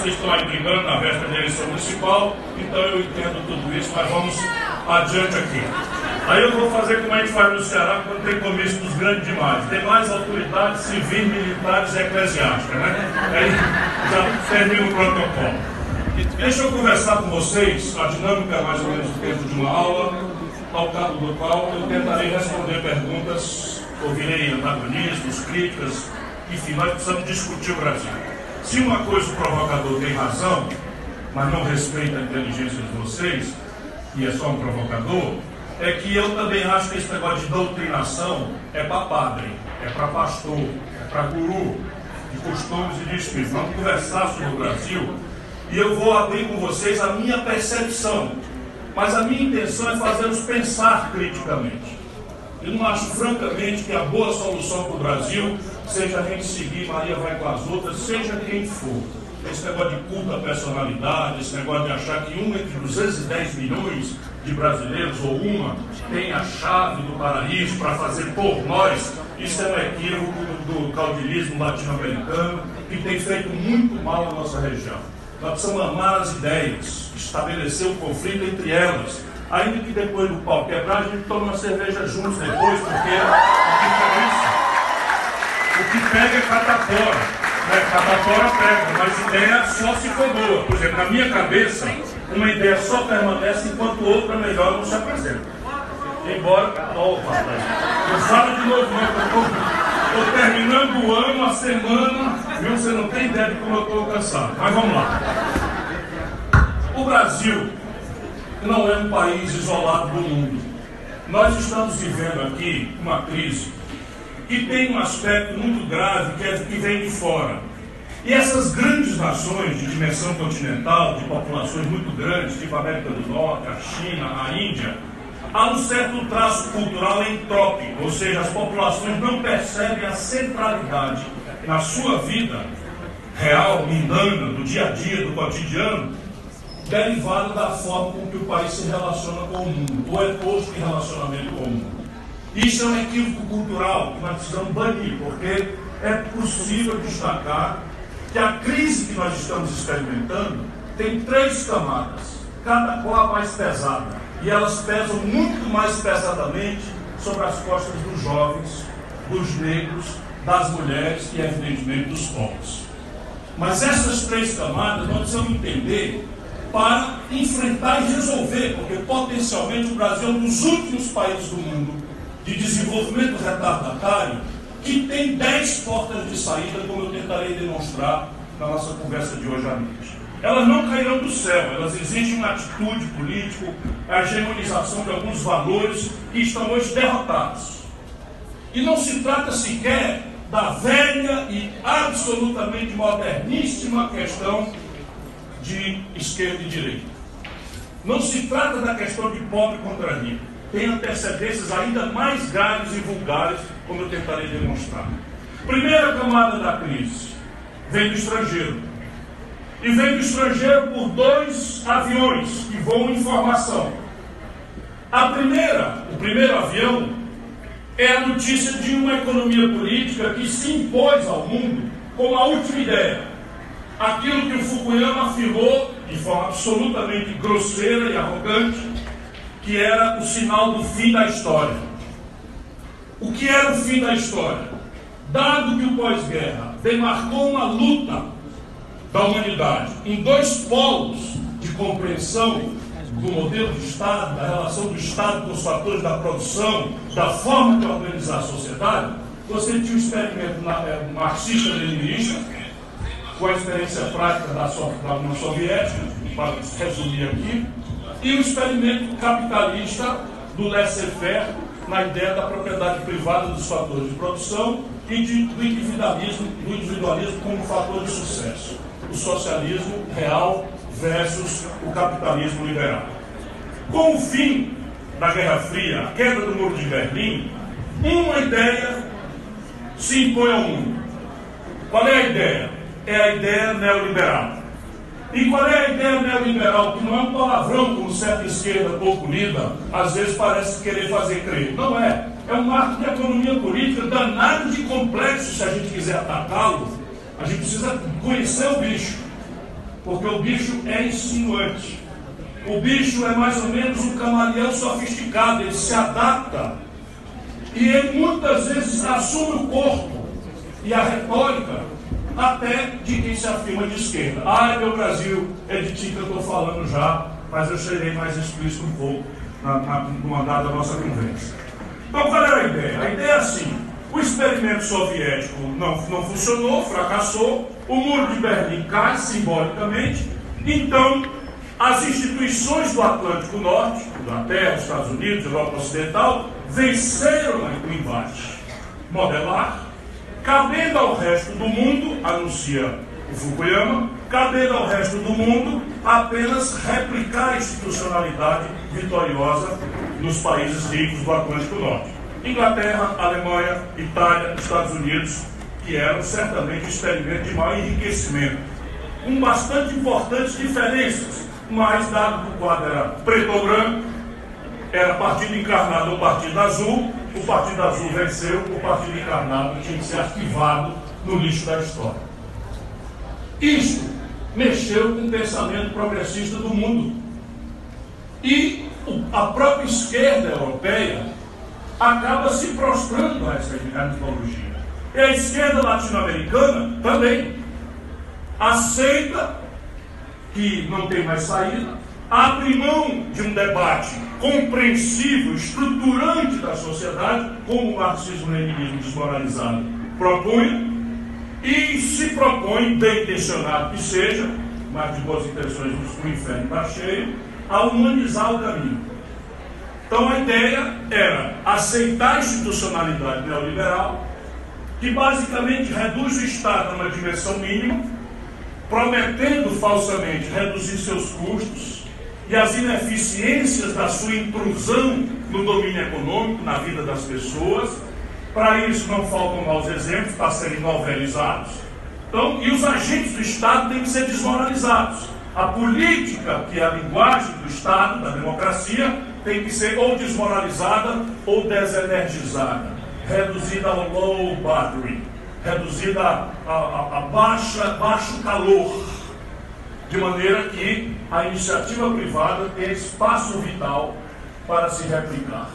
vocês estão aí brigando na véspera da eleição municipal, então eu entendo tudo isso, mas vamos adiante aqui. Aí eu vou fazer como a gente faz no Ceará quando tem comícios grandes demais. Tem mais autoridades civis, militares e eclesiásticas, né? Aí já termina o protocolo. Deixa eu conversar com vocês, a dinâmica é mais ou menos o tempo de uma aula, ao cabo do qual eu tentarei responder perguntas, ouvirei antagonismos, críticas, enfim, nós precisamos discutir o Brasil. Se uma coisa o provocador tem razão, mas não respeita a inteligência de vocês, e é só um provocador, é que eu também acho que esse negócio de doutrinação é para padre, é para pastor, é para guru de costumes e de espírito. Vamos conversar sobre o Brasil e eu vou abrir com vocês a minha percepção. Mas a minha intenção é fazê-los pensar criticamente. Eu não acho, francamente, que a boa solução para o Brasil seja a gente seguir Maria vai com as outras, seja quem for. Esse negócio de culto à personalidade, esse negócio de achar que um entre 210 milhões de brasileiros, ou uma, tem a chave do paraíso para fazer por nós, isso é um equívoco do caudilismo latino-americano que tem feito muito mal à nossa região. Nós precisamos amar as ideias, estabelecer o um conflito entre elas, ainda que depois do pau quebrar, a gente tome uma cerveja juntos depois, porque o que pega é catapora. Né? Catapora pega, mas ideia só se for boa. Por exemplo, na minha cabeça, uma ideia só permanece enquanto outra melhor não se apresenta. Embora. Rapaz. Não fala de novo, não, Estou terminando o ano, a semana, viu? Você não tem ideia de como eu estou cansado. Mas vamos lá. O Brasil não é um país isolado do mundo. Nós estamos vivendo aqui uma crise que tem um aspecto muito grave que, é, que vem de fora. E essas grandes nações de dimensão continental, de populações muito grandes, tipo a América do Norte, a China, a Índia, há um certo traço cultural entrópico, ou seja, as populações não percebem a centralidade na sua vida real, mundana, do dia a dia, do cotidiano, derivada da forma com que o país se relaciona com o mundo, ou é posto em relacionamento com o mundo. Isso é um equívoco cultural que nós precisamos banir, porque é possível destacar que a crise que nós estamos experimentando tem três camadas, cada qual a mais pesada e elas pesam muito mais pesadamente sobre as costas dos jovens, dos negros, das mulheres e, evidentemente, dos pobres. Mas essas três camadas nós precisamos entender para enfrentar e resolver, porque potencialmente o Brasil é um dos últimos países do mundo de desenvolvimento retardatário que tem dez portas de saída, como eu tentarei demonstrar na nossa conversa de hoje noite elas não cairão do céu, elas exigem uma atitude política, a hegemonização de alguns valores que estão hoje derrotados. E não se trata sequer da velha e absolutamente moderníssima questão de esquerda e direita. Não se trata da questão de pobre contra rico. Tem antecedências ainda mais graves e vulgares, como eu tentarei demonstrar. Primeira camada da crise vem do estrangeiro e vem do estrangeiro por dois aviões que voam em formação. A primeira, o primeiro avião, é a notícia de uma economia política que se impôs ao mundo como a última ideia. Aquilo que o Fukuyama afirmou de forma absolutamente grosseira e arrogante, que era o sinal do fim da história. O que era o fim da história? Dado que o pós-guerra demarcou uma luta da humanidade em dois polos de compreensão do modelo de Estado, da relação do Estado com os fatores da produção, da forma de organizar a sociedade, você tinha um experimento é, marxista-leninista, com a experiência prática da, da União Soviética, para resumir aqui, e o experimento capitalista do laissez-faire na ideia da propriedade privada dos fatores de produção e de, do individualismo, do individualismo como fator de sucesso o socialismo real versus o capitalismo liberal. Com o fim da Guerra Fria, a queda do Muro de Berlim, uma ideia se impõe ao mundo. Qual é a ideia? É a ideia neoliberal. E qual é a ideia neoliberal? Que não é um palavrão, como certa esquerda pouco lida, às vezes parece querer fazer crer. Não é. É um marco de economia política danado de complexo, se a gente quiser atacá-lo, a gente precisa conhecer o bicho. porque o bicho é insinuante. O bicho é mais ou menos um camaleão sofisticado, ele se adapta e ele muitas vezes assume o corpo e a retórica até de quem se afirma de esquerda. Ah, meu Brasil, é de ti que eu estou falando já, mas eu serei mais explícito um pouco na, na, no andar da nossa conversa. Então, qual era a ideia? A ideia é assim: o experimento soviético não, não funcionou, fracassou, o muro de Berlim cai simbolicamente, então as instituições do Atlântico Norte, Inglaterra, Estados Unidos, Europa Ocidental, venceram o embate modelar, cabendo ao resto do mundo, anuncia o Fukuyama, cabendo ao resto do mundo apenas replicar a institucionalidade vitoriosa nos países ricos do Atlântico Norte. Inglaterra, Alemanha, Itália, Estados Unidos, que eram certamente o experimento de maior enriquecimento, com bastante importantes diferenças, mas dado que o quadro era preto ou branco, era partido encarnado ou partido azul, o partido azul venceu, o partido encarnado tinha que ser arquivado no lixo da história. Isto mexeu com o pensamento progressista do mundo. E a própria esquerda europeia acaba se prostrando a essa mitologia. E a esquerda latino-americana também aceita que não tem mais saída, abre mão de um debate compreensivo, estruturante da sociedade, como o marxismo-leninismo desmoralizado propunha, e se propõe, bem intencionado que seja, mas de boas intenções o inferno está cheio, a humanizar o caminho. Então a ideia era aceitar a institucionalidade neoliberal, que basicamente reduz o Estado a uma dimensão mínima, prometendo falsamente reduzir seus custos e as ineficiências da sua intrusão no domínio econômico, na vida das pessoas. Para isso não faltam maus exemplos para serem novelizados. Então, e os agentes do Estado têm que ser desmoralizados. A política, que é a linguagem do Estado, da democracia, tem que ser ou desmoralizada ou desenergizada, reduzida ao low battery, reduzida a, a, a baixa, baixo calor, de maneira que a iniciativa privada tenha espaço vital para se replicar,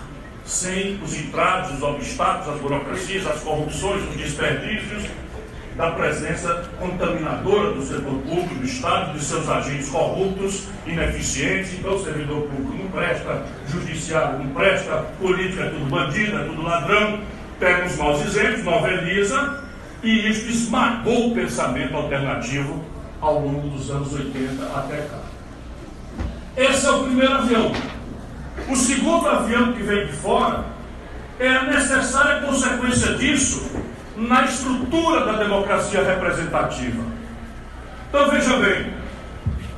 sem os entraves, os obstáculos, as burocracias, as corrupções, os desperdícios da presença contaminadora do setor público, do Estado, de seus agentes corruptos, ineficientes. Então, o servidor público não presta, judiciário não presta, política é tudo bandido, é tudo ladrão. Pega os maus exemplos, noveliza, e isso esmagou o pensamento alternativo ao longo dos anos 80 até cá. Esse é o primeiro avião. O segundo avião que vem de fora é a necessária consequência disso na estrutura da democracia representativa. Então veja bem,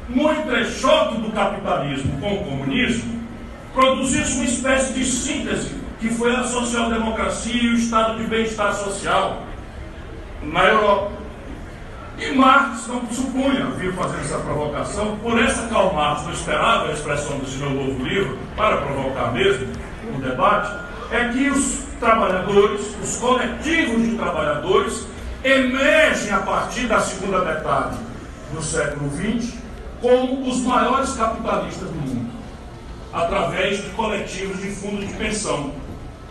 no entrechoque do capitalismo com o comunismo, produziu-se uma espécie de síntese que foi a social-democracia e o estado de bem-estar social na Europa. E Marx não supunha, viu fazendo essa provocação, por essa Karl Marx não esperava a expressão desse meu novo livro, para provocar mesmo o debate, é que os trabalhadores, os coletivos de trabalhadores, emergem a partir da segunda metade do século XX como os maiores capitalistas do mundo, através de coletivos de fundos de pensão.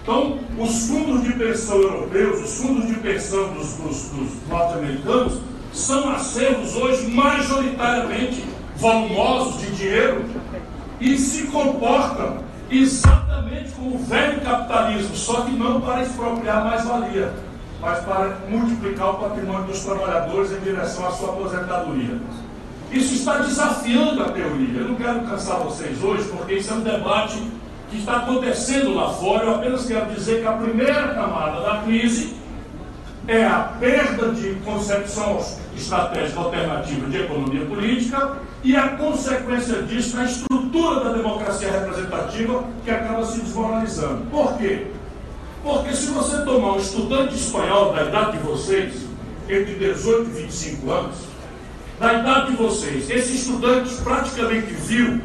Então, os fundos de pensão europeus, os fundos de pensão dos, dos, dos norte-americanos, são acervos hoje majoritariamente volumosos de dinheiro e se comportam exatamente como o velho capitalismo, só que não para expropriar mais-valia, mas para multiplicar o patrimônio dos trabalhadores em direção à sua aposentadoria. Isso está desafiando a teoria. Eu não quero cansar vocês hoje, porque isso é um debate que está acontecendo lá fora. Eu apenas quero dizer que a primeira camada da crise é a perda de concepção estratégica alternativa de economia política e a consequência disso na estrutura da democracia representativa que acaba se desmoralizando. Por quê? Porque se você tomar um estudante espanhol da idade de vocês, entre 18 e 25 anos, da idade de vocês, esse estudante praticamente viu,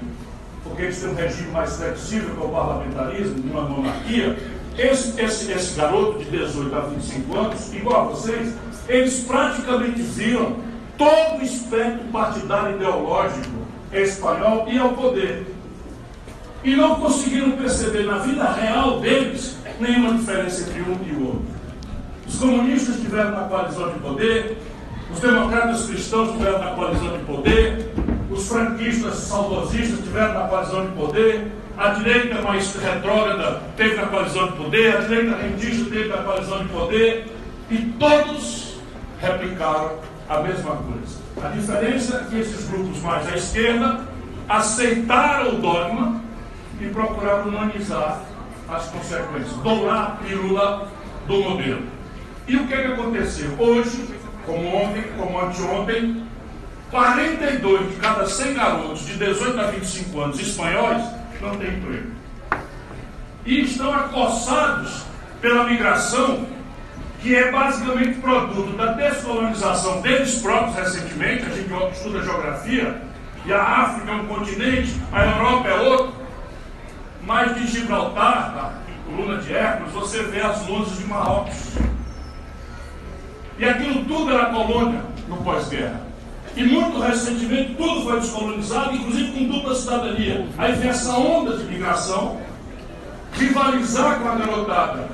porque eles têm um regime mais flexível que o parlamentarismo, uma monarquia, esse, esse, esse garoto de 18 a 25 anos, igual a vocês, eles praticamente viram todo o espectro partidário ideológico espanhol ia ao poder. E não conseguiram perceber na vida real deles nenhuma diferença entre um e o outro. Os comunistas estiveram na coalizão de poder, os democratas cristãos estiveram na coalizão de poder, os franquistas saudosistas estiveram na coalizão de poder, a direita mais retrógrada teve na coalizão de poder, a direita rentista teve na coalizão de poder, e todos replicaram a mesma coisa. A diferença é que esses grupos mais à esquerda aceitaram o dogma e procuraram humanizar as consequências, dourar a pílula do modelo. E o que, é que aconteceu? Hoje, como ontem, como anteontem, 42 de cada 100 garotos de 18 a 25 anos espanhóis não têm emprego. E estão acossados pela migração, que é basicamente produto da descolonização deles próprios recentemente. A gente estuda geografia, e a África é um continente, a Europa é outro. Mas de Gibraltar, tá? coluna de Hércules, você vê as luzes de Marrocos. E aquilo tudo era colônia no pós-guerra. E muito recentemente tudo foi descolonizado, inclusive com dupla cidadania. Aí vem essa onda de migração, rivalizar com a garotada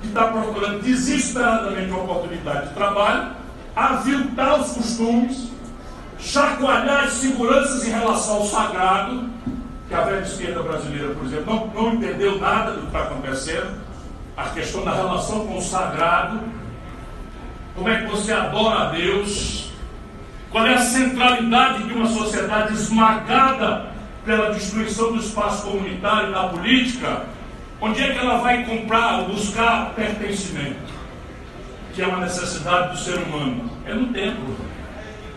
que está procurando desesperadamente uma oportunidade de trabalho, aviltar os costumes, chacoalhar as seguranças em relação ao sagrado, que a velha esquerda brasileira, por exemplo, não, não entendeu nada do que está acontecendo, a questão da relação com o sagrado, como é que você adora a Deus, qual é a centralidade de uma sociedade esmagada pela destruição do espaço comunitário e da política, onde é que ela vai comprar ou buscar pertencimento? Que é uma necessidade do ser humano. É no templo.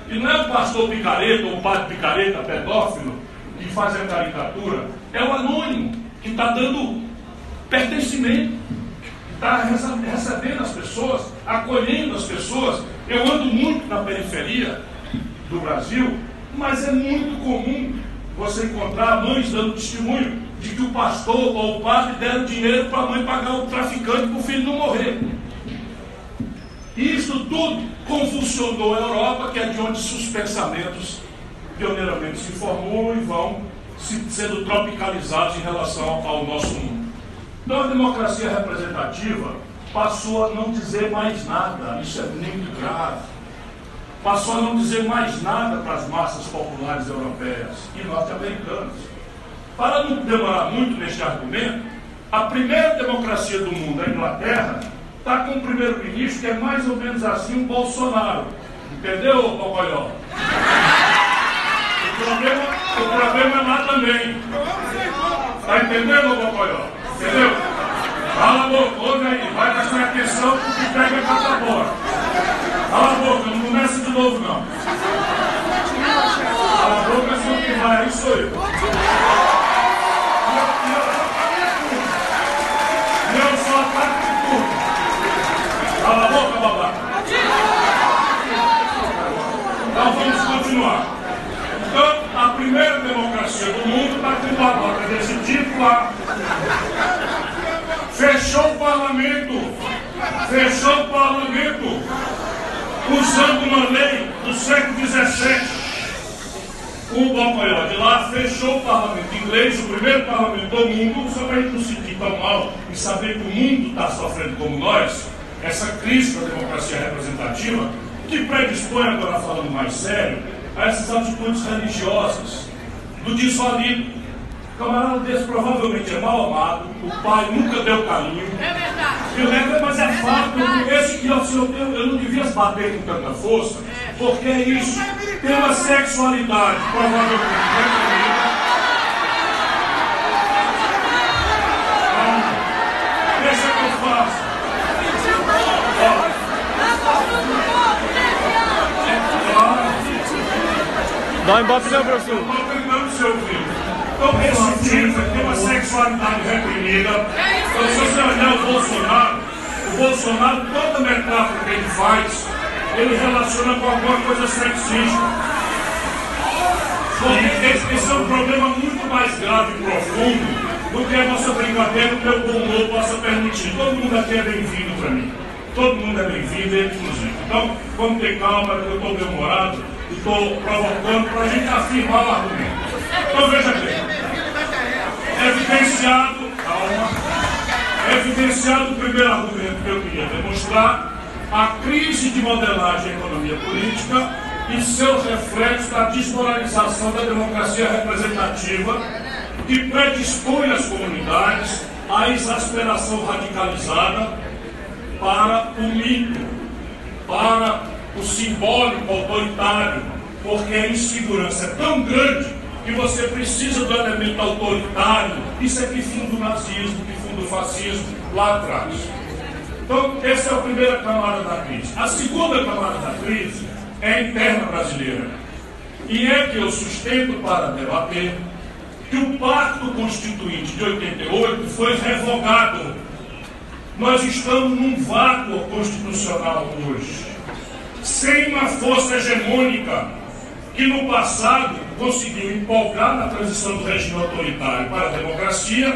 E não é o pastor picareta ou o padre picareta pedófilo que faz a caricatura, é o anônimo que está dando pertencimento, está recebendo as pessoas, acolhendo as pessoas. Eu ando muito na periferia do Brasil, mas é muito comum você encontrar mães dando testemunho de que o pastor ou o padre deram dinheiro para a mãe pagar o traficante para o filho não morrer. Isso tudo convulsionou a Europa, que é de onde os pensamentos pioneiramente se formulam e vão se, sendo tropicalizados em relação ao nosso mundo. Então a democracia representativa passou a não dizer mais nada, isso é muito grave passou a não dizer mais nada para as massas populares europeias e norte-americanas. Para não demorar muito neste argumento, a primeira democracia do mundo, a Inglaterra, está com um primeiro-ministro que é mais ou menos assim o Bolsonaro. Entendeu, Pocoyó? O problema, o problema é lá também. Está entendendo, Pocoyó? Entendeu? Fala a boca, ouve aí, vai prestar atenção porque pega a fora. Cala a boca, não novo não. Cala a boca, senão quem vai aí sou eu. E eu sou ataque de turno. Cala a boca, babaca. Então vamos continuar. Então, a primeira democracia do mundo está com babaca desse tipo lá. Fechou o parlamento. Fechou o parlamento usando uma lei do século XVII. O Balmaior de lá fechou o parlamento inglês, o primeiro parlamento do mundo, só para a gente não sentir tão mal e saber que o mundo está sofrendo como nós, essa crise da democracia representativa, que predispõe, agora falando mais sério, a essas atitudes religiosas, do desvalido, camarada desse provavelmente é mal amado, o pai nunca deu carinho. Eu lembro, mas é, fato, conheço que assim, eu, eu, eu não devia bater com tanta força, porque é isso. Tem uma sexualidade, provavelmente. Dá um embaixo, né, professor? Então, esse tipo tem uma sexualidade reprimida. Então, se você olhar o Bolsonaro, o Bolsonaro, toda metáfora que ele faz, ele relaciona com alguma coisa sexista. Porque esse, é um problema muito mais grave e profundo do que a nossa brincadeira, o meu bom humor possa permitir. Todo mundo aqui é bem-vindo para mim. Todo mundo é bem-vindo, inclusive. Então, vamos ter calma, eu estou demorado. estou provocando para a gente afirmar o argumento. Então veja bem. Evidenciado, calma, evidenciado o primeiro argumento que eu queria demonstrar, a crise de modelagem da economia política e seus reflexos na desmoralização da democracia representativa que predispõe as comunidades à exasperação radicalizada para o mito, para o simbólico autoritário, porque a insegurança é tão grande que você precisa do elemento autoritário. Isso é que funda o nazismo, que funda o fascismo lá atrás. Então, essa é a primeira camada da crise. A segunda camada da crise é interna brasileira. E é que eu sustento para debater que o Pacto Constituinte de 88 foi revogado. Nós estamos num vácuo constitucional hoje, sem uma força hegemônica que no passado conseguiu empolgar na transição do regime autoritário para a democracia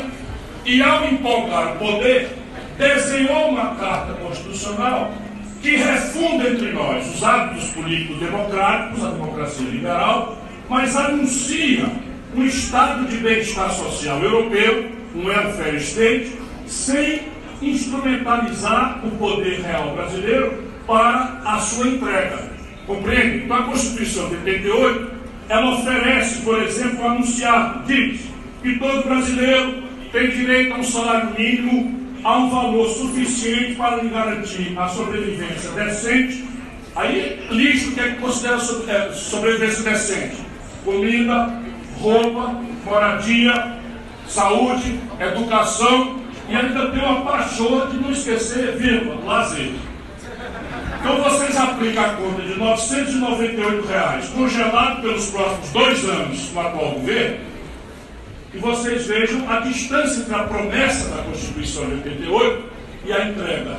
e, ao empolgar o poder, desenhou uma carta constitucional que refunda entre nós os hábitos políticos democráticos, a democracia liberal, mas anuncia um estado de bem-estar social europeu, um welfare state, sem instrumentalizar o poder real brasileiro para a sua entrega. Compreende? Então a Constituição de 88, ela oferece, por exemplo, anunciado, diz que todo brasileiro tem direito a um salário mínimo a um valor suficiente para lhe garantir a sobrevivência decente. Aí lixo que é que considera é, sobrevivência decente? Comida, roupa, moradia, saúde, educação e ainda tem uma pachorra de não esquecer, vírgula, lazer. Então vocês aplicam a conta de 998 reais, congelado pelos próximos dois anos no atual governo, e vocês vejam a distância entre a promessa da Constituição de 88 e a entrega.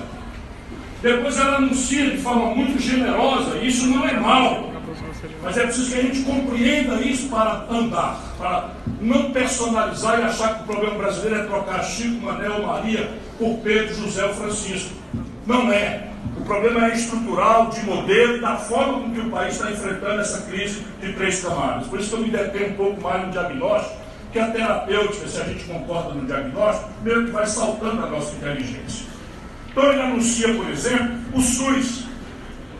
Depois ela anuncia de forma muito generosa, e isso não é mal, mas é preciso que a gente compreenda isso para andar, para não personalizar e achar que o problema brasileiro é trocar Chico, Manel, Maria por Pedro, José ou Francisco. Não é. O problema é estrutural, de modelo e da forma com que o país está enfrentando essa crise de três camadas. Por isso que eu me detenho um pouco mais no diagnóstico, que a terapêutica, se a gente concorda no diagnóstico, meio que vai saltando a nossa inteligência. Então ele anuncia, por exemplo, o SUS.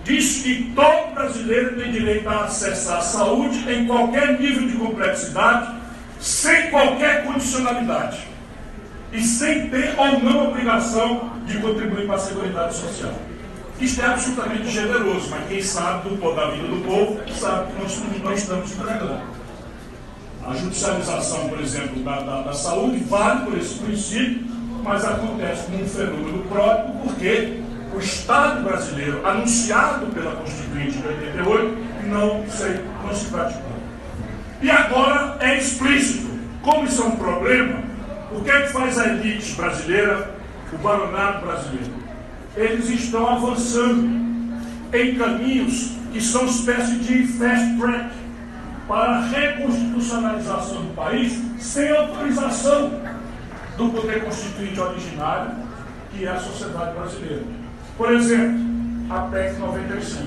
Diz que todo brasileiro tem direito a acessar a saúde em qualquer nível de complexidade, sem qualquer condicionalidade. E sem ter ou não obrigação de contribuir para a Seguridade Social. Isto é absolutamente generoso, mas quem sabe do, da vida do povo sabe que nós estamos entregando. A judicialização, por exemplo, da, da, da, saúde vale por esse princípio, mas acontece como um fenômeno próprio, porque o Estado brasileiro, anunciado pela Constituinte de 88, não, não se praticou. E agora é explícito. Como isso é um problema, o que é que faz a elite brasileira, o baronato brasileiro? Eles estão avançando em caminhos que são espécie de fast track para a reconstitucionalização do país sem autorização do poder constituinte originário, que é a sociedade brasileira. Por exemplo, a PEC 95.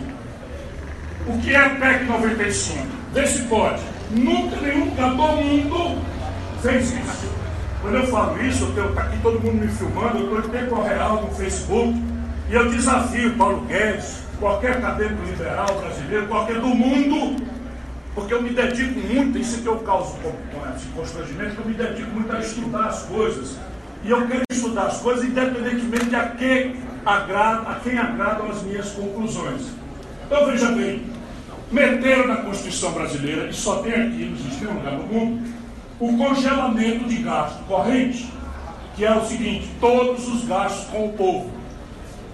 O que é a PEC 95? Vê se pode. Nunca nenhum lugar do mundo fez isso. Quando eu falo isso, está aqui todo mundo me filmando, eu estou em tempo real no Facebook, e eu desafio Paulo Guedes, qualquer acadêmico liberal brasileiro, qualquer do mundo, porque eu me dedico muito, isso é que eu causo constrangimento, eu me dedico muito a estudar as coisas. E eu quero estudar as coisas independentemente de a quem agrada, a quem agradam as minhas conclusões. Então veja bem, meteram na Constituição brasileira, e só tem aqui, não existe nenhum lugar no mundo, o congelamento de gasto corrente, que é o seguinte, todos os gastos com o povo,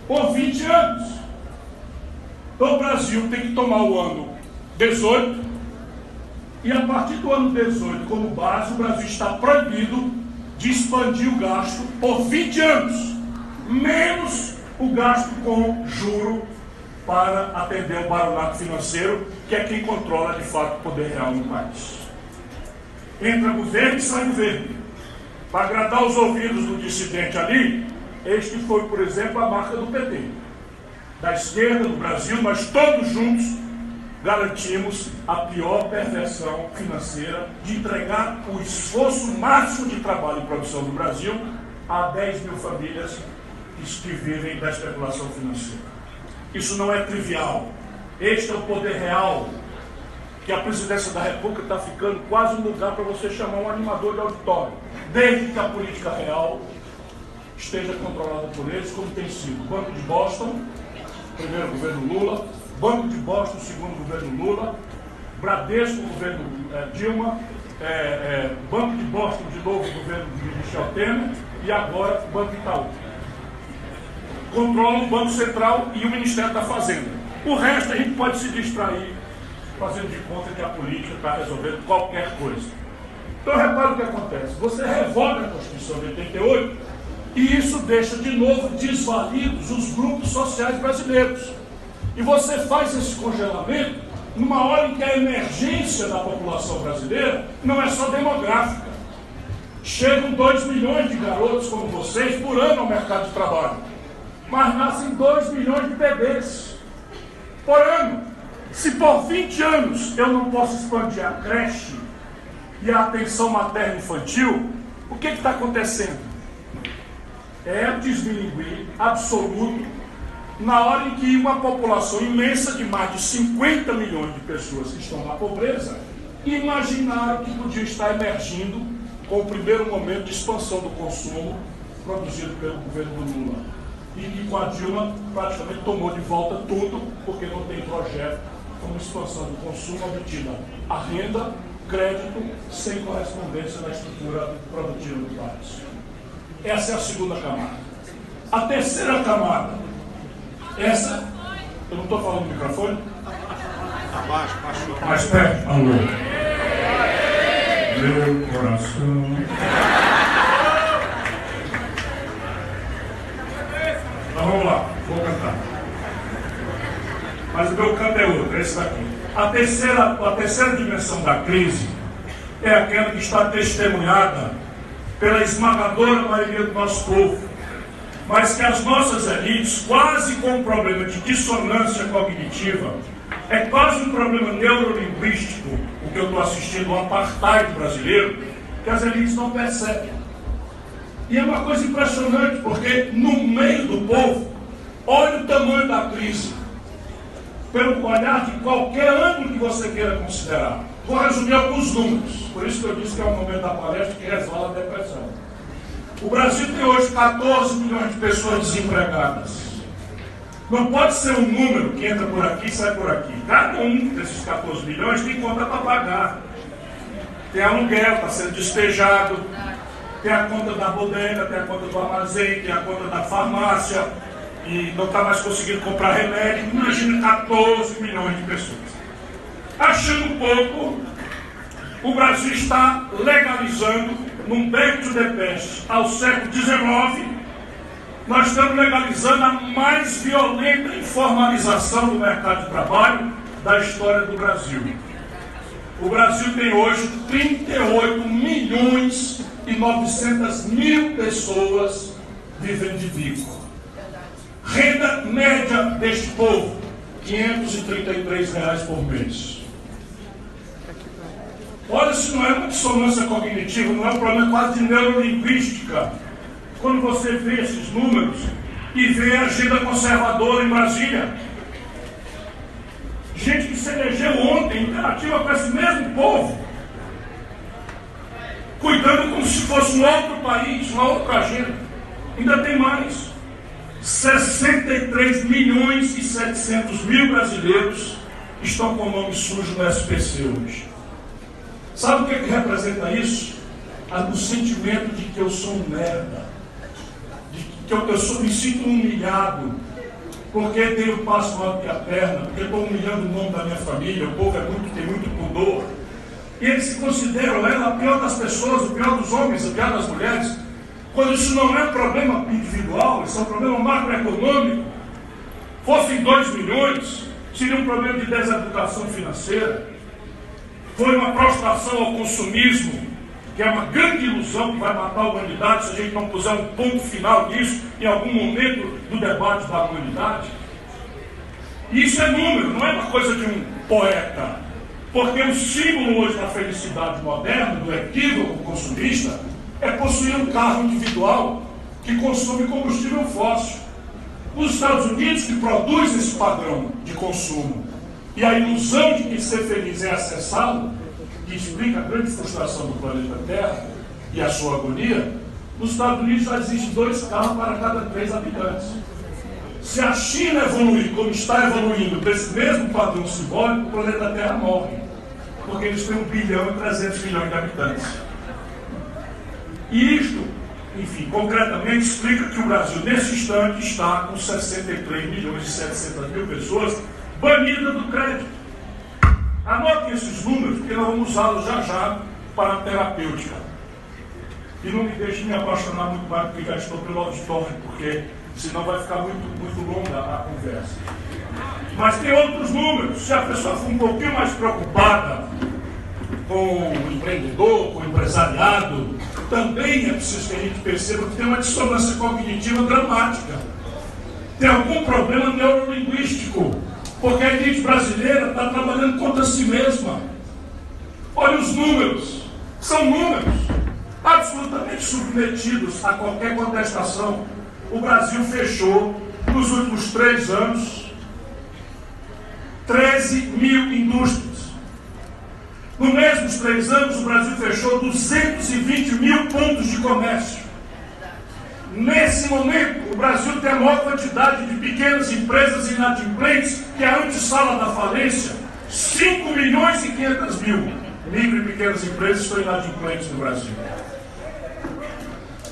por 20 anos. Então o Brasil tem que tomar o ano 18, e a partir do ano 18, como base, o Brasil está proibido de expandir o gasto por 20 anos, menos o gasto com juro para atender o baronato financeiro, que é quem controla de fato o poder real no país. Entra governo e sai governo. Para agradar os ouvidos do dissidente ali, este foi, por exemplo, a marca do PT. Da esquerda do Brasil, mas todos juntos garantimos a pior perversão financeira de entregar o esforço máximo de trabalho e produção do Brasil a 10 mil famílias que vivem da especulação financeira. Isso não é trivial. Este é o poder real que a presidência da República está ficando quase um lugar para você chamar um animador de auditório, desde que a política real esteja controlada por eles, como tem sido. Banco de Boston, primeiro governo Lula, Banco de Boston, segundo governo Lula, Bradesco, governo é, Dilma, é, é, Banco de Boston, de novo, governo de Michel Temer, e agora Banco Itaú. Controlam o Banco Central e o Ministério da Fazenda. O resto a gente pode se distrair fazendo de conta que a política está resolvendo qualquer coisa. Então repara o que acontece. Você revoga a Constituição de 88 e isso deixa de novo desvalidos os grupos sociais brasileiros. E você faz esse congelamento numa hora em que a emergência da população brasileira não é só demográfica. Chegam 2 milhões de garotos como vocês por ano ao mercado de trabalho. Mas nascem 2 milhões de bebês por ano. Se por 20 anos eu não posso expandir a creche e a atenção materna infantil, o que está acontecendo? É desmilinguir absoluto na hora em que uma população imensa de mais de 50 milhões de pessoas que estão na pobreza imaginaram que podia estar emergindo com o primeiro momento de expansão do consumo produzido pelo governo do Lula. E que com a Dilma praticamente tomou de volta tudo, porque não tem projeto como expansão do consumo obtida a renda, crédito, sem correspondência na estrutura produtiva do país. Essa é a segunda camada. A terceira camada, essa, eu não estou falando no microfone? Abaixo, abaixo. Mais perto, alô. Meu coração. Então vamos lá, vou cantar. Mas o meu canto é outro, é esse daqui. A terceira, a terceira dimensão da crise é aquela que está testemunhada pela esmagadora maioria do nosso povo, mas que as nossas elites, quase com um problema de dissonância cognitiva, é quase um problema neurolinguístico, o que eu estou assistindo, o apartheid brasileiro, que as elites não percebem. E é uma coisa impressionante, porque no meio do povo, olha o tamanho da crise, pelo olhar de qualquer ângulo que você queira considerar. Vou resumir alguns números, por isso que eu disse que é o momento da palestra que resolve a depressão. O Brasil tem hoje 14 milhões de pessoas desempregadas. Não pode ser um número que entra por aqui e sai por aqui. Cada um desses 14 milhões tem conta para pagar. Tem aluguel, está sendo despejado, tem a conta da bodega, tem a conta do armazém, tem a conta da farmácia, e não está mais conseguindo comprar remédio. Imagina 14 milhões de pessoas. Achando pouco, o Brasil está legalizando num back to the past ao século XIX, nós estamos legalizando a mais violenta informalização do mercado de trabalho da história do Brasil. O Brasil tem hoje 38 milhões e 900 mil pessoas vivendo de bico. Renda média deste povo, 533 reais por mês. Olha se não é uma dissonância cognitiva, não é um problema quase de neurolinguística. Quando você vê esses números e vê a agenda conservadora em Brasília. Gente que se elegeu ontem, interativa com esse mesmo povo, cuidando como se fosse um outro país, uma outra agenda. Ainda tem mais. 63 milhões e 700 mil brasileiros estão com o nome sujo no SPC hoje. Sabe o que, é que representa isso? O sentimento de que eu sou um merda, de que eu, eu sou, me sinto humilhado, porque tenho passo maior que a perna, porque estou humilhando o nome da minha família, o povo é muito, tem muito pudor. E eles se consideram ela a pior das pessoas, o pior dos homens, o pior das mulheres, quando isso não é problema individual, isso é um problema macroeconômico. Fossem 2 milhões, seria um problema de deseducação financeira foi uma prostração ao consumismo, que é uma grande ilusão que vai matar a humanidade se a gente não puser um ponto final nisso em algum momento do debate da humanidade. Isso é número, não é uma coisa de um poeta. Porque o símbolo hoje da felicidade moderna, do equívoco consumista, é possuir um carro individual que consome combustível fóssil. Os Estados Unidos que produz esse padrão de consumo e a ilusão de que ser feliz é acessá-lo, que explica a grande frustração do planeta Terra e a sua agonia, nos Estados Unidos já existem dois carros para cada três habitantes. Se a China evoluir como está evoluindo para esse mesmo padrão simbólico, o planeta Terra morre. Porque eles têm 1 bilhão e 300 milhões de habitantes. E isto, enfim, concretamente explica que o Brasil, nesse instante, está com 63 milhões e 700 mil pessoas banidas do crédito. Anote esses números, porque nós vamos usá-los já já para a terapêutica. E não me deixe me apaixonar muito mais, porque já estou pelo auditório, porque senão vai ficar muito, muito longa a conversa. Mas tem outros números. Se a pessoa for um pouquinho mais preocupada com o empreendedor, com o empresariado, também é preciso que a gente perceba que tem uma dissonância cognitiva dramática. Tem algum problema neurolinguístico, porque a elite brasileira está trabalhando contra si mesma. Olha os números, são números absolutamente submetidos a qualquer contestação o Brasil fechou nos últimos três anos 13 mil indústrias. Nos mesmos três anos, o Brasil fechou 220 mil pontos de comércio. Nesse momento, o Brasil tem a maior quantidade de pequenas empresas inadimplentes, que é a antessala da falência, 5 milhões e 500 mil micro e pequenas empresas estão inadimplentes no Brasil.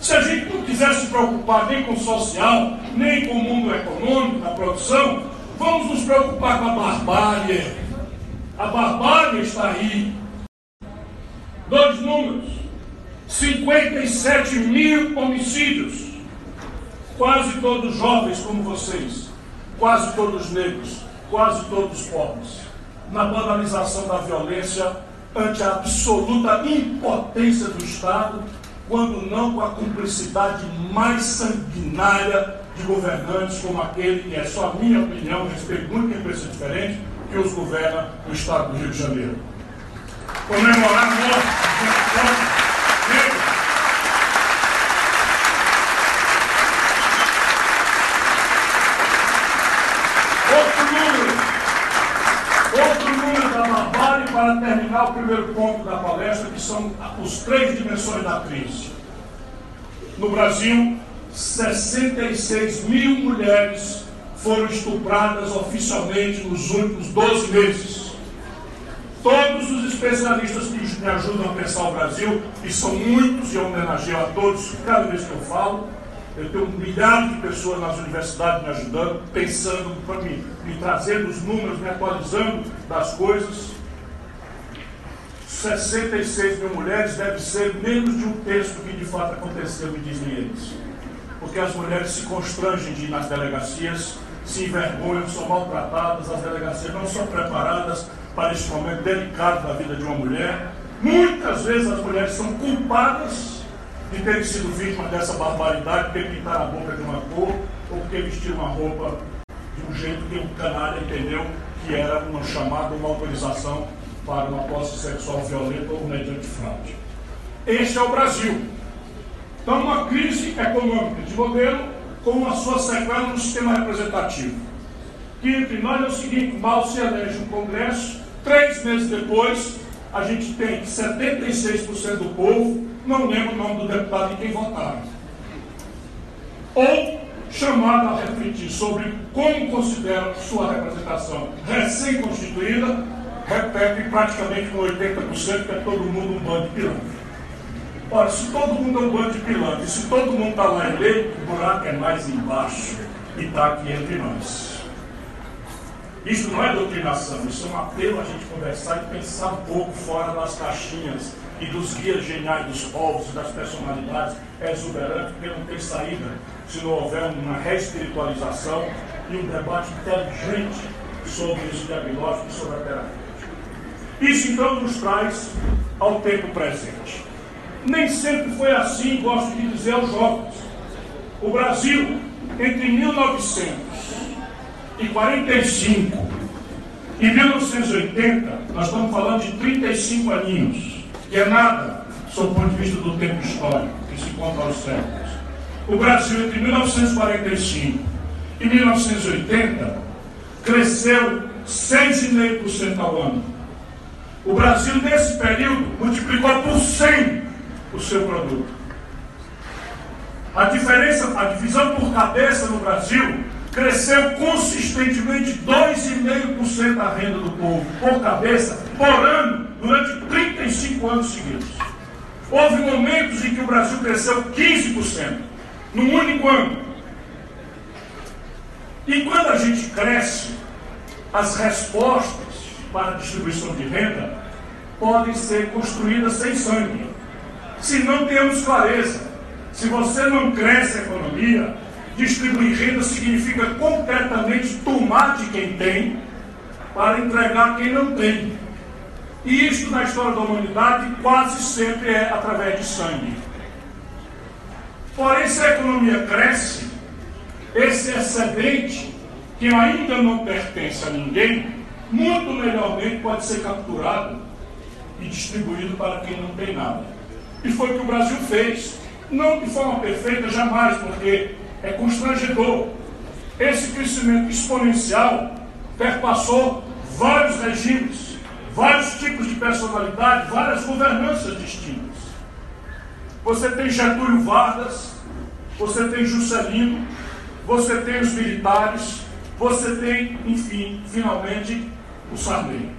Se a gente não quiser se preocupar nem com o social, nem com o mundo econômico, da produção, vamos nos preocupar com a barbárie. A barbárie está aí. Dois números: 57 mil homicídios. Quase todos jovens como vocês, quase todos negros, quase todos pobres. Na banalização da violência ante a absoluta impotência do Estado quando não com a cumplicidade mais sanguinária de governantes como aquele que é só a minha opinião, respeito muito quem pensa diferente, que os governa no estado do Rio de Janeiro. Comemorar a morte de para terminar o primeiro ponto da palestra, que são os três dimensões da crise. No Brasil, 66 mil mulheres foram estupradas oficialmente nos últimos 12 meses. Todos os especialistas que me ajudam a pensar o Brasil, e são muitos, e eu homenageio a todos cada vez que eu falo, eu tenho milhares de pessoas nas universidades me ajudando, pensando para mim, me trazendo os números, me atualizando das coisas. 66 mil mulheres deve ser menos de um terço do que de fato aconteceu, me dizem eles. Porque as mulheres se constrangem de ir nas delegacias, se envergonham, são maltratadas, as delegacias não são preparadas para esse momento delicado da vida de uma mulher. Muitas vezes as mulheres são culpadas de terem sido vítimas dessa barbaridade, porque pintaram a boca de uma cor ou porque vestiram uma roupa de um jeito que o canalha entendeu que era uma chamada, uma autorização para uma posse sexual violenta ou mediante fraude. Este é o Brasil. Então, uma crise econômica de modelo com a sua sequela no sistema representativo. Que entre nós é o seguinte: mal se elege um Congresso, três meses depois, a gente tem que 76% do povo não lembra o nome do deputado em quem votaram. Ou chamado a refletir sobre como considera sua representação recém-constituída repete praticamente com 80% que é todo mundo um bando de pilantra. Ora, se todo mundo é um bando de pilantra, e se todo mundo está lá eleito, o buraco é mais embaixo e está aqui entre nós. Isso não é doutrinação, isso é um apelo a gente conversar e pensar um pouco fora das caixinhas e dos guias geniais dos povos, das personalidades exuberantes, porque não tem saída se não houver uma reespiritualização e um debate inteligente sobre os diagnósticos e sobre a terapia. Isso então nos traz ao tempo presente. Nem sempre foi assim, gosto de dizer aos jovens. O Brasil, entre 1945 Em 1980, nós estamos falando de 35 aninhos, que é nada, sob o ponto de vista do tempo histórico, que se conta aos séculos. O Brasil, entre 1945 e 1980, cresceu 6,5% ao ano. O Brasil, nesse período, multiplicou por 100 o seu produto. A diferença, a divisão por cabeça no Brasil cresceu consistentemente 2,5% a renda do povo por cabeça por ano durante 35 anos seguidos. Houve momentos em que o Brasil cresceu 15% num único ano. E quando a gente cresce, as respostas para distribuição de renda podem ser construídas sem sangue. Se não temos clareza, se você não cresce a economia, distribuir renda significa concretamente tomar de quem tem para entregar quem não tem. E isto na história da humanidade quase sempre é através de sangue. Porém, se a economia cresce, esse excedente, que ainda não pertence a ninguém, muito melhormente pode ser capturado e distribuído para quem não tem nada. E foi o que o Brasil fez. Não de forma perfeita, jamais, porque é constrangedor. Esse crescimento exponencial perpassou vários regimes, vários tipos de personalidade, várias governanças distintas. Você tem Getúlio Vargas, você tem Juscelino, você tem os militares, você tem, enfim, finalmente, o.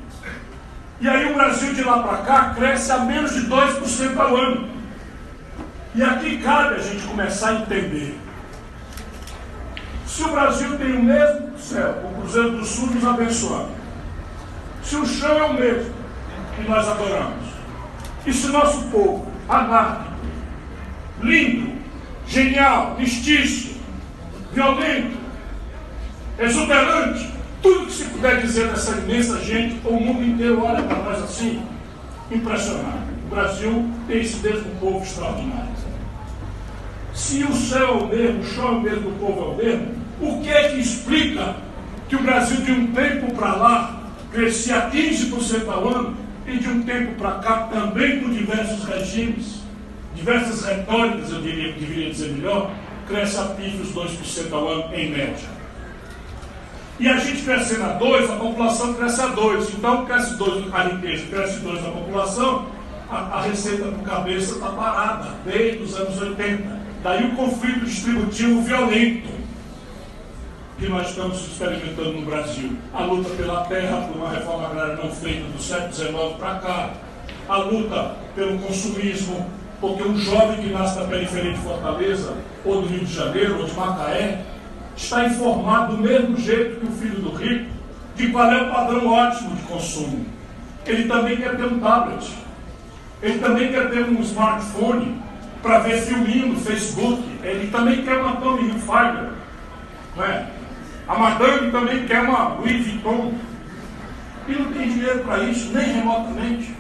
E aí o Brasil de lá para cá cresce a menos de 2% ao ano. E aqui cabe a gente começar a entender. Se o Brasil tem o mesmo céu, o Cruzeiro do Sul nos abençoando, se o chão é o mesmo que nós adoramos, e se nosso povo, anárquico, lindo, genial, mestiço, violento, exuberante, tudo que se puder dizer dessa imensa gente, o mundo inteiro olha para nós assim, impressionado. O Brasil tem esse mesmo povo extraordinário. Se o céu é o mesmo, o chão é o mesmo, o povo é o mesmo, o que é que explica que o Brasil de um tempo para lá crescia 15% ao ano e de um tempo para cá também com diversos regimes, diversas retóricas, eu diria, deveria dizer melhor, cresce a pífios 2% ao ano em média. E a gente crescendo a 2, a população cresce a 2. Então, cresce 2 a riqueza, cresce 2 a população, a, a receita por cabeça está parada desde os anos 80. Daí o conflito distributivo violento que nós estamos experimentando no Brasil. A luta pela terra, por uma reforma agrária não feita do século XIX para cá. A luta pelo consumismo, porque um jovem que nasce na periferia de Fortaleza, ou do Rio de Janeiro, ou de Macaé, está informado do mesmo jeito que o filho do rico de qual é o padrão ótimo de consumo. Ele também quer ter um tablet. Ele também quer ter um smartphone para ver filminho no Facebook. Ele também quer uma Tommy Hilfiger. Não é? A madame também quer uma Louis Vuitton. E não tem dinheiro para isso, nem remotamente.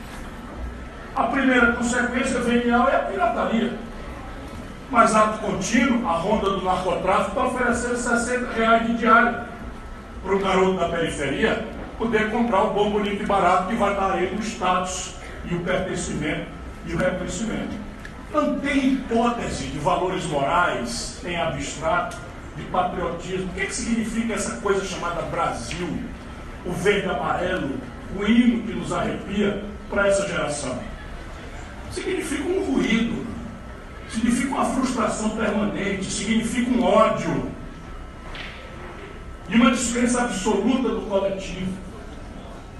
A primeira consequência venial é a pirataria. Mas ato contínuo, a ronda do narcotráfico está oferecendo 60 reais de diário para o garoto da periferia poder comprar o bom, bonito e barato que vai dar ele o status e o pertencimento e o reconhecimento. Não tem hipótese de valores morais em abstrato, de patriotismo. O que, é que significa essa coisa chamada Brasil? O verde amarelo, o hino que nos arrepia para essa geração. Significa um ruído, significa uma frustração permanente, significa um ódio e uma descrença absoluta do coletivo.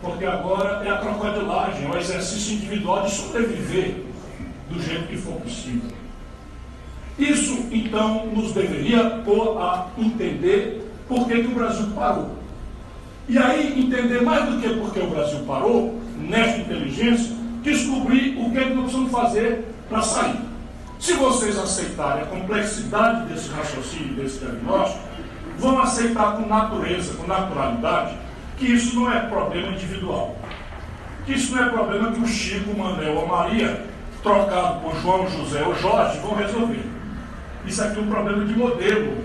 Porque agora é a crocodilagem, é o exercício individual de sobreviver do jeito que for possível. Isso, então, nos deveria pôr a entender por que, que o Brasil parou. E aí, entender mais do que por que o Brasil parou, nesta inteligência, descobrir o que, é que nós precisamos fazer para sair. Se vocês aceitarem a complexidade desse raciocínio, desse diagnóstico, vão aceitar com natureza, com naturalidade, que isso não é problema individual. Que isso não é problema que o Chico, o Manel ou a Maria, trocado por João, José ou Jorge, vão resolver. Isso aqui é um problema de modelo,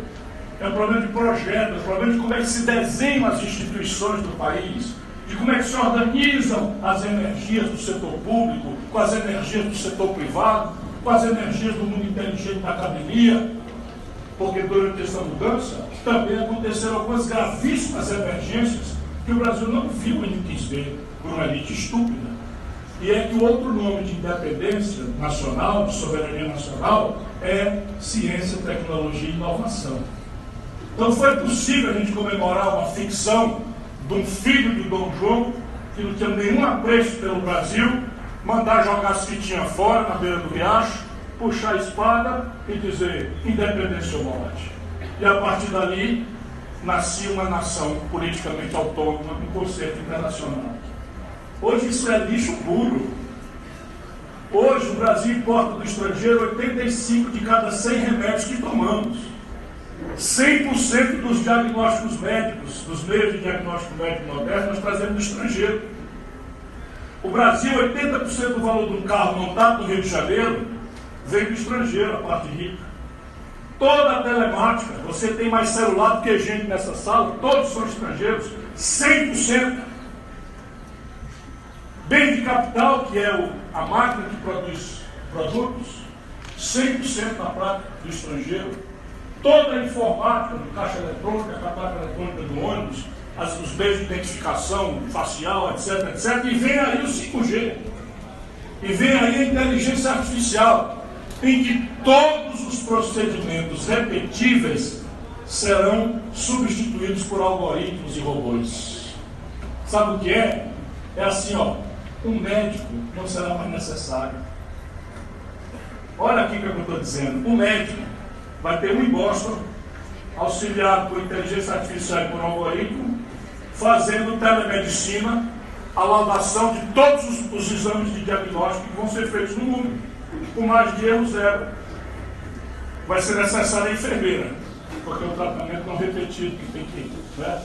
é um problema de projeto, é um problema de como é que se desenham as instituições do país, de como é que se organizam as energias do setor público, com as energias do setor privado, com as energias do mundo inteligente da academia, porque durante essa mudança também aconteceram algumas gravíssimas emergências que o Brasil não viu e não quis ver por uma elite estúpida. E é que o outro nome de independência nacional, de soberania nacional, é ciência, tecnologia e inovação. Então foi possível a gente comemorar uma ficção de um filho de Dom João, que não tinha nenhum apreço pelo Brasil, mandar jogar as fitinhas fora na beira do riacho, puxar a espada e dizer independência ou morte. E a partir dali nascia uma nação politicamente autônoma em conceito internacional. Hoje isso é lixo puro. Hoje o Brasil importa do estrangeiro 85 de cada 100 remédios que tomamos. 100% dos diagnósticos médicos, dos meios de diagnóstico médico moderno, nós trazemos do estrangeiro. O Brasil, 80% do valor de um carro montado no Rio de Janeiro, vem do estrangeiro, a parte rica. Toda a telemática, você tem mais celular do que gente nessa sala, todos são estrangeiros, 100%. Bem de capital, que é a máquina que produz produtos, 100% na prática do estrangeiro. Toda a informática do caixa eletrônica, a placa eletrônica do ônibus, as, os meios de identificação facial, etc, etc. E vem aí o 5G. E vem aí a inteligência artificial, em que todos os procedimentos repetíveis serão substituídos por algoritmos e robôs. Sabe o que é? É assim, ó um médico não será mais necessário. Olha aqui o que eu estou dizendo. Um médico vai ter um em auxiliado por inteligência artificial e por algoritmo, fazendo telemedicina, a laudação de todos os, os exames de diagnóstico que vão ser feitos no mundo, com mais de erro zero. Vai ser necessária a enfermeira, porque é um tratamento não repetido que tem que. Né?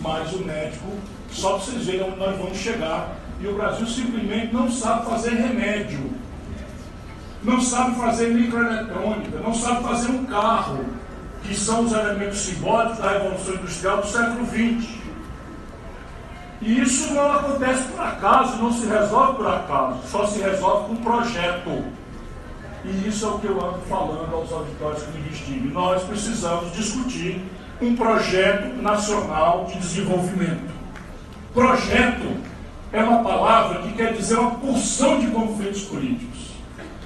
Mas o médico, só para vocês verem onde nós vamos chegar e o Brasil simplesmente não sabe fazer remédio, não sabe fazer microeletrônica, não sabe fazer um carro, que são os elementos simbólicos da Revolução Industrial do século XX. E isso não acontece por acaso, não se resolve por acaso, só se resolve com projeto. E isso é o que eu ando falando aos auditórios que me distinguem. Nós precisamos discutir um projeto nacional de desenvolvimento. Projeto é uma palavra que quer dizer uma porção de conflitos políticos.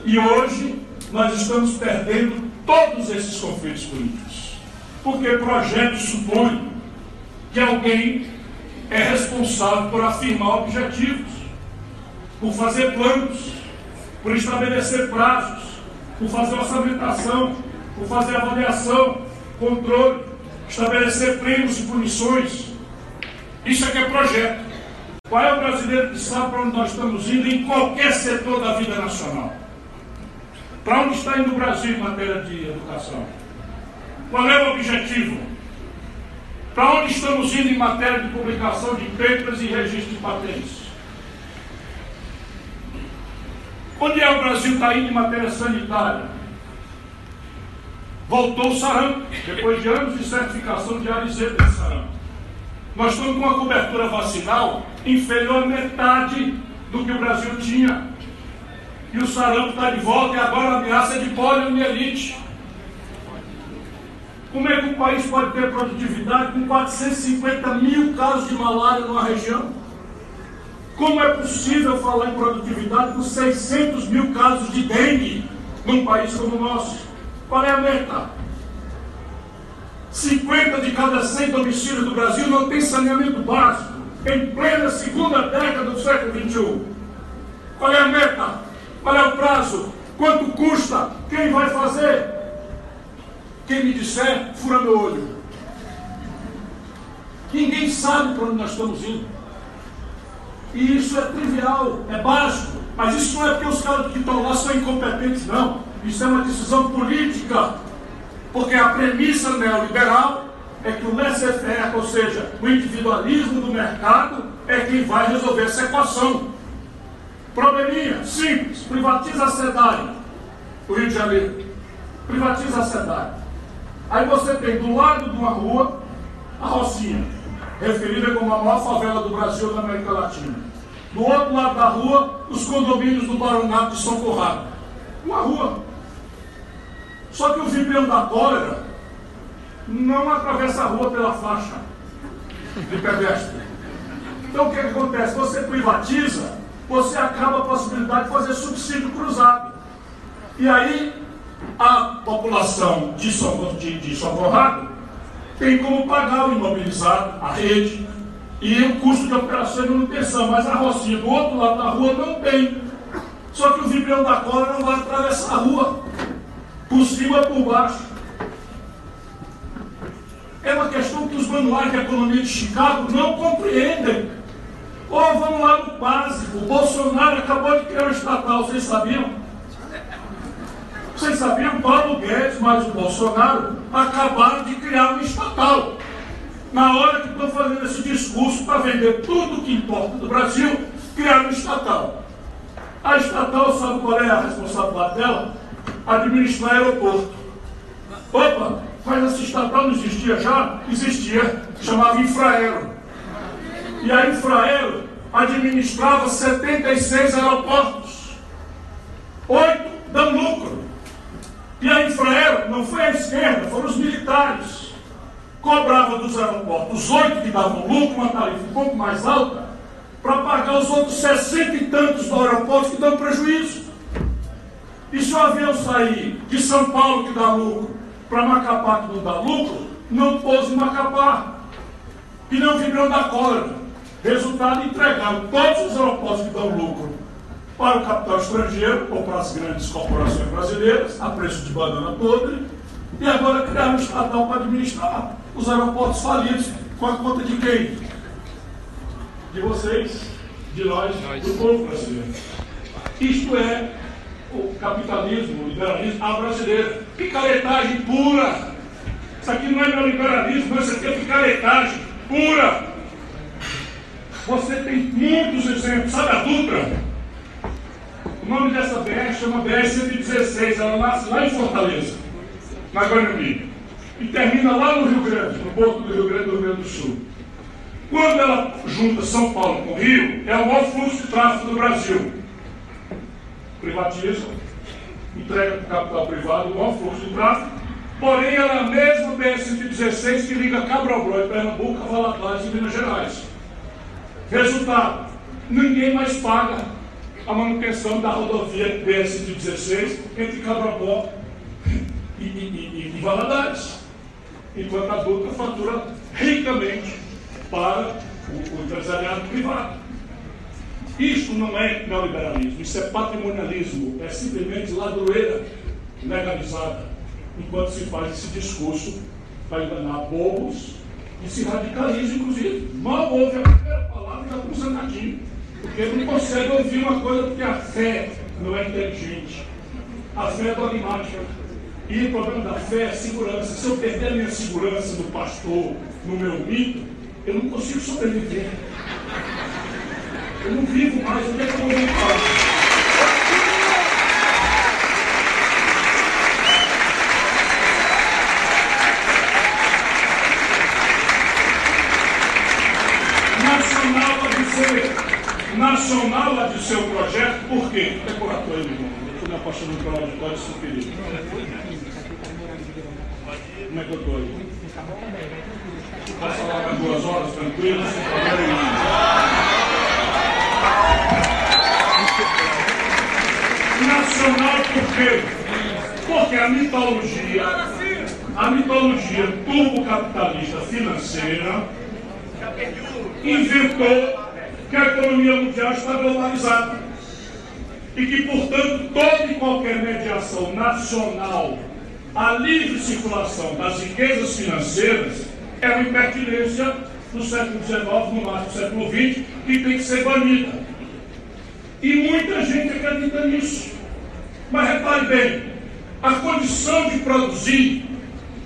E hoje nós estamos perdendo todos esses conflitos políticos. Porque projeto supõe que alguém é responsável por afirmar objetivos, por fazer planos, por estabelecer prazos, por fazer orçamentação, por fazer avaliação, controle, estabelecer prêmios e punições. Isso é que é projeto. Qual é o brasileiro que sabe para onde nós estamos indo em qualquer setor da vida nacional? Para onde está indo o Brasil em matéria de educação? Qual é o objetivo? Para onde estamos indo em matéria de publicação de papers e registro de patentes? Onde é o Brasil está indo em matéria sanitária? Voltou o sarampo, depois de anos de certificação de ARZ de sarampo. Nós estamos com uma cobertura vacinal inferior à metade do que o Brasil tinha. E o sarampo está de volta e agora a ameaça é de poliomielite. Como é que um país pode ter produtividade com 450 mil casos de malária numa região? Como é possível falar em produtividade com 600 mil casos de dengue num país como o nosso? Qual é a meta? 50 de cada 100 domicílios do Brasil não tem saneamento básico, em plena segunda década do século XXI. Qual é a meta? Qual é o prazo? Quanto custa? Quem vai fazer? Quem me disser, fura meu olho. Ninguém sabe para onde nós estamos indo. E isso é trivial, é básico. Mas isso não é porque os caras que estão lá são incompetentes, não. Isso é uma decisão política porque a premissa neoliberal é que o laissez-faire, ou seja, o individualismo do mercado, é quem vai resolver essa equação. Probleminha, simples, privatiza a SEDAI, o Rio de Janeiro. Privatiza a SEDAI. Aí você tem do lado de uma rua a Rocinha. referida como a maior favela do Brasil da América Latina. Do outro lado da rua, os condomínios do Baronato de São Corrado. Uma rua. Só que o vibrão da cólera não atravessa a rua pela faixa de pedestre. Então o que, que acontece? Você privatiza, você acaba a possibilidade de fazer subsídio cruzado. E aí a população de Conrado tem como pagar o imobilizado, a rede, e o custo de operação e manutenção, mas a Rocinha do outro lado da rua não tem. Só que o vibrão da cola não vai atravessar a rua, por cima e por baixo. É uma questão que os manuais de economia de Chicago não compreendem. Ou vamos lá no básico. O Bolsonaro acabou de criar um estatal, vocês sabiam? Vocês sabiam? Paulo Guedes, mais o Bolsonaro, acabaram de criar um estatal. Na hora que estão fazendo esse discurso para vender tudo que importa do Brasil, criaram um estatal. A estatal, sabe qual é a responsabilidade dela? Administrar aeroporto. Opa, mas essa estatal não existia já? Existia, chamava Infraero. E a Infraero administrava 76 aeroportos. Oito dão lucro. E a Infraero não foi a esquerda, foram os militares. Cobrava dos aeroportos oito que davam lucro, uma tarifa um pouco mais alta, para pagar os outros sessenta e tantos aeroportos que dão prejuízo. E se o avião sair de São Paulo, que dá lucro, para Macapá, que não dá lucro, não pôs em Macapá. E não vibrou da cólera. Resultado, entregaram todos os aeroportos que dão lucro para o capital estrangeiro ou para as grandes corporações brasileiras, a preço de banana podre, e agora criaram um estatal para administrar os aeroportos falidos com a conta de quem? De vocês, de nós, do povo brasileiro. Isto é o capitalismo, o liberalismo à brasileira. Picaretagem pura. Isso aqui não é neoliberalismo, isso aqui é picaretagem pura. Você tem muitos exemplos. Sabe a Dutra? O nome dessa BR chama BR-116. Ela nasce lá em Fortaleza, na Guanambi. E termina lá no Rio Grande, no porto do Rio Grande do Rio Grande do Sul. Quando ela junta São Paulo com o Rio, é o maior fluxo de tráfego do Brasil privatiza, entrega para o capital privado o maior fluxo de tráfego, porém ela é a mesma BR-116 que liga Cabrobró em Pernambuco Valadares em Minas Gerais. Resultado, ninguém mais paga a manutenção da rodovia BR-116 entre Cabrobró e, e, e, e Valadares, enquanto a Dutra fatura ricamente para o, o empresariado privado. Isso não é neoliberalismo, isso é patrimonialismo, é simplesmente ladroeira legalizada, enquanto se faz esse discurso para enganar bobos e se radicaliza, inclusive. Mal ouve a primeira palavra e já com sanadinho, porque não consegue ouvir uma coisa porque a fé não é inteligente, a fé é dogmática. E o problema da fé é segurança. Se eu perder a minha segurança no pastor, no meu mito, eu não consigo sobreviver. Eu não vivo mais, onde é que eu vou voltar? Nacional há de ser, nacional há de ser o projeto, por quê? Decorator aí, irmão. Eu estou me apaixonando pela auditória, isso querido. Como é que eu estou aí? Posso falar duas horas tranquilo, sem problema nenhum. Nacional por quê? Porque a mitologia, a mitologia turbo-capitalista financeira inventou que a economia mundial está globalizada e que, portanto, toda e qualquer mediação nacional à livre circulação das riquezas financeiras é uma impertinência do século XIX, no máximo do século XX, que tem que ser banida. E muita gente acredita nisso. Mas repare bem, a condição de produzir,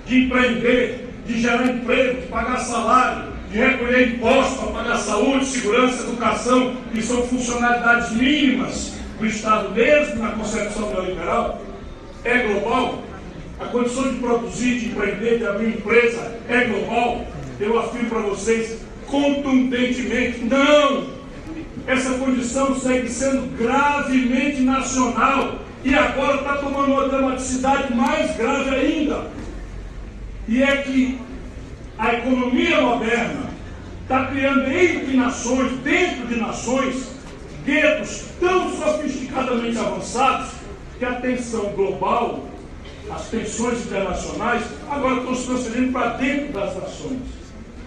de empreender, de gerar emprego, de pagar salário, de recolher impostos para pagar saúde, segurança, educação, que são funcionalidades mínimas do Estado, mesmo na concepção neoliberal, é global. A condição de produzir, de empreender, de abrir empresa é global. Eu afirmo para vocês, contundentemente. Não! Essa condição segue sendo gravemente nacional e agora está tomando uma dramaticidade mais grave ainda. E é que a economia moderna está criando entre nações, dentro de nações, guetos tão sofisticadamente avançados que a tensão global, as tensões internacionais, agora estão se transferindo para dentro das nações.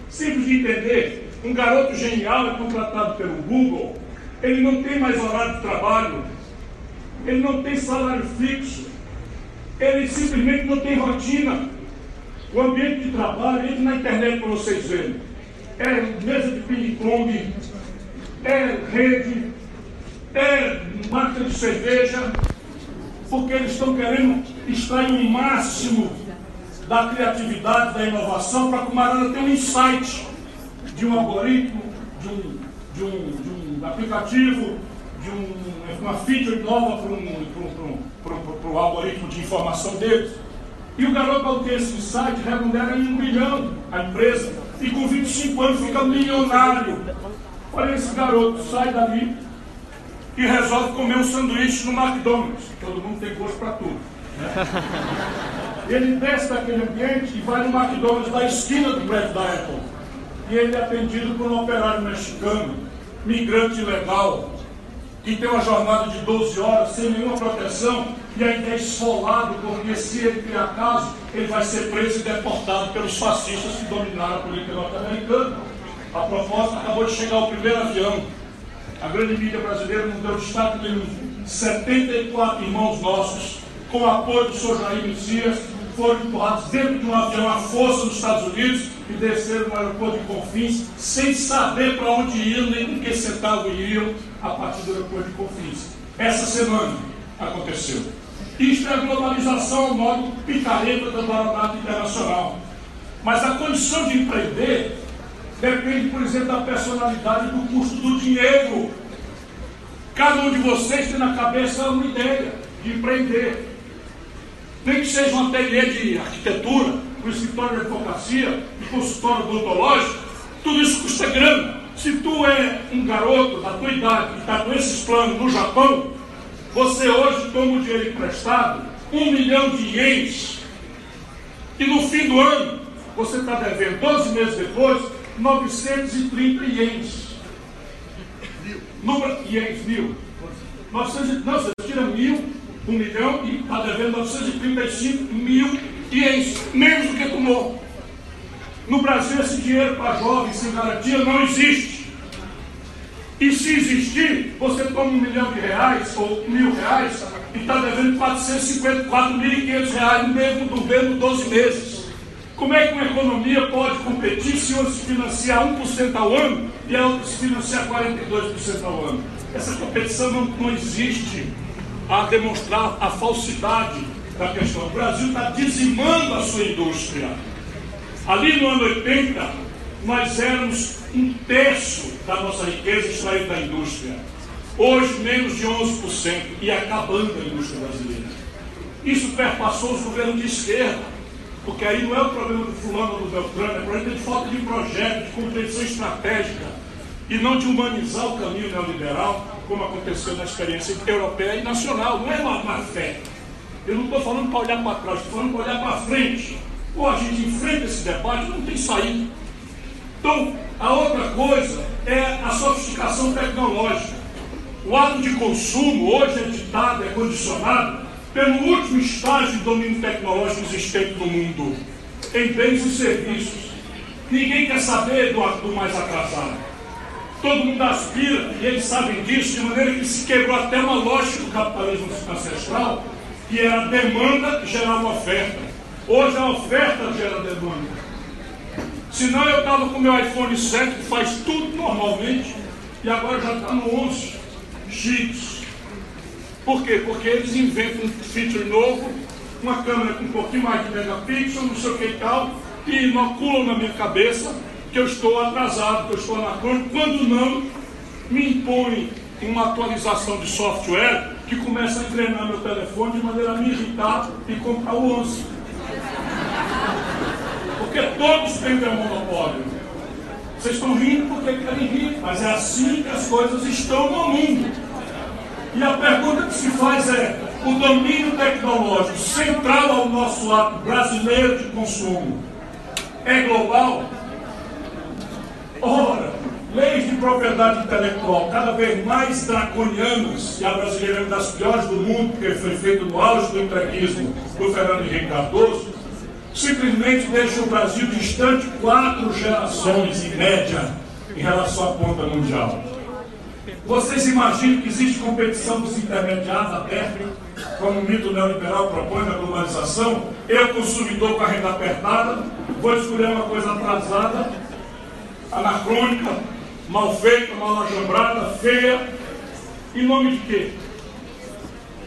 Simples de entender, um garoto genial é contratado pelo Google, ele não tem mais horário de trabalho, ele não tem salário fixo, ele simplesmente não tem rotina. O ambiente de trabalho, entre na internet para vocês verem. É mesa de ping-pong, é rede, é máquina de cerveja, porque eles estão querendo extrair o máximo da criatividade, da inovação, para que o Marana tenha um insight de um algoritmo, de um, de um, de um aplicativo, de um, uma feature nova para um, o algoritmo de informação deles. E o garoto, ao ter esse insight, remunera em um milhão a empresa, e com 25 anos fica milionário. Olha esse garoto, sai dali, e resolve comer um sanduíche no McDonald's. Todo mundo tem gosto para tudo. Né? Ele desce daquele ambiente e vai no McDonald's da esquina do prédio da Apple. E ele é atendido por um operário mexicano, migrante ilegal, que tem uma jornada de 12 horas sem nenhuma proteção e ainda é esfolado, porque se ele criar caso, ele vai ser preso e deportado pelos fascistas que dominaram a política norte-americana. A propósito, acabou de chegar o primeiro avião a grande mídia brasileira não deu destaque nenhum. 74 irmãos nossos, com apoio do senhor Jair Messias, foram empurrados dentro de um avião à força nos Estados Unidos e desceram no aeroporto de Confins, sem saber para onde iam, nem com que centavo iriam, a partir do aeroporto de Confins. Essa semana aconteceu. Isto é a globalização ao modo picareta da baronata internacional. Mas a condição de empreender Depende, por exemplo, da personalidade e do custo do dinheiro. Cada um de vocês tem na cabeça uma ideia de empreender. Nem que seja um ateliê de arquitetura, um escritório de advocacia, um consultório odontológico, tudo isso custa grana. Se tu é um garoto da tua idade que está com esses planos no Japão, você hoje toma o dinheiro emprestado, um milhão de ienes, e no fim do ano você está devendo 12 meses depois 930 ienes. No, ienes, mil. 900, não, você tira mil, um milhão e está devendo 935 mil ienes, menos do que tomou. No Brasil, esse dinheiro para jovens sem garantia não existe. E se existir, você toma um milhão de reais ou mil reais e está devendo 454.500 reais no mesmo do mesmo 12 meses. Como é que uma economia pode competir se uma se financia 1% ao ano e a outra se financia 42% ao ano? Essa competição não, não existe a demonstrar a falsidade da questão. O Brasil está dizimando a sua indústria. Ali no ano 80, nós éramos um terço da nossa riqueza extraída da indústria. Hoje, menos de 11% e acabando a indústria brasileira. Isso perpassou os governos de esquerda porque aí não é o problema do fulano ou do Beltrano, é o problema de falta de projeto, de compreensão estratégica e não de humanizar o caminho neoliberal, como aconteceu na experiência europeia e nacional. Não é uma má fé. Eu não estou falando para olhar para trás, estou falando para olhar para frente. Ou a gente enfrenta esse debate, não tem saída. Então, a outra coisa é a sofisticação tecnológica. O ato de consumo hoje é ditado, é condicionado pelo último estágio de domínio tecnológico existente no mundo, em bens e serviços. Ninguém quer saber do, do mais atrasado. Todo mundo aspira, e eles sabem disso, de maneira que se quebrou até uma lógica do capitalismo ancestral, que era a demanda que gerava oferta. Hoje a oferta gera demanda. Senão eu estava com meu iPhone 7, que faz tudo normalmente, e agora já está no 11 X. Por quê? Porque eles inventam um feature novo, uma câmera com um pouquinho mais de megapixel, não sei o que e tal, e inoculam na minha cabeça que eu estou atrasado, que eu estou anacrônico, quando não me impõe uma atualização de software que começa a treinar meu telefone de maneira a me irritar e comprar o 11. Porque todos têm o monopólio. Vocês estão rindo porque querem rir, mas é assim que as coisas estão no mundo. E a pergunta que se faz é: o domínio tecnológico central ao nosso ato brasileiro de consumo é global? Ora, leis de propriedade intelectual cada vez mais draconianas, e a brasileira é uma das piores do mundo, porque foi feito no auge do entreguismo do Fernando Henrique Cardoso, simplesmente deixa o Brasil distante quatro gerações, em média, em relação à ponta mundial. Vocês imaginam que existe competição dos intermediários aberta, como o mito neoliberal propõe na globalização? Eu, consumidor com a renda apertada, vou escolher uma coisa atrasada, anacrônica, mal feita, mal ajambrada, feia, em nome de quê?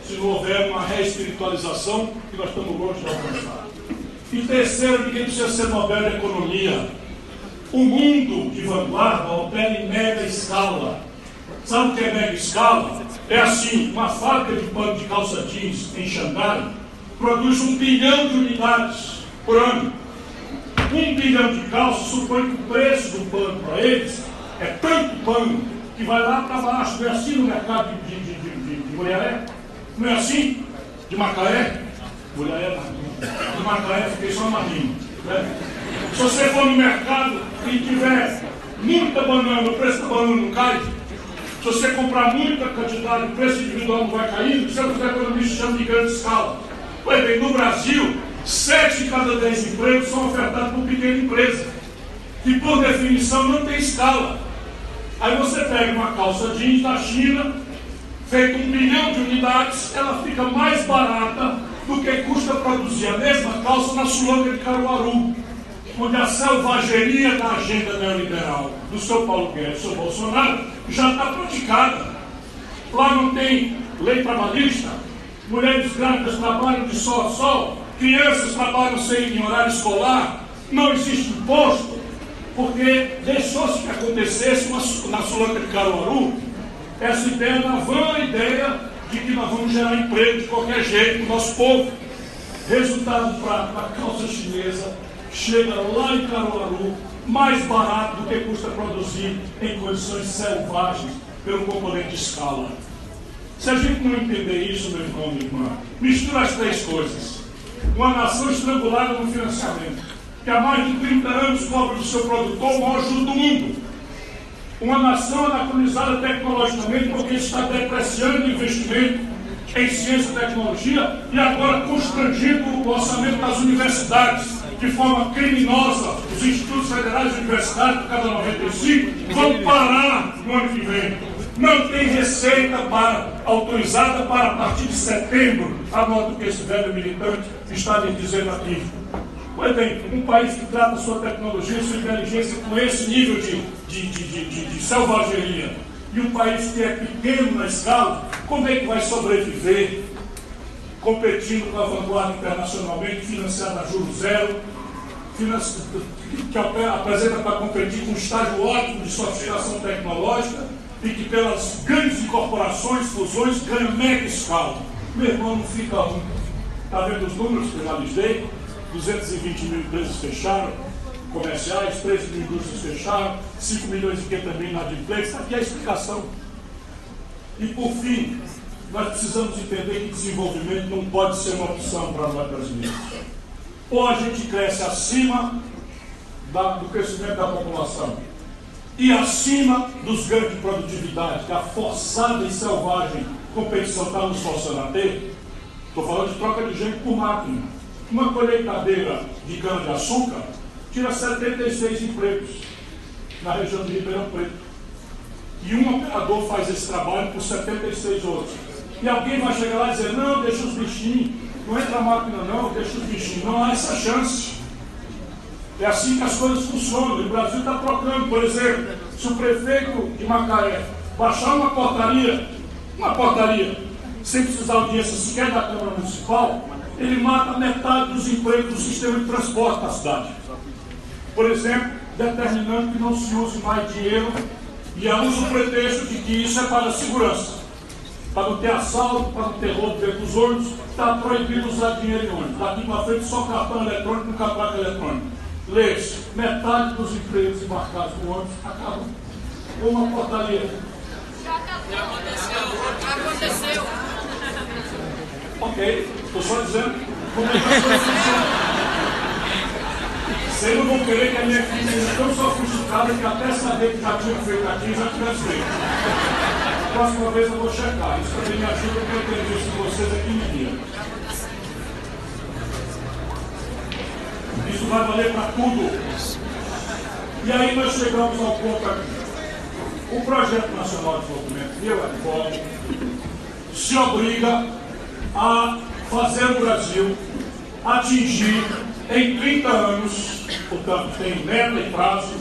Se não houver uma reespiritualização que nós estamos longe de alcançar. E terceiro, ninguém precisa ser Nobel de Economia. O mundo de vanguarda opera em mega escala. Sabe o que é mega escala? É assim, uma fábrica de pano de calça jeans em Xangai produz um bilhão de unidades por ano. Um bilhão de calças supõe que o preço do pano para eles é tanto pano que vai lá para baixo. Não é assim no mercado de, de, de, de, de? Não é assim? De Macaé? Mulheré não de Macaé, fiquei só rima. Né? Se você for no mercado e tiver muita banana, o preço da banana não cai. Se você comprar muita quantidade, o preço individual não vai cair. Isso é o que os economistas chamam de grande escala. Pois bem, no Brasil, sete de cada dez empregos são ofertados por pequena empresa, que por definição não tem escala. Aí você pega uma calça jeans da China, feita um bilhão de unidades, ela fica mais barata do que custa produzir a mesma calça na Sulanga de Caruaru, onde a selvageria da agenda neoliberal do seu Paulo Guedes, do seu Bolsonaro, já está praticada. Lá não tem lei trabalhista, mulheres grávidas trabalham de sol a sol, crianças trabalham sem em horário escolar, não existe imposto, porque deixou-se que acontecesse uma, na Sulanga de Caruaru essa ideia, uma vã ideia de que nós vamos gerar emprego de qualquer jeito para o nosso povo. Resultado prático, a calça chinesa chega lá em Caruaru mais barato do que custa produzir em condições selvagens pelo componente escala. Se a gente não entender isso, meu irmão, minha irmã, mistura as três coisas. Uma nação estrangulada no financiamento, que há mais de 30 anos cobra do seu produtor o maior juro do mundo uma nação anacronizada tecnologicamente porque está depreciando investimento em ciência e tecnologia e agora constrangindo o orçamento das universidades de forma criminosa. Os institutos federais e universitários, por cada 95, vão parar no ano que vem. Não tem receita para, autorizada para a partir de setembro, a nota que esse velho militante está lhe dizendo aqui. Pois bem, um país que trata sua tecnologia, sua inteligência com esse nível de, de, de, de, de selvageria, e um país que é pequeno na escala, como é que vai sobreviver competindo com a vanguarda internacionalmente, financiada a juros zero, que apresenta para competir com um estágio ótimo de sofisticação tecnológica e que pelas grandes incorporações, fusões, ganha mega escala. Meu irmão, não fica um. Está vendo os números que eu já dei? 220 mil empresas fecharam, comerciais, 13 mil indústrias fecharam, 5 milhões de que também na Adiplex, aqui é a explicação. E por fim, nós precisamos entender que desenvolvimento não pode ser uma opção para nós brasileiros. Ou a gente cresce acima da, do crescimento da população e acima dos ganhos de produtividade que a forçada e selvagem competição está nos forçando a ter. Estou falando de troca de gente por máquina. Uma colheitadeira de cana-de-açúcar tira 76 empregos na região de Ribeirão Preto. E um operador faz esse trabalho por 76 outros. E alguém vai chegar lá e dizer, não, deixa os bichinhos, não entra a máquina não, deixa os bichinhos. Não há essa chance. É assim que as coisas funcionam. o Brasil está trocando, por exemplo, se o prefeito de Macaé baixar uma portaria, uma portaria, sem precisar audiência sequer da Câmara Municipal, ele mata metade dos empregos do sistema de transporte da cidade. Por exemplo, determinando que não se use mais dinheiro e usa o pretexto de que isso é para a segurança. Para não ter assalto, para não ter roubo dentro dos ônibus, está proibido usar dinheiro em ônibus. Daqui para frente só cartão eletrônico, nunca placa eletrônica. Lê-se, metade dos empregos embarcados no ônibus acabam com uma portaria. Já aconteceu. Já aconteceu. Ok, estou só dizendo como é que. Vocês não vão querer que a minha filha seja tão sofisticada que até saber que já tinha feito aqui já tivesse feito. Próxima vez eu vou checar. Isso também me ajuda porque eu tenho visto vocês aqui no Isso vai valer para tudo. E aí nós chegamos ao ponto aqui. O Projeto Nacional de Desenvolvimento, eu advogo, se obriga a fazer o Brasil atingir em 30 anos, portanto tem meta e prazo,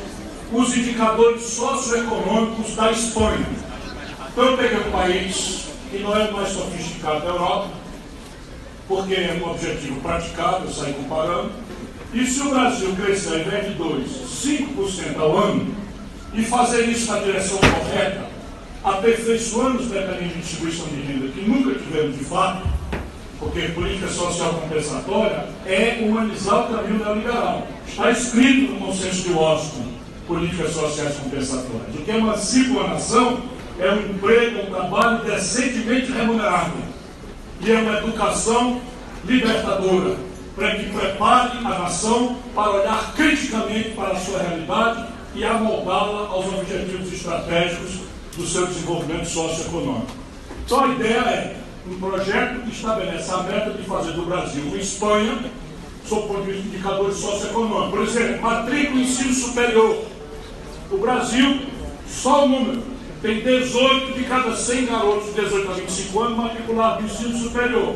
os indicadores socioeconômicos da Espanha. Então eu peguei um país que não é o mais sofisticado da Europa, porque é um objetivo praticado, eu saí comparando, e se o Brasil crescer ao invés de 2, 5% ao ano, e fazer isso na direção correta, aperfeiçoando os mecanismos de distribuição de renda que nunca tivemos de fato, porque política social compensatória é humanizar o caminho neoliberal. Está escrito no consenso de Washington, políticas sociais compensatórias. O que emancipa a nação é um emprego, um trabalho decentemente remunerado e é uma educação libertadora, para que prepare a nação para olhar criticamente para a sua realidade e amoldá-la aos objetivos estratégicos do seu desenvolvimento socioeconômico. Então a ideia é um projeto que estabelece a meta de fazer do Brasil uma Espanha, sob o ponto de vista de indicadores socioeconômicos. Por exemplo, matrícula em ensino superior. O Brasil, só o número, tem 18 de cada 100 garotos de 18 a 25 anos matriculados no ensino superior.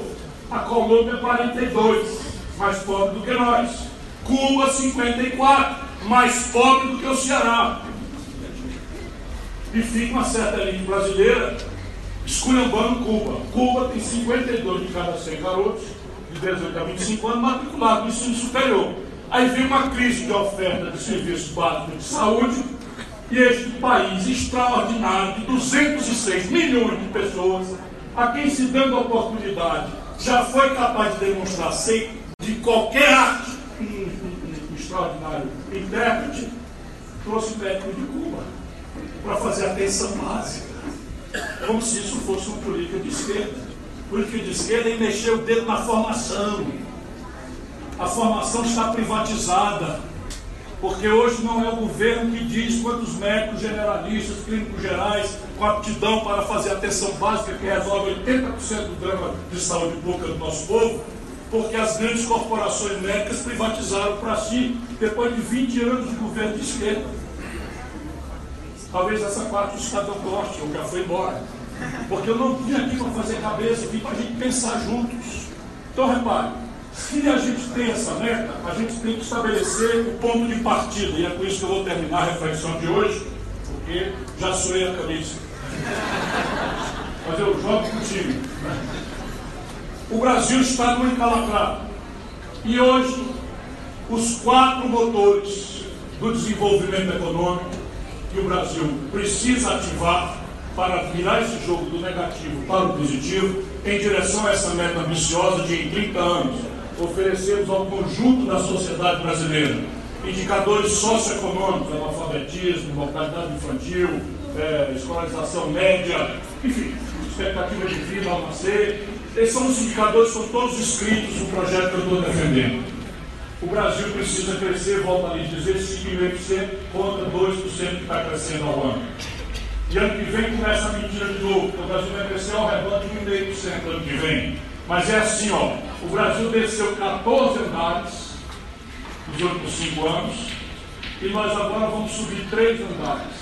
A Colômbia, 42, mais pobre do que nós. Cuba, 54, mais pobre do que o Ceará. E fica uma certa elite brasileira esculhambando Cuba. Cuba tem 52 de cada 100 garotos, de 18 a 25 anos, matriculados no ensino superior. Aí vem uma crise de oferta de serviços básicos de saúde, e este país extraordinário, de 206 milhões de pessoas, a quem se dando a oportunidade, já foi capaz de demonstrar ser de qualquer arte um, um, um extraordinário intérprete, trouxe médico de Cuba para fazer a atenção básica como se isso fosse uma política de esquerda. Política de esquerda é mexer o dedo na formação. A formação está privatizada, porque hoje não é o governo que diz quantos médicos generalistas, clínicos gerais, com aptidão para fazer atenção básica, que resolve 80% do drama de saúde pública do nosso povo, porque as grandes corporações médicas privatizaram para si, depois de 20 anos de governo de esquerda. Talvez essa parte do Estadão goste, ou já foi embora. Porque eu não vim aqui para fazer cabeça, vim para a gente pensar juntos. Então, repare, se a gente tem essa meta, a gente tem que estabelecer o ponto de partida. E é com isso que eu vou terminar a reflexão de hoje, porque já suei a camisa. Mas eu jogo contigo. O Brasil está no encalacrado. E hoje, os quatro motores do desenvolvimento econômico que o Brasil precisa ativar para virar esse jogo do negativo para o positivo em direção a essa meta ambiciosa de, em 30 anos, oferecermos ao conjunto da sociedade brasileira indicadores socioeconômicos, analfabetismo, mortalidade infantil, é, escolarização média, enfim, expectativa de vida ao nascer. Esses são os indicadores estão todos escritos no projeto que eu estou defendendo. O Brasil precisa crescer, volta ali dizer, 5,5% contra 2% que está crescendo ao ano. E ano que vem começa a mentira de novo, o Brasil vai crescer ao redor de 1,5% ano que vem. Mas é assim, ó, o Brasil desceu 14 andares nos últimos 5 anos e nós agora vamos subir 3 andares.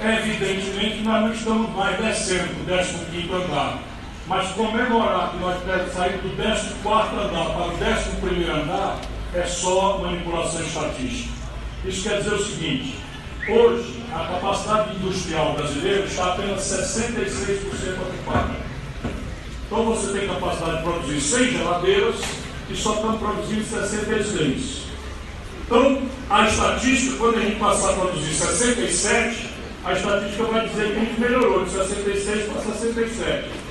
Evidentemente nós não estamos mais descendo do 15 andar. Mas comemorar que nós saímos do 14 andar para o 11 andar é só manipulação estatística. Isso quer dizer o seguinte: hoje a capacidade industrial brasileira está apenas 66% ocupada. Então você tem capacidade de produzir 100 geladeiras e só estão produzindo 66. Então, a estatística, quando a gente passar a produzir 67, a estatística vai dizer que a gente melhorou de 66 para 67.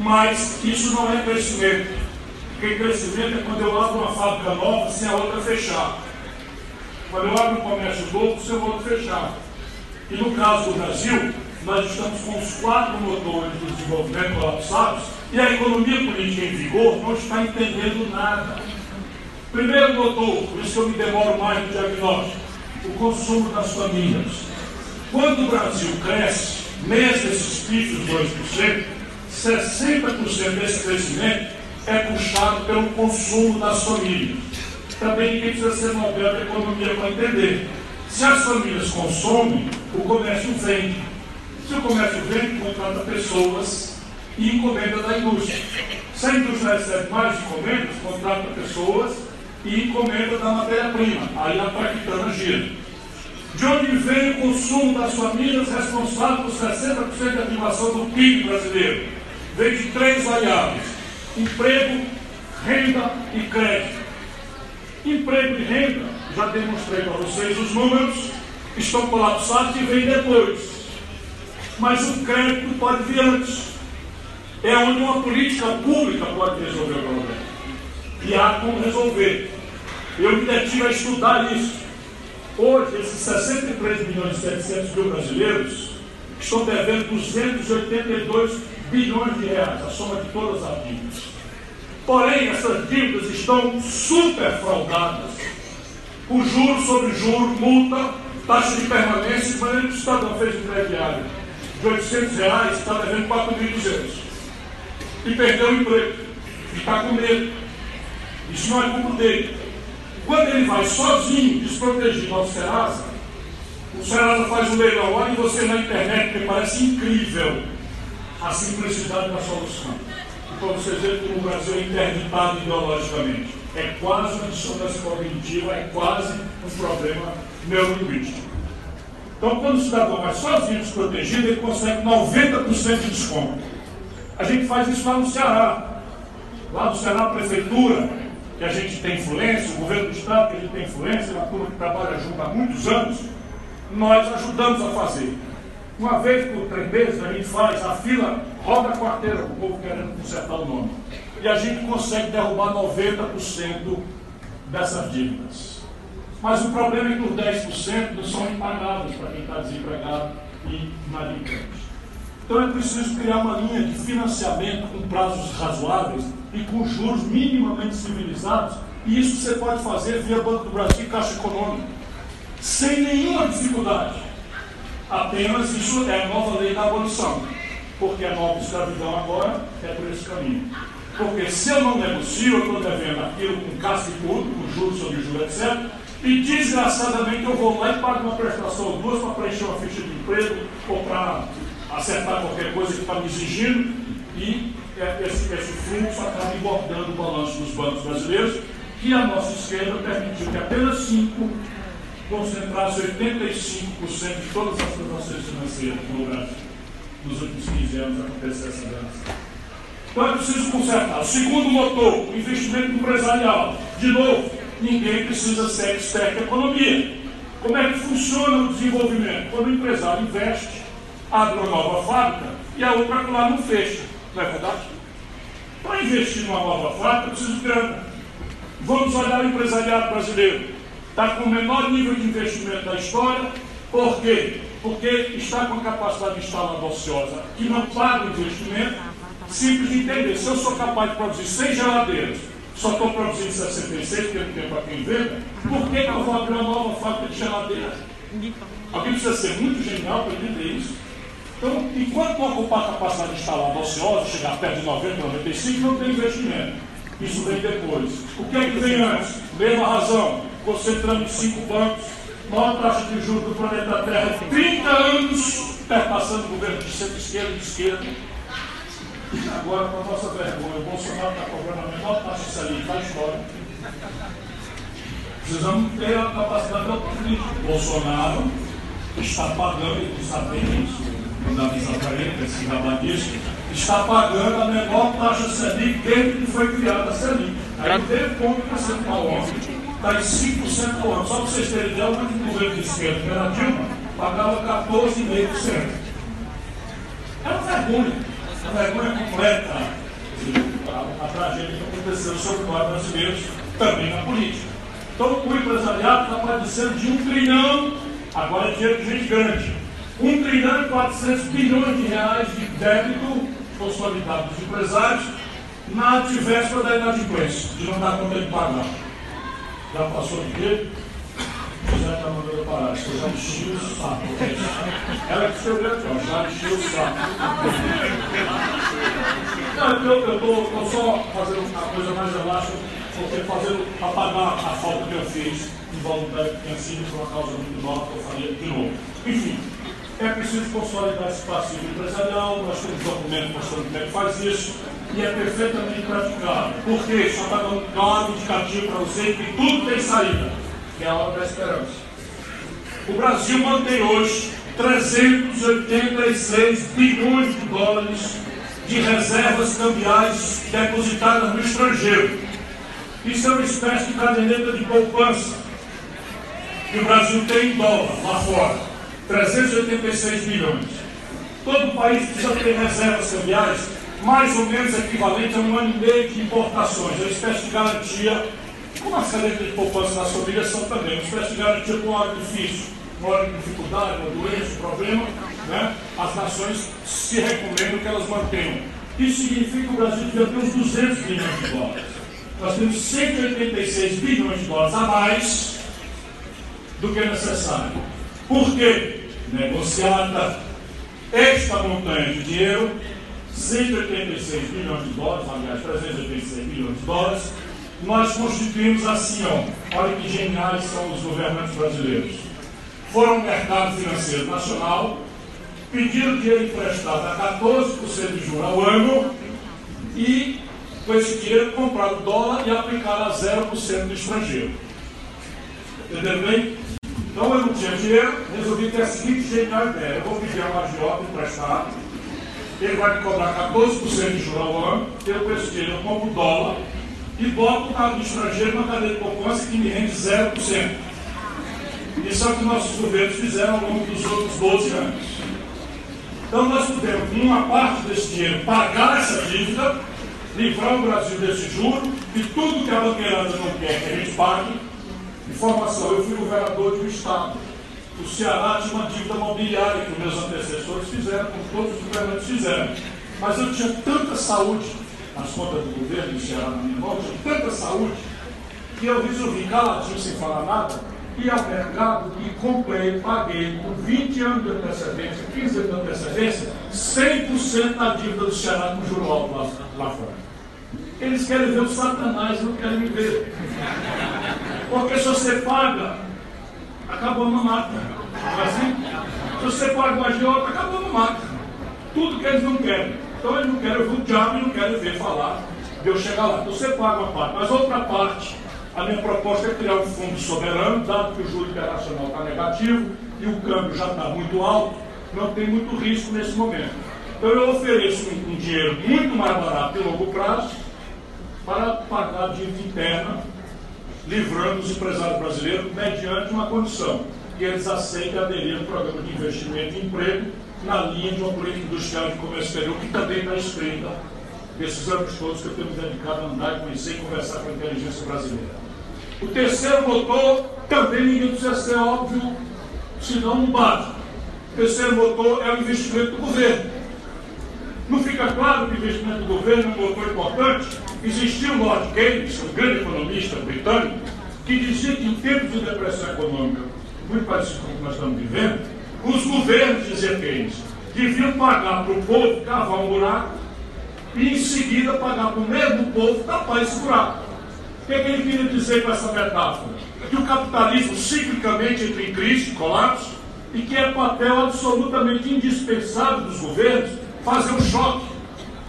Mas isso não é crescimento. Porque crescimento é quando eu abro uma fábrica nova sem a outra fechar. Quando eu abro um comércio novo, seu outro fechado. E no caso do Brasil, nós estamos com os quatro motores do desenvolvimento colapsados e a economia política em vigor não está entendendo nada. Primeiro motor, por isso que eu me demoro mais no diagnóstico, o consumo das famílias. Quando o Brasil cresce, mesmo esses picos 2%, 60% desse crescimento é puxado pelo consumo das famílias. Também ninguém precisa ser moderno da economia para entender. Se as famílias consomem, o comércio vende. Se o comércio vende, contrata pessoas e encomenda da indústria. Se a indústria recebe mais encomendas, contrata pessoas e encomenda da matéria-prima. Aí a traquitana gira. De onde vem o consumo das famílias responsável por 60% da ativação do PIB brasileiro? Vem de três variáveis: emprego, renda e crédito. Emprego e renda, já demonstrei para vocês os números, estão colapsados e vêm depois. Mas o crédito pode vir antes. É onde uma política pública pode resolver o problema. E há como resolver. Eu me detive a estudar isso. Hoje, esses 63 milhões e 700 mil brasileiros estão devendo 282 bilhões de reais, a soma de todas as dívidas. Porém, essas dívidas estão superfraudadas. O juro sobre juro, multa, taxa de permanência, de maneira que o cidadão fez um crediário de 800 reais, está devendo 4.200. E perdeu o emprego. E está com medo. Isso não é culpa dele. Quando ele vai sozinho, desprotegido ao Serasa, o Serasa faz um leilão, olha você na internet, porque parece incrível a simplicidade da solução. E para vocês verem como o Brasil é interditado ideologicamente. É quase uma dissonância cognitiva, é quase um problema neurolinguístico. Então, quando o cidadão vai sozinho desprotegido, ele consegue 90% de desconto. A gente faz isso lá no Ceará. Lá no Ceará, a prefeitura que a gente tem influência, o governo do Estado que a gente tem influência, uma turma que trabalha junto há muitos anos, nós ajudamos a fazer. Uma vez por três meses a gente faz a fila, roda a quarteira, o povo querendo consertar o nome. E a gente consegue derrubar 90% dessas dívidas. Mas o problema é que os 10% não são impagáveis para quem está desempregado e inadimplente. Então é preciso criar uma linha de financiamento com prazos razoáveis e com juros minimamente civilizados, e isso você pode fazer via Banco do Brasil e Caixa Econômica, sem nenhuma dificuldade. Apenas isso é a nova lei da abolição, porque a nova escravidão agora é por esse caminho. Porque se eu não negocio, eu estou devendo aquilo com casca e tudo, com juros sobre juros, etc. E desgraçadamente eu vou lá e pago uma prestação ou duas para preencher uma ficha de emprego ou para acertar qualquer coisa que está me exigindo. E é, esse, esse fluxo acaba engordando o balanço dos bancos brasileiros, que a nossa esquerda permitiu que apenas 5 concentrasse 85% de todas as transações financeiras no Brasil. Nos últimos 15 anos aconteceu essa dança. Então é preciso consertar. O segundo motor, o investimento empresarial. De novo, ninguém precisa ser expert em economia. Como é que funciona o desenvolvimento? Quando o empresário investe, abre uma nova fábrica e a outra lá não fecha. Não é verdade? Para investir numa nova fábrica, preciso de grana. Vamos olhar o empresariado brasileiro. Está com o menor nível de investimento da história. Por quê? Porque está com a capacidade instalada ociosa que não paga o investimento. Simples de entender. Se eu sou capaz de produzir 100 geladeiras, só estou produzindo 66 porque não tem para quem venda, por que, que eu vou abrir uma nova fábrica de geladeiras? Alguém precisa ser muito genial para entender isso. Então, enquanto não ocupar a capacidade instalada ociosa, chegar perto de 90, 95, não tem investimento. Isso vem depois. O que é que vem antes? Mesma razão, concentrando em cinco bancos, maior taxa de juros do planeta Terra, 30 anos, perpassando o governo de centro-esquerda e de esquerda. E agora, para nossa vergonha, o Bolsonaro está cobrando a menor taxa de Selic da história. Precisamos ter a capacidade de autocrítica. Bolsonaro está pagando, ele sabe isso, da mesa preta, esse rabadismo, está pagando a menor taxa Selic desde que foi criada a Selic. Aí teve ponto percentual ontem, está em 5% ao ano. Só para vocês terem ideia, o último governo de esquerda, que era Dilma, pagava 14,5%. É uma vergonha, uma vergonha completa a, a, a tragédia que aconteceu sobre nós brasileiros, também na política. Então o empresariado está padecendo de um trilhão, agora é dinheiro de gente grande, um trilhão e 400 bilhões de reais de débito consolidado dos empresários na véspera da inadimplência, de não dar conta de pagar. Já passou de quê? Já está mandando parar, eu já enchi o saco. Ela que escreveu aqui, ó, já enchi o saco. Não, eu estou só fazendo uma coisa mais elástica, porque fazendo apagar a falta que eu fiz involuntária que tinha sido por uma causa muito nova que eu faria de novo. Enfim, é preciso consolidar esse passivo empresarial, nós temos documento mostrando como é que faz isso, e é perfeitamente praticável. Por quê? Só está dando um indicativo para você que tudo tem saída, que é a hora da esperança. O Brasil mantém hoje 386 bilhões de dólares de reservas cambiais depositadas no estrangeiro. Isso é uma espécie de caderneta de poupança que o Brasil tem em dólar lá fora. 386 bilhões. Todo país precisa ter reservas cambiais mais ou menos equivalente a um ano e meio de importações, é uma espécie de garantia, como as cadenas de poupança das famílias são também, uma espécie de garantia para uma hora difícil, uma hora de dificuldade, uma doença, um problema, né? as nações se recomendam que elas mantenham. Isso significa que o Brasil devia ter uns 200 bilhões de dólares. Nós temos 186 bilhões de dólares a mais do que é necessário. Por quê? Negociada esta montanha de dinheiro 186 bilhões de dólares, aliás, 386 bilhões de dólares, nós constituímos assim, ó, olha que geniais são os governantes brasileiros. Foram ao mercado financeiro nacional, pediram dinheiro emprestado a 14% de juros ao ano e, com esse dinheiro, compraram dólar e aplicaram a 0% do estrangeiro. Entendeu bem? Então eu não tinha dinheiro, resolvi ter a seguinte genial ideia: eu vou pedir a um agiota emprestado ele vai me cobrar 14% de juros ao ano, eu esse dinheiro eu compro dólar e boto o carro do estrangeiro na cadeia de poupança que me rende 0%. Isso é o que nossos governos fizeram ao longo dos outros 12 anos. Então nós pudemos, com uma parte desse dinheiro, pagar essa dívida, livrar o Brasil desse juro e tudo que a banqueirada não quer que a gente pague. Informação, eu fui governador de um estado o Ceará tinha uma dívida mobiliária que meus antecessores fizeram, como todos os governantes fizeram. Mas eu tinha tanta saúde nas contas do governo do Ceará na minha mão, tinha tanta saúde, que eu resolvi, caladinho, sem falar nada, ir ao mercado e comprei, paguei com 20 anos de antecedência, 15 anos de antecedência, 100% da dívida do Ceará com juro alto lá, lá fora. Eles querem ver o Satanás, não querem me ver. Porque se você paga acabou no mato. É assim? Se você paga uma agiota, acabou no mato. Tudo que eles não querem. Então eles não querem ouvir o diabo e não querem ver falar de eu chegar lá. Então você paga uma parte. Mas outra parte, a minha proposta é criar um fundo soberano, dado que o juro internacional está negativo e o câmbio já está muito alto, não tem muito risco nesse momento. Então eu ofereço um, um dinheiro muito mais barato e longo prazo para pagar a dívida interna livrando os empresários brasileiros mediante uma condição, que eles aceitem aderir ao programa de investimento e emprego na linha de uma política industrial de comércio exterior, que também está escrita nesses anos todos que eu tenho dedicado a andar e conhecer e conversar com a inteligência brasileira. O terceiro motor também ninguém precisa ser óbvio, senão um básico. O terceiro motor é o investimento do governo. Não fica claro que o investimento do governo é um motor importante? Existia o Lord Keynes, um grande economista britânico, que dizia que em tempos de depressão econômica, muito parecido com o que nós estamos vivendo, os governos, dizia Keynes, deviam pagar para o povo cavar um buraco e em seguida pagar para o mesmo povo tapar esse buraco. O que, é que ele queria dizer com essa metáfora? Que o capitalismo ciclicamente entra em crise, colapso, e que é papel absolutamente indispensável dos governos fazer um choque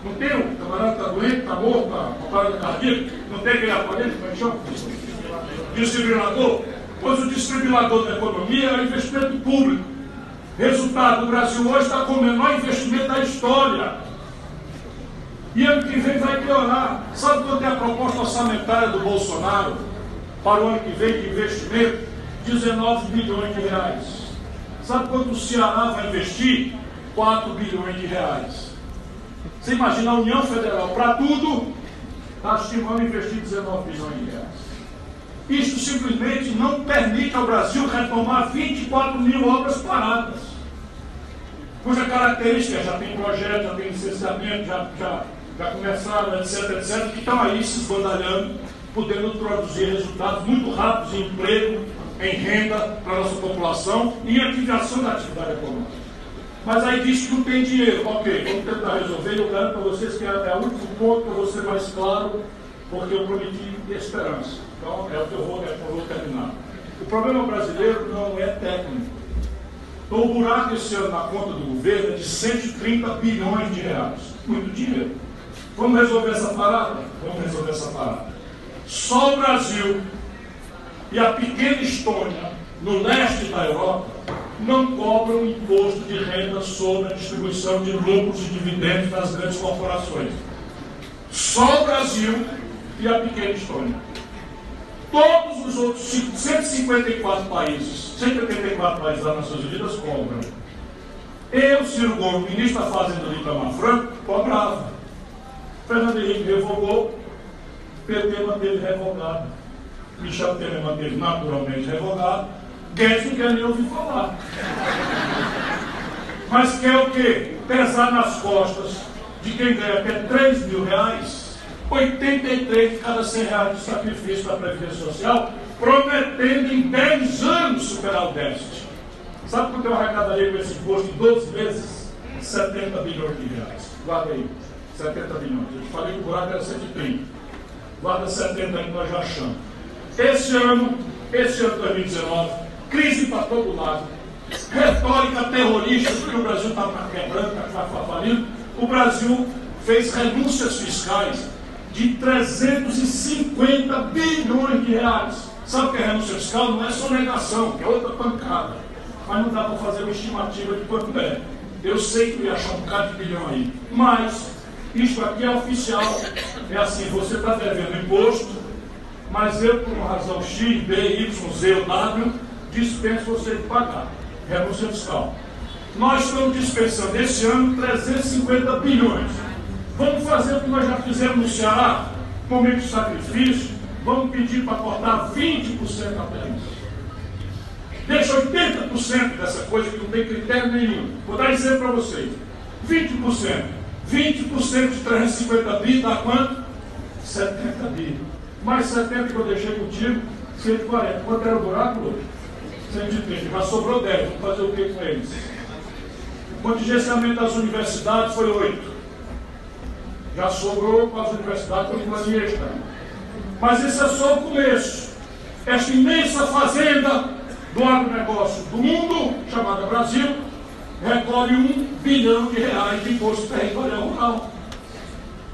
não tem um camarada está doente, está morto, está parada cardíaca, não tem aquele aparelho, como é que? Desfibrilador. Pois o desfibrilador da economia é investimento público. Resultado, o Brasil hoje está com o menor investimento da história. E ano que vem vai piorar. Sabe quanto é a proposta orçamentária do Bolsonaro para o ano que vem de investimento? 19 bilhões de reais. Sabe quanto o Ceará vai investir? 4 bilhões de reais. Você imagina a União Federal, para tudo, está estimando investir 19 bilhões de reais. Isto simplesmente não permite ao Brasil retomar 24 mil obras paradas, cuja característica já tem projeto, já tem licenciamento, já, já, já começaram, etc, etc, que estão aí se esbandalhando, podendo produzir resultados muito rápidos em emprego, em renda para a nossa população e em ativação da atividade econômica. Mas aí diz que não tem dinheiro. Ok, vamos tentar resolver. Eu garanto para vocês que é, o último ponto para você mais claro, porque eu prometi esperança. Então é o que eu vou, é eu vou terminar. O problema brasileiro não é técnico. Então, o buraco esse ano na conta do governo é de 130 bilhões de reais. Muito dinheiro. Vamos resolver essa parada? Vamos resolver essa parada. Só o Brasil e a pequena Estônia, no leste da Europa, não cobram imposto de renda sobre a distribuição de lucros e dividendos das grandes corporações. Só o Brasil e a pequena Estônia. Todos os outros 154 países, 184 países das Nações Unidas cobram. Eu, Ciro Gomes, ministro da Fazenda do Itamar cobrava. Fernando Henrique revogou, PT manteve revogado. Michel Temer manteve naturalmente revogado. Guedes não quer nem ouvir falar. Mas quer o quê? Pesar nas costas de quem ganha até 3 mil reais, 83 de cada 100 reais de sacrifício da Previdência Social, prometendo em 10 anos superar o déficit. Sabe quanto eu arrecadaria com esse imposto em 12 meses? 70 bilhões de reais. Guarda aí. 70 bilhões. Eu te falei que o buraco era 130. Guarda 70 aí que nós já achamos. Esse ano, esse ano 2019, crise para todo lado, retórica terrorista, porque o Brasil está quebrando, está falindo. O Brasil fez renúncias fiscais de 350 bilhões de reais. Sabe que é renúncia fiscal? Não é sonegação, é outra pancada. Mas não dá para fazer uma estimativa de quanto é. Eu sei que eu ia achar um bocado de bilhão aí. Mas, isto aqui é oficial. É assim, você está devendo imposto, mas eu, por uma razão X, B, Y, Z ou W, dispenso você de pagar. Renúncia fiscal. Nós estamos dispensando esse ano 350 bilhões. Vamos fazer o que nós já fizemos no Ceará, momento de sacrifício, vamos pedir para cortar 20% apenas. Deixa 80% dessa coisa que não tem critério nenhum. Vou dar exemplo para vocês. 20%. 20% de 350 bi dá quanto? 70 bi. Mais 70 que eu deixei contigo, 140. Quanto era o buraco, Lucas? 130. Já sobrou 10. Vamos fazer o que com eles? O contingenciamento das universidades foi 8. Já sobrou para as universidades por plano extra. Mas isso é só o começo. Esta imensa fazenda do agronegócio do mundo, chamada Brasil, recolhe um bilhão de reais de imposto territorial rural.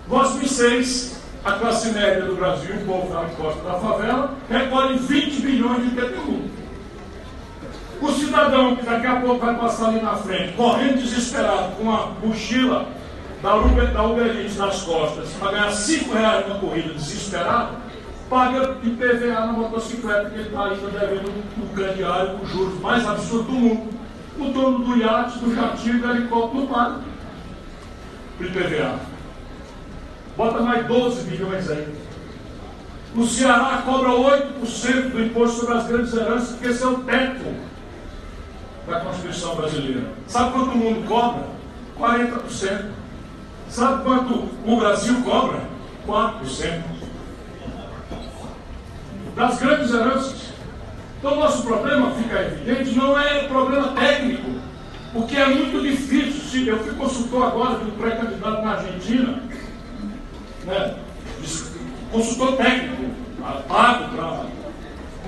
2006, a classe média do Brasil, o povo da costa da favela, recolhe 20 bilhões de IPTU. O cidadão que daqui a pouco vai passar ali na frente, correndo desesperado, com uma mochila da Uber, da Uber Eats nas costas, para ganhar 5 reais numa corrida desesperado, paga IPVA na motocicleta que ele está ainda devendo um crediário com juros mais absurdos do mundo. O dono do iate, do jatinho, do helicóptero não paga o IPVA. Bota mais 12 bilhões aí. O Ceará cobra 8% do imposto sobre as grandes heranças, porque esse é o teto da Constituição brasileira. Sabe quanto o mundo cobra? 40%. Sabe quanto o Brasil cobra? 4%. Das grandes heranças. Então, o nosso problema, fica evidente, não é problema técnico, porque é muito difícil. Eu fui consultor agora de um pré-candidato na Argentina, né, consultor técnico, pago para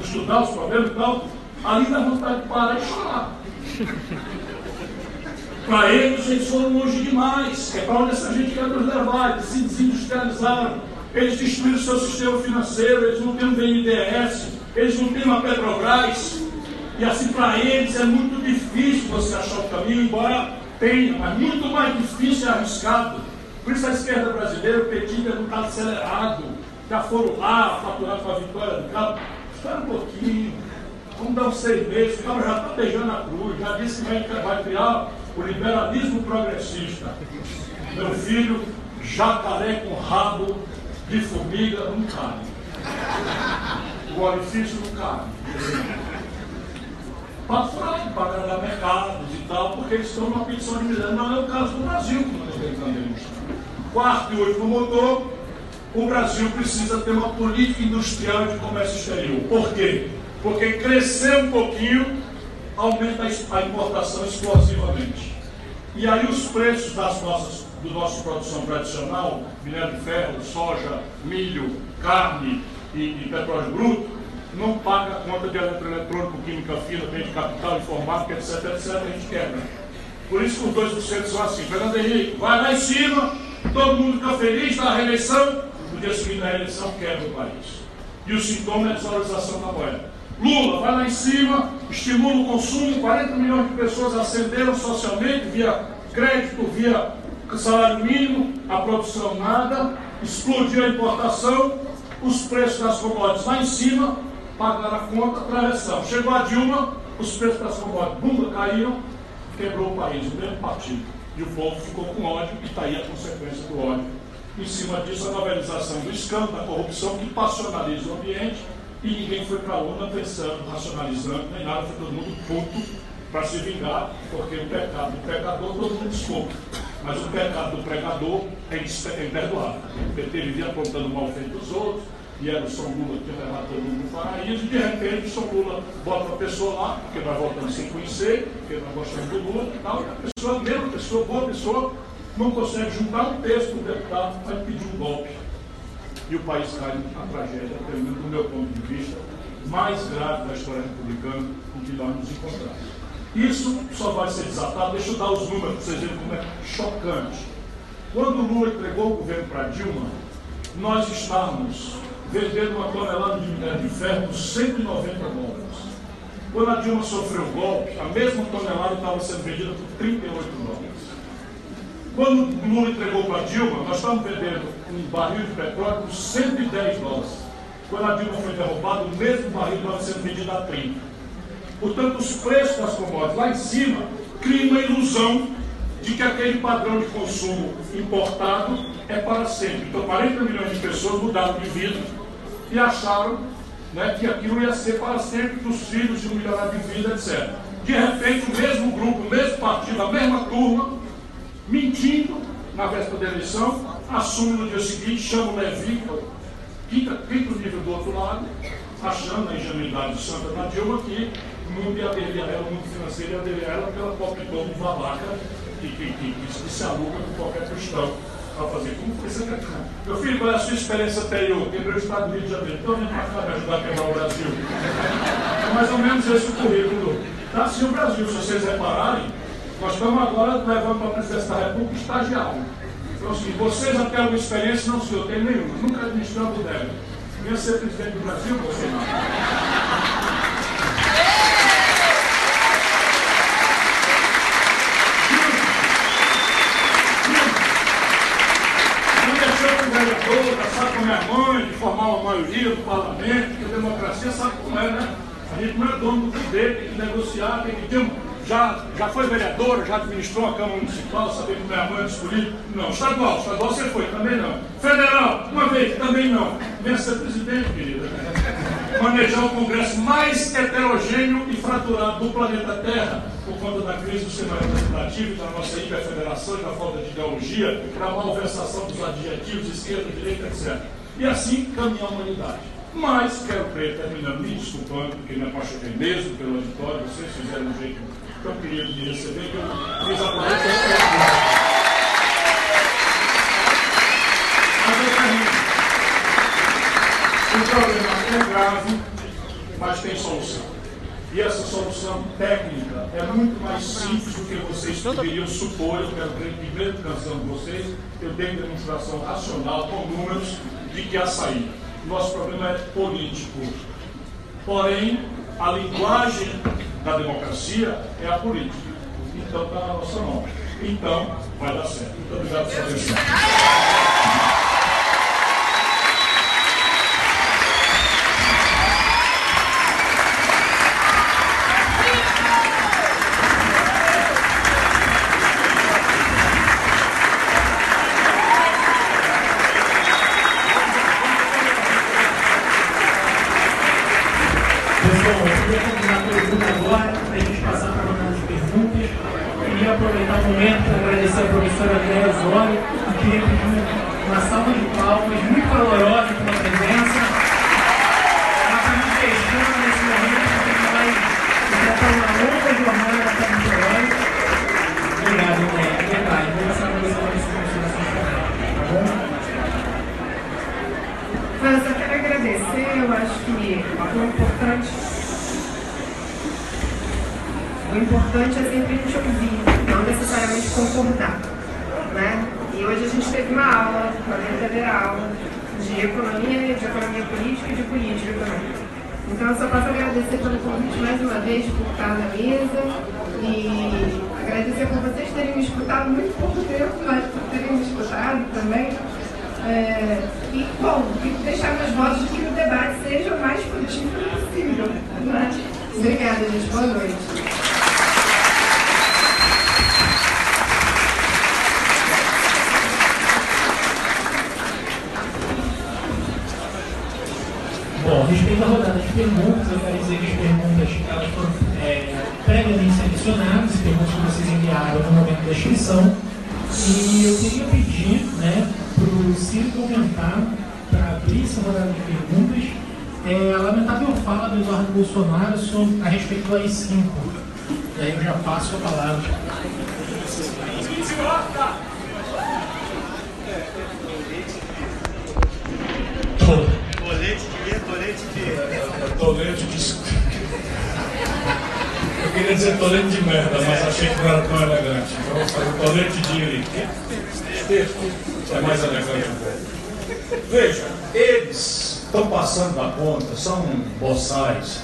estudar os problemas e tal, ali dá vontade de parar e chorar. para eles, eles foram longe demais. É para onde essa gente quer nos levar. Eles se desindustrializaram. Eles destruíram o seu sistema financeiro. Eles não têm um BNDES. Eles não têm uma Petrobras. E assim, para eles é muito difícil você achar o caminho, embora tenha, mas muito mais difícil e arriscado. Por isso a esquerda brasileira, o petismo não está acelerado. Já foram lá, faturaram com a vitória do cabo. Espera um pouquinho. Vamos dar uns seis meses. O cabo já está beijando a cruz. Já disse que vai, criar o liberalismo progressista. Meu filho, jacaré com rabo de formiga não cabe. o orifício do carro. Para fora, para agradar mercados e tal, porque eles estão numa petição de miséria. Não é o caso do Brasil, como estou tentando. Quarto e último motor, o Brasil precisa ter uma política industrial de comércio exterior. Por quê? Porque crescer um pouquinho aumenta a importação explosivamente. E aí os preços das nossas, do nosso produção tradicional, minério de ferro, soja, milho, carne e, e petróleo bruto, não paga a conta de eletroeletrônico, química fina, bem de capital, informática, etc, etc, a gente quebra. Por isso que os 2% são assim. Fernando Henrique, vai lá em cima, todo mundo fica feliz, dá a reeleição, no dia seguinte da reeleição quebra o país. E o sintoma é a desvalorização da moeda. Lula vai lá em cima, estimula o consumo, 40 milhões de pessoas ascenderam socialmente via crédito, via salário mínimo, a produção nada, explodiu a importação, os preços das commodities lá em cima, pagaram a conta, atravessão. Chegou a Dilma, os preços das commodities bunda caíram, quebrou o país, o mesmo partido. E o povo ficou com ódio e está aí a consequência do ódio. Em cima disso, a novelização do escândalo, da corrupção, que passionaliza o ambiente e ninguém foi para a urna pensando, racionalizando, nem nada, foi todo mundo puto para se vingar, porque o pecado do pecador todo mundo desculpa. Mas o pecado do pregador é imperdoável. O PT vivia apontando o mal feito dos outros, e era o São Lula que ia levar todo mundo para paraíso, e de repente o São Lula bota uma pessoa lá, porque vai voltando sem conhecer, porque vai gostando do Lula e tal, e a pessoa, mesma pessoa, boa pessoa, não consegue juntar um texto do deputado para pedir um golpe e o país cai na tragédia, do meu ponto de vista, mais grave da história republicana com que nós nos encontramos. Isso só vai ser desatado, deixa eu dar os números para vocês verem como é chocante. Quando o Lula entregou o governo para Dilma, nós estávamos vendendo uma tonelada de minério de ferro por 190 dólares. Quando a Dilma sofreu o golpe, a mesma tonelada estava sendo vendida por 38 dólares. Quando o Lula entregou para a Dilma, nós estávamos vendendo um barril de petróleo por 110 dólares. Quando a Dilma foi derrubada, o mesmo barril estava sendo vendido a 30. Portanto, os preços das commodities lá em cima criam uma ilusão de que aquele padrão de consumo importado é para sempre. Então, 40 milhões de pessoas mudaram de vida e acharam né, que aquilo ia ser para sempre, que os filhos iam melhorar de vida, etc. De repente, o mesmo grupo, o mesmo partido, a mesma turma, mentindo na véspera da eleição, assume no dia seguinte, chama o Levi, quinta, quinto nível do outro lado, achando a ingenuidade de Santa da Dilma que o mundo ia aderir a ela, o mundo financeiro ia aderir a ela pela palpitou um babaca que, que, que, que, se aluga com qualquer cristão para fazer. Como foi essa questão? Meu filho, qual é a sua experiência anterior? Quebrei o Estado do Rio de Janeiro. Estou vindo para cá me ajudar a quebrar o Brasil. É mais ou menos esse o currículo. Tá assim o Brasil, se vocês repararem, nós estamos agora levando para a presidência da República estagiário. Então, assim, vocês até alguma experiência, não, senhor, tem nenhuma. Nunca administrou a bodega. Vinha ser presidente do Brasil, você não. vereadora, sabe como é a mãe, de formar uma maioria do parlamento, que a democracia sabe como é, né? A gente não é dono do poder, tem que negociar, tem que ter um já, já foi vereadora, já administrou a Câmara Municipal, saber como é a mãe escolhida? Não. Estadual, estadual você foi, também não. Federal, uma vez, também não. Ser presidente, querida. Manejar o Congresso mais heterogêneo e fraturado do planeta Terra, por conta da crise do sistema representativo, da nossa hiperfederação e da falta de ideologia, da malversação dos adjetivos, esquerda, direita, etc. E assim caminha a humanidade. Mas quero crer, terminando, me desculpando, porque me apaixonei mesmo pelo auditório, vocês fizeram um jeito tão querido de receber que eu fiz a promessa Mas eu termino. O problema é grave, mas tem solução. E essa solução técnica é muito mais simples do que vocês poderiam supor. Eu quero que, mesmo cansando vocês, eu dei demonstração racional, com números, de que há saída. Nosso problema é político. Porém, a linguagem da democracia é a política. Então está na nossa mão. Então vai dar certo. Muito obrigado sua atenção. Momento agradecer a professora Andréa Zori e queria pedir uma salva de palmas muito calorosa pela presença. Ela está nos deixando nesse momento, porque gente vai enfrentar uma longa jornada até Niterói. Obrigado, Andréa. Verdade, vou passar para você para as considerações tá bom? Mas eu quero agradecer, eu acho que o importante, o importante é sempre a gente ouvir, concordar. Né? E hoje a gente teve uma aula, uma verdadeira aula, de economia, de economia política e de política também. Então eu só posso agradecer pelo convite mais uma vez por estar na mesa e agradecer por vocês terem me escutado muito pouco tempo, mas por terem me escutado também. É, e, bom, deixar meus votos que o debate seja o mais frutífero possível. Né? Obrigada, gente. Boa noite. Bom, a respeito da rodada de perguntas, eu quero dizer que as perguntas elas foram é, previamente selecionadas, perguntas que vocês enviaram no momento da inscrição. E eu queria pedir né, para o Ciro comentar, para abrir essa rodada de perguntas, é, a lamentável fala do Eduardo Bolsonaro sobre, a respeito do AI-5. E aí eu já passo a palavra. Tolete de quê? Tolete de. Eu queria dizer tolete de merda, mas achei que não era tão elegante. Então vou fazer tolete de. É mais elegante um pouco. Veja, eles estão passando da conta, são boçais,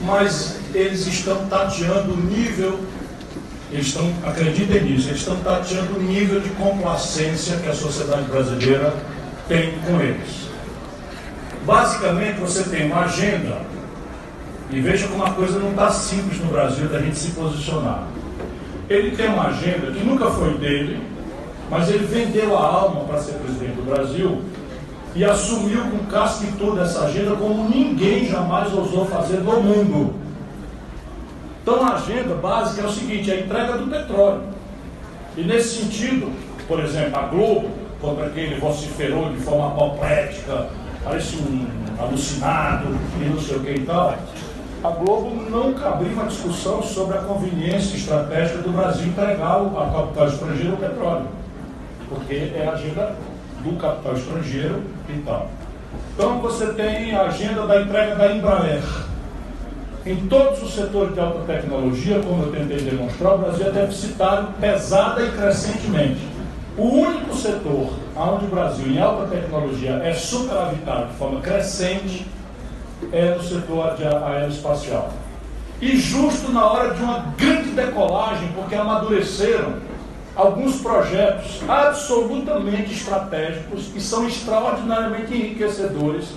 mas eles estão tateando o nível, eles estão, acreditem nisso, eles estão tateando o nível de complacência que a sociedade brasileira tem com eles. Basicamente, você tem uma agenda, e veja como a coisa não está simples no Brasil da gente se posicionar. Ele tem uma agenda que nunca foi dele, mas ele vendeu a alma para ser presidente do Brasil e assumiu com casca e toda essa agenda como ninguém jamais ousou fazer no mundo. Então a agenda básica é o seguinte, é a entrega do petróleo. E nesse sentido, por exemplo, a Globo, contra quem ele vociferou de forma apoplética, parece um alucinado e não sei o que e tal, a Globo não cabria uma discussão sobre a conveniência estratégica do Brasil entregar ao capital estrangeiro o petróleo, porque é a agenda do capital estrangeiro e tal. Então você tem a agenda da entrega da Embraer. Em todos os setores de alta tecnologia, como eu tentei demonstrar, o Brasil é deficitário pesada e crescentemente. O único setor onde o Brasil, em alta tecnologia, é superavitário de forma crescente é no setor aeroespacial. E justo na hora de uma grande decolagem, porque amadureceram alguns projetos absolutamente estratégicos e são extraordinariamente enriquecedores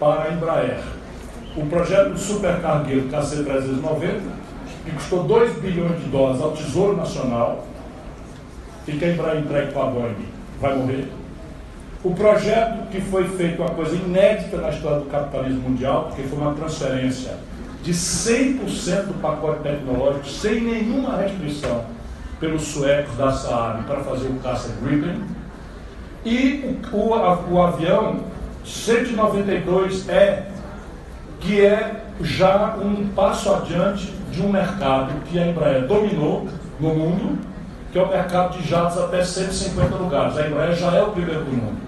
para a Embraer. O projeto do supercargueiro KC-390, que custou 2 bilhões de dólares ao Tesouro Nacional, e que a Embraer entregue para a Boeing vai morrer. O projeto que foi feito uma coisa inédita na história do capitalismo mundial, porque foi uma transferência de 100% do pacote tecnológico, sem nenhuma restrição, pelos suecos da Saab para fazer o caça Gripen. E o, o, o avião 192E, que é já um passo adiante de um mercado que a Embraer dominou no mundo, que é o mercado de jatos até 150 lugares. A Embraer já é o primeiro do mundo.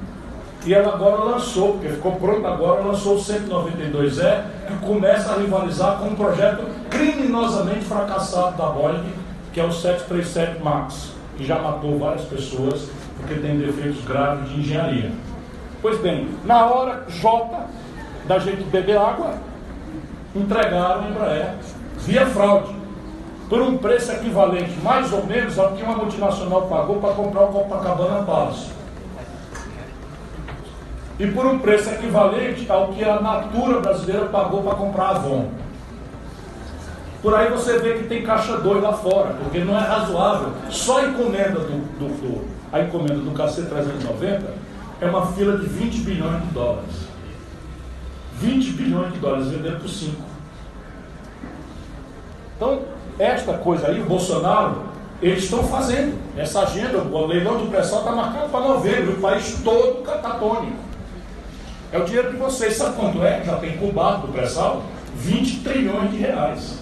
E ela agora lançou, porque ficou pronto agora, lançou o 192E, que começa a rivalizar com um projeto criminosamente fracassado da Boeing, que é o 737 MAX, que já matou várias pessoas porque tem defeitos graves de engenharia. Pois bem, na hora J da gente beber água, entregaram a Embraer via fraude, por um preço equivalente mais ou menos ao que uma multinacional pagou para comprar o Copacabana Palace. E por um preço equivalente ao que a Natura brasileira pagou para comprar a Avon. Por aí você vê que tem caixa 2 lá fora, porque não é razoável. Só a encomenda do, do, do a encomenda do KC390 é uma fila de 20 bilhões de dólares. 20 bilhões de dólares venderam por 5. Então, esta coisa aí, o Bolsonaro, eles estão fazendo. Essa agenda, o leilão do pré-sal está marcado para novembro, o país todo catatônico. É o dinheiro de vocês. Sabe quanto é? Já tem cubado do pré-sal? 20 trilhões de reais.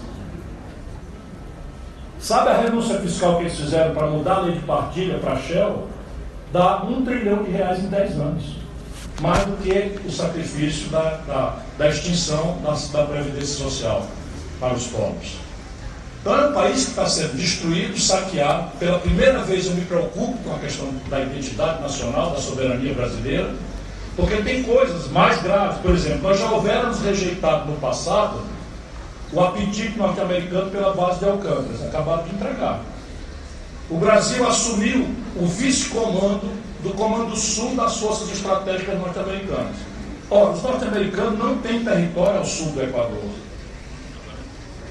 Sabe a renúncia fiscal que eles fizeram para mudar a lei de partilha para a Shell? Dá um trilhão de reais em 10 anos. Mais do que o sacrifício da, da, da extinção da, da Previdência Social para os pobres. Então é um país que está sendo destruído, saqueado. Pela primeira vez eu me preocupo com a questão da identidade nacional, da soberania brasileira, porque tem coisas mais graves. Por exemplo, nós já houvéramos rejeitado no passado o apetite norte-americano pela base de Alcântara, acabaram de entregar. O Brasil assumiu o vice-comando do Comando Sul das Forças Estratégicas Norte-Americanas. Ora, os norte-americanos não têm território ao sul do Equador.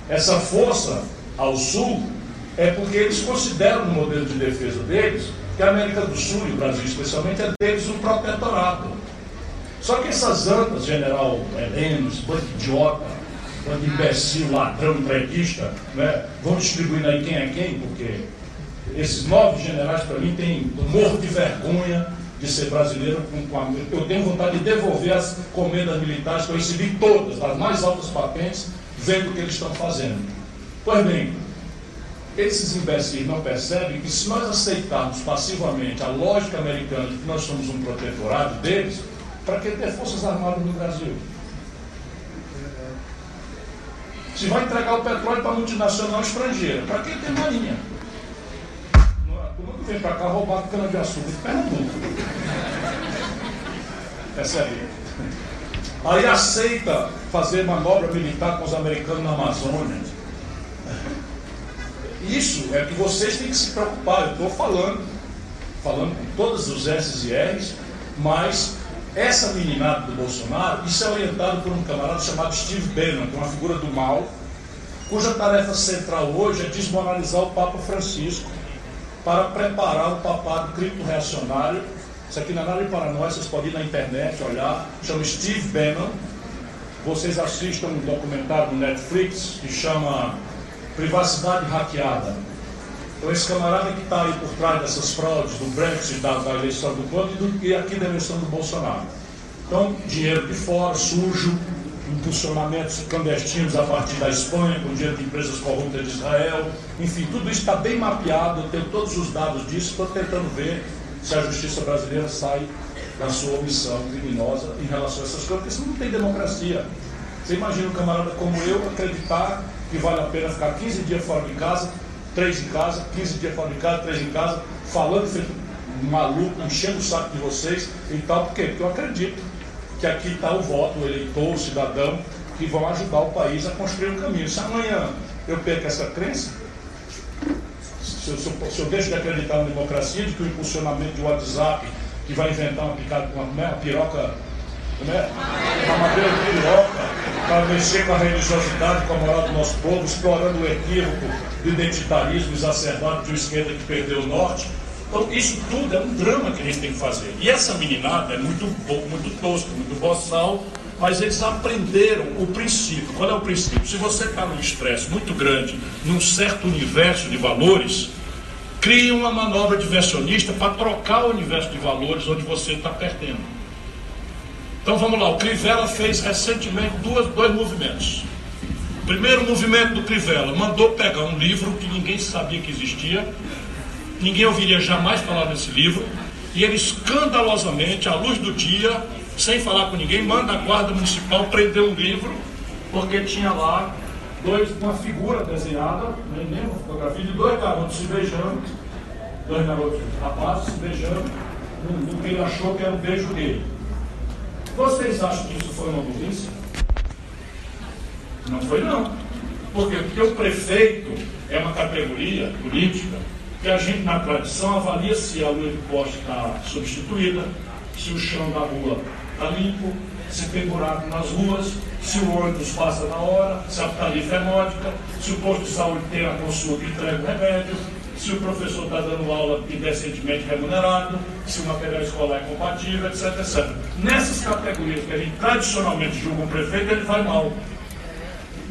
Essa força ao sul é porque eles consideram no modelo de defesa deles que a América do Sul, e o Brasil especialmente, é deles um protetorado. Só que essas andas, general Heleno, esse bando idiota, bando imbecil, ladrão, entreguista, né, vão distribuindo aí quem é quem, porque esses nove generais, para mim, têm morro de vergonha de ser brasileiro. Com, com eu tenho vontade de devolver as comendas militares que eu recebi todas, as mais altas patentes, vendo o que eles estão fazendo. Pois bem, esses imbecis não percebem que se nós aceitarmos passivamente a lógica americana de que nós somos um protetorado deles, para que ter forças armadas no Brasil? Se vai entregar o petróleo para multinacional estrangeira, para que ter marinha? Como que vem para cá roubar cana-de-açúcar de Pernambuco? Percebe? Aí aceita fazer manobra militar com os americanos na Amazônia. Isso é que vocês têm que se preocupar. Eu estou falando, falando com todos os S e R's, mas essa meninada do Bolsonaro, isso é orientado por um camarada chamado Steve Bannon, que é uma figura do mal, cuja tarefa central hoje é desmoralizar o Papa Francisco para preparar o papado cripto-reacionário. Isso aqui não é nada de paranoia, vocês podem ir na internet olhar, chama Steve Bannon. Vocês assistam um documentário no Netflix que chama Privacidade Hackeada. Então esse camarada que está aí por trás dessas fraudes do Brexit, da, da eleição do Trump e, aqui da eleição do Bolsonaro. Então, dinheiro de fora, sujo, impulsionamentos clandestinos a partir da Espanha, com dinheiro de empresas corruptas de Israel, enfim, tudo isso está bem mapeado, eu tenho todos os dados disso, estou tentando ver se a justiça brasileira sai da sua omissão criminosa em relação a essas coisas, porque senão não tem democracia. Você imagina um camarada como eu acreditar que vale a pena ficar 15 dias fora de casa, 3 em casa, 15 dias fora de casa, 3 em casa, falando feito maluco, enchendo o saco de vocês e tal, por quê? Porque eu acredito que aqui está o voto, o eleitor, o cidadão, que vão ajudar o país a construir um caminho. Se amanhã eu perco essa crença, se eu, se, eu, se eu, deixo de acreditar na democracia, de que o impulsionamento de WhatsApp, que vai inventar uma, picada, uma, uma piroca, né? uma madeira de piroca, para mexer com a religiosidade, com a moral do nosso povo, explorando o equívoco do identitarismo exacerbado de uma esquerda que perdeu o norte, então, isso tudo é um drama que a gente tem que fazer. E essa meninada é muito, muito tosca, muito boçal, mas eles aprenderam o princípio. Qual é o princípio? Se você está num estresse muito grande, num certo universo de valores, crie uma manobra diversionista para trocar o universo de valores onde você está perdendo. Então vamos lá, o Crivella fez recentemente duas, dois movimentos. O primeiro movimento do Crivella mandou pegar um livro que ninguém sabia que existia, ninguém ouviria jamais falar desse livro, e ele escandalosamente, à luz do dia, sem falar com ninguém, manda a guarda municipal prender um livro, porque tinha lá dois, uma figura desenhada, nem lembro, fotografia de dois garotos se beijando, dois garotos rapazes se beijando, no, que ele achou que era o beijo dele. Vocês acham que isso foi uma burrice? Não foi não. Por quê? Porque o prefeito é uma categoria política que a gente, na tradição, avalia se a luz do poste está substituída, se o chão da rua está limpo, se tem buraco nas ruas, se o ônibus passa na hora, se a tarifa é módica, se o posto de saúde tem a consulta e entrega o remédio, se o professor está dando aula indecentemente remunerado, se o material escolar é compatível, etc, etc. Nessas categorias que a gente tradicionalmente julga um prefeito, ele vai mal.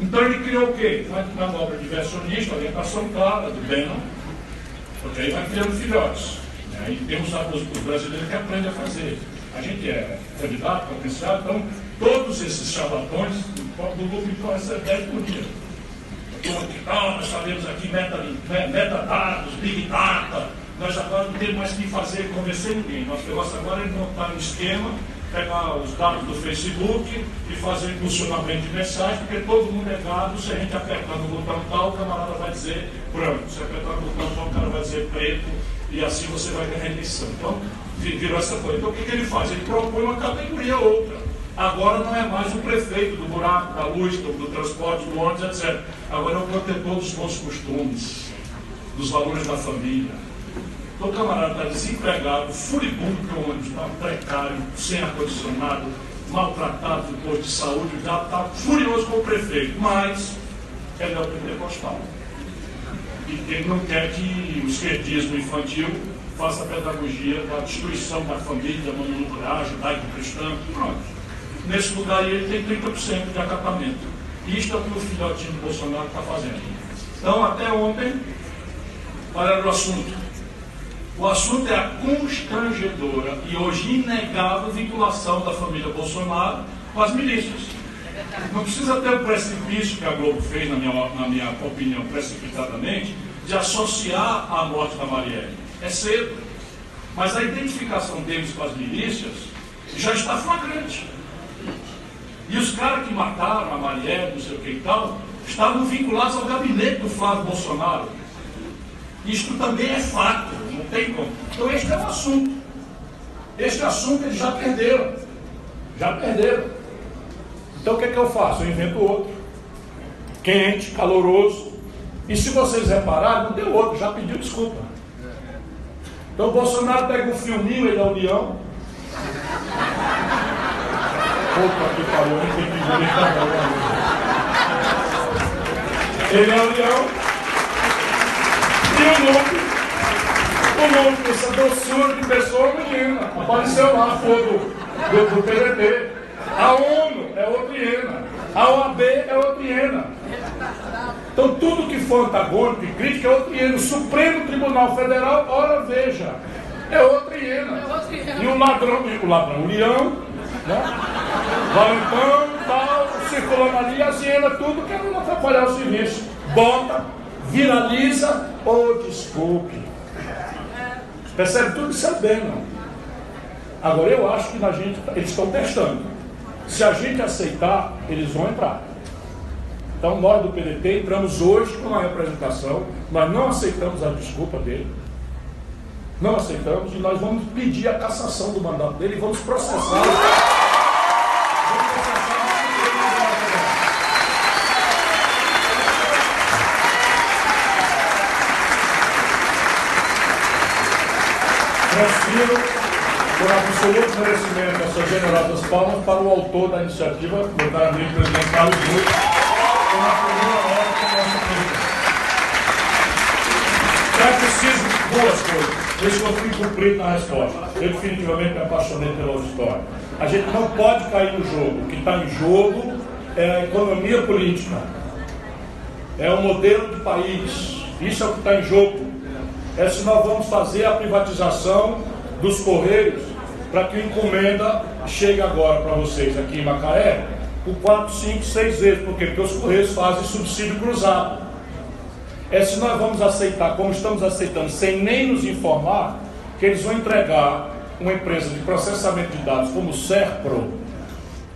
Então ele criou o quê? Uma manobra diversionista, orientação clara do Bannon, porque aí vai criando filhotes. Né? E temos os, os brasileiros que aprendem a fazer. A gente é candidato, potencial, então todos esses charlatões do então recebe 10 por dia. Então, nós sabemos aqui metadados, meta big data, nós agora não temos mais que fazer convencer ninguém. Nosso negócio agora é montar um esquema pegar os dados do Facebook e fazer impulsionamento de mensagem, porque todo mundo é gado, se a gente apertar no botão tal, o camarada vai dizer branco, se apertar no botão tal, o cara vai dizer preto, e assim você vai ganhar eleição. Então, virou essa coisa. Então, o que, que ele faz? Ele propõe uma categoria outra. Agora não é mais o prefeito do buraco, da luz, do, do transporte, do ônibus, etc. Agora é o protetor dos bons costumes, dos valores da família então o camarada está desempregado, furibundo para o ônibus, está precário, sem ar-condicionado, maltratado do posto de saúde, já está furioso com o prefeito, mas ele é o pentecostal. E ele não quer que o esquerdismo infantil faça a pedagogia da destruição da família, mononuclear, judaico-cristã, pronto. Nesse lugar ele tem 30% de acatamento. Isto é o que o filhotinho do Bolsonaro está fazendo. Então, até ontem, qual era o assunto? O assunto é a constrangedora e hoje inegável vinculação da família Bolsonaro com as milícias. Não precisa ter o precipício que a Globo fez, na minha, na minha opinião, precipitadamente, de associar a morte da Marielle. É cedo. Mas a identificação deles com as milícias já está flagrante. E os caras que mataram a Marielle, não sei o que e tal, estavam vinculados ao gabinete do Flávio Bolsonaro. Isto também é fato tem como. Então este é o assunto. Este assunto eles já perderam. Já perderam. Então o que é que eu faço? Eu invento outro. Quente, caloroso. E se vocês repararem, não deu outro, já pediu desculpa. Então o Bolsonaro pega um filminho, ele é União. Que pariu, Ele é União. E o outro o nome dessa doçura de pessoa menina. Apareceu lá a foto do, do PDT. A ONU é outra hiena. A OAB é outra hiena. Então tudo que for antagônico e crítico é outra hiena. O Supremo Tribunal Federal, ora veja, é outra hiena. E o ladrão, o ladrão, União, né? Valentão, tal, circulando ali, hienas, tudo querendo atrapalhar o serviço. Bota, viraliza, ou oh, desculpe. Percebe tudo sabendo. Agora eu acho que na gente, eles estão testando. Se a gente aceitar, eles vão entrar. Então nós do PDT entramos hoje com uma representação, nós não aceitamos a desculpa dele. Não aceitamos e nós vamos pedir a cassação do mandato dele e vamos processá-lo. Transfiro com absoluto merecimento essa generosas palmas para o autor da iniciativa, meu caro amigo presidente Carlos Luz, com a primeira hora a nossa política. É preciso duas coisas. Esse eu fui cumprido na resposta. Eu definitivamente me apaixonei pela história. A gente não pode cair no jogo. O que está em jogo é a economia política. É o modelo de país. Isso é o que está em jogo é se nós vamos fazer a privatização dos Correios para que a encomenda chegue agora para vocês aqui em Macaé por 4, 5, 6 vezes. Por quê? Porque os Correios fazem subsídio cruzado. É se nós vamos aceitar, como estamos aceitando, sem nem nos informar, que eles vão entregar uma empresa de processamento de dados como o SERPRO,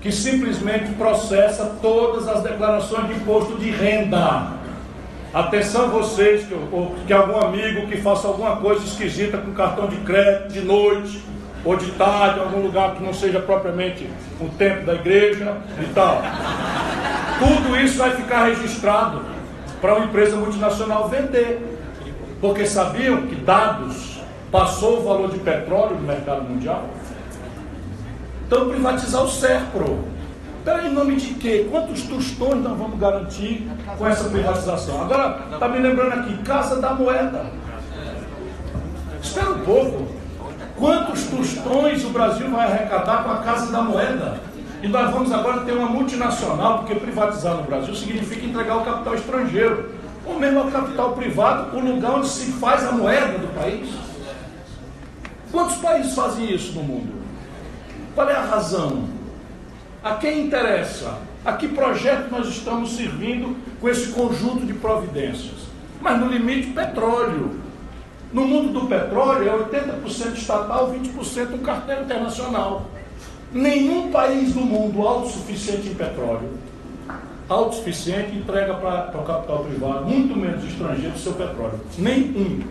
que simplesmente processa todas as declarações de imposto de renda Atenção vocês, que, ou, que algum amigo que faça alguma coisa esquisita com cartão de crédito de noite ou de tarde, em algum lugar que não seja propriamente o tempo da igreja e tal. Tudo isso vai ficar registrado para uma empresa multinacional vender. Porque sabiam que dados passou o valor de petróleo no mercado mundial? Então privatizar o SERPRO. Peraí, em nome de quê? Quantos tostões nós vamos garantir com essa privatização? Agora, está me lembrando aqui, Casa da Moeda. Espera um pouco. Quantos tostões o Brasil vai arrecadar com a Casa da Moeda? E nós vamos agora ter uma multinacional, porque privatizar no Brasil significa entregar o capital estrangeiro, ou mesmo ao capital privado, o lugar onde se faz a moeda do país. Quantos países fazem isso no mundo? Qual é a razão? A quem interessa? A que projeto nós estamos servindo com esse conjunto de providências? Mas no limite, petróleo. No mundo do petróleo é 80% estatal, 20% um cartel internacional. Nenhum país do mundo autossuficiente em petróleo, autossuficiente, entrega para o capital privado, muito menos estrangeiro, seu petróleo. Nenhum.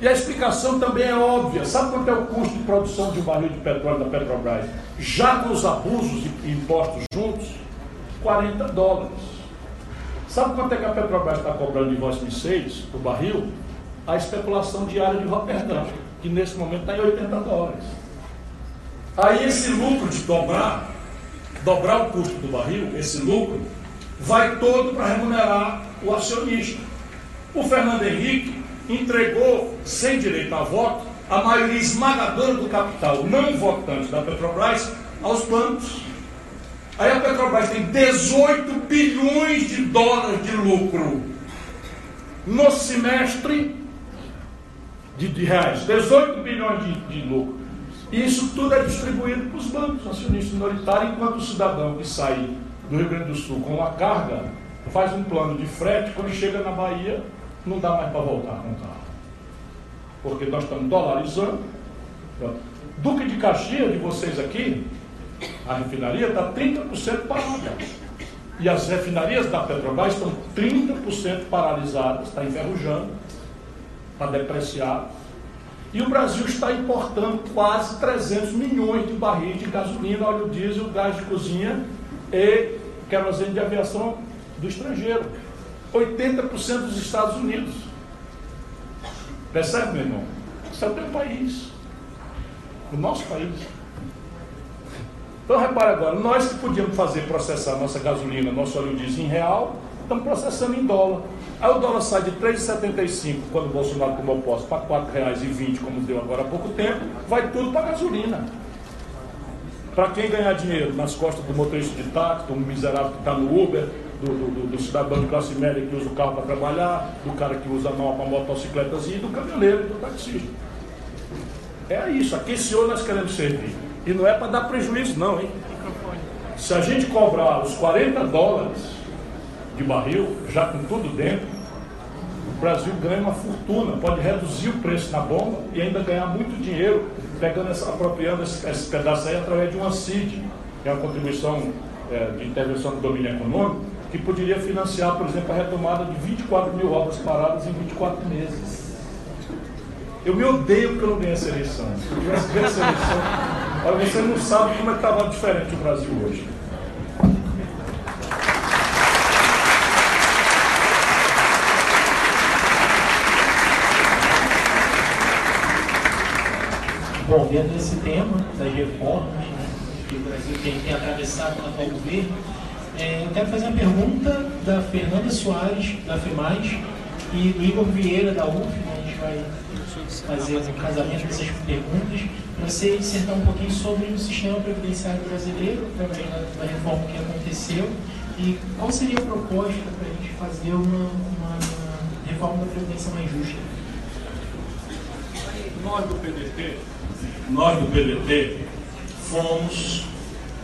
E a explicação também é óbvia. Sabe quanto é o custo de produção de um barril de petróleo da Petrobras? Já com os abusos e impostos juntos, 40 dólares. Sabe quanto é que a Petrobras está cobrando em Voz 6 o barril? A especulação diária de Roterdã, que nesse momento está em 80 dólares. Aí esse lucro de dobrar, dobrar o custo do barril, esse lucro, vai todo para remunerar o acionista. O Fernando Henrique entregou, sem direito a voto, a maioria esmagadora do capital não votante da Petrobras aos bancos. Aí a Petrobras tem 18 bilhões de dólares de lucro no semestre de, de reais, 18 bilhões de, de lucro. E isso tudo é distribuído para os bancos, acionistas minoritários, enquanto o cidadão que sai do Rio Grande do Sul com uma carga faz um plano de frete, quando chega na Bahia, não dá mais para voltar com o carro. Porque nós estamos dolarizando. Duque de Caxias, de vocês aqui, a refinaria está 30% parada. E as refinarias da Petrobras estão 30% paralisadas, está enferrujando, está depreciado. E o Brasil está importando quase 300 milhões de barris de gasolina, óleo diesel, gás de cozinha e querosene de aviação do estrangeiro. 80% dos Estados Unidos. Percebe, meu irmão? Isso é o teu país. O nosso país. Então repare agora, nós que podíamos fazer processar nossa gasolina, nosso óleo diesel em real, estamos processando em dólar. Aí o dólar sai de 3,75 quando o Bolsonaro tomou posse para R$ 4,20, como deu agora há pouco tempo, vai tudo para gasolina. Para quem ganhar dinheiro nas costas do motorista de táxi, do miserável que está no Uber, do, do, do, cidadão de classe média que usa o carro para trabalhar, do cara que usa mal para motocicletas e do caminhoneiro, do taxista. É isso, aqui senhor nós queremos servir. E não é para dar prejuízo, não, hein? Se a gente cobrar os 40 dólares de barril, já com tudo dentro, o Brasil ganha uma fortuna, pode reduzir o preço na bomba e ainda ganhar muito dinheiro, pegando essa, apropriando esse, esse pedaço aí através de uma CID, que é uma contribuição é, de intervenção do domínio econômico, que poderia financiar, por exemplo, a retomada de 24 mil obras paradas em 24 meses. Eu me odeio porque eu não ganhei essa eleição. Se eu tivesse ganho essa eleição, olha, você não sabe como é que estava diferente o Brasil hoje. Bom, dentro desse tema das reformas né, que o Brasil tem, tem atravessado no atual governo, é, eu quero fazer uma pergunta da Fernanda Soares, da FEMAIS, e do Igor Vieira, da UF. Né? A gente vai fazer um casamento dessas perguntas, para você dissertar um pouquinho sobre o sistema previdenciário brasileiro, através da reforma que aconteceu, e qual seria a proposta para a gente fazer uma, uma reforma da Previdência mais justa? Nós do PDT, nós do PDT, fomos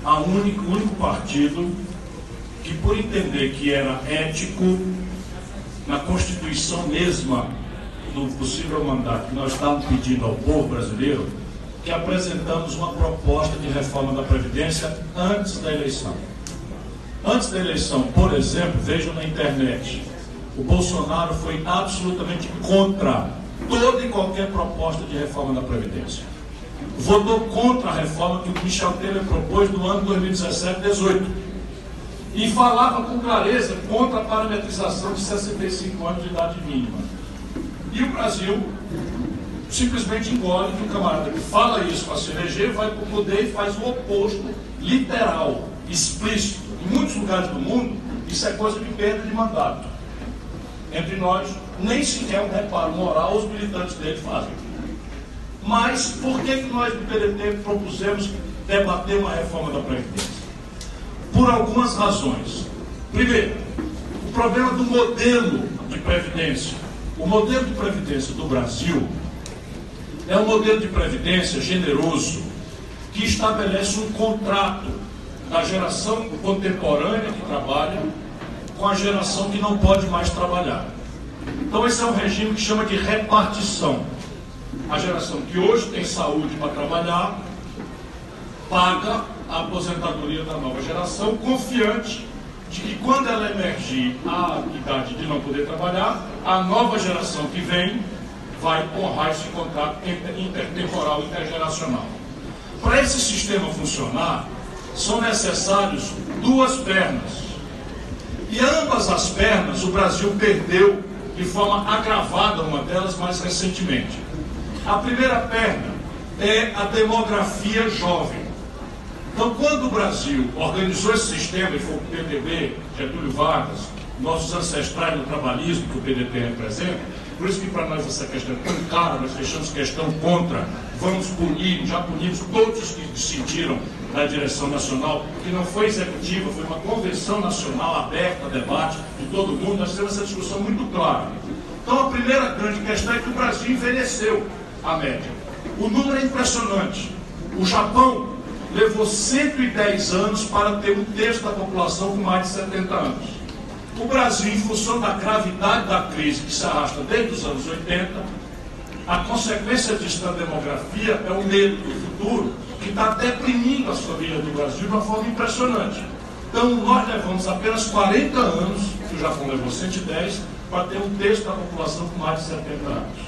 a único, o único partido que por entender que era ético na Constituição mesma do possível mandato que nós estávamos pedindo ao povo brasileiro, que apresentamos uma proposta de reforma da Previdência antes da eleição. Antes da eleição, por exemplo, vejam na internet, o Bolsonaro foi absolutamente contra toda e qualquer proposta de reforma da Previdência. Votou contra a reforma que o Michel Temer propôs no ano 2017-18 e falava com clareza contra a parametrização de 65 anos de idade mínima. E o Brasil simplesmente engole que o camarada que fala isso para se eleger vai para o poder e faz o oposto, literal, explícito. Em muitos lugares do mundo, isso é coisa de perda de mandato. Entre nós, nem sequer um reparo moral os militantes dele fazem. Mas por que, que nós do PDT propusemos debater uma reforma da Previdência? por algumas razões. Primeiro, o problema do modelo de previdência. O modelo de previdência do Brasil é um modelo de previdência generoso que estabelece um contrato da geração contemporânea que trabalha com a geração que não pode mais trabalhar. Então esse é um regime que chama de repartição. A geração que hoje tem saúde para trabalhar paga a aposentadoria da nova geração, confiante de que quando ela emergir a idade de não poder trabalhar, a nova geração que vem vai honrar esse contrato intertemporal intergeracional. Para esse sistema funcionar, são necessários duas pernas. E ambas as pernas o Brasil perdeu de forma agravada uma delas mais recentemente. A primeira perna é a demografia jovem. Então, quando o Brasil organizou esse sistema, e foi o PTB, Getúlio Vargas, nossos ancestrais no trabalhismo que o PDT representa, por isso que para nós essa questão é tão cara, nós fechamos questão contra, vamos punir, já punimos todos os que decidiram na direção nacional, que não foi executiva, foi uma convenção nacional aberta debate de todo mundo, nós temos essa discussão muito clara. Então a primeira grande questão é que o Brasil envelheceu a média. O número é impressionante. O Japão levou 110 anos para ter um terço da população com mais de 70 anos. O Brasil, em função da gravidade da crise que se arrasta desde os anos 80, a consequência disso na demografia é o medo do futuro, que está deprimindo as famílias do Brasil de uma forma impressionante. Então, nós levamos apenas 40 anos, que o Japão levou 110, para ter um terço da população com mais de 70 anos.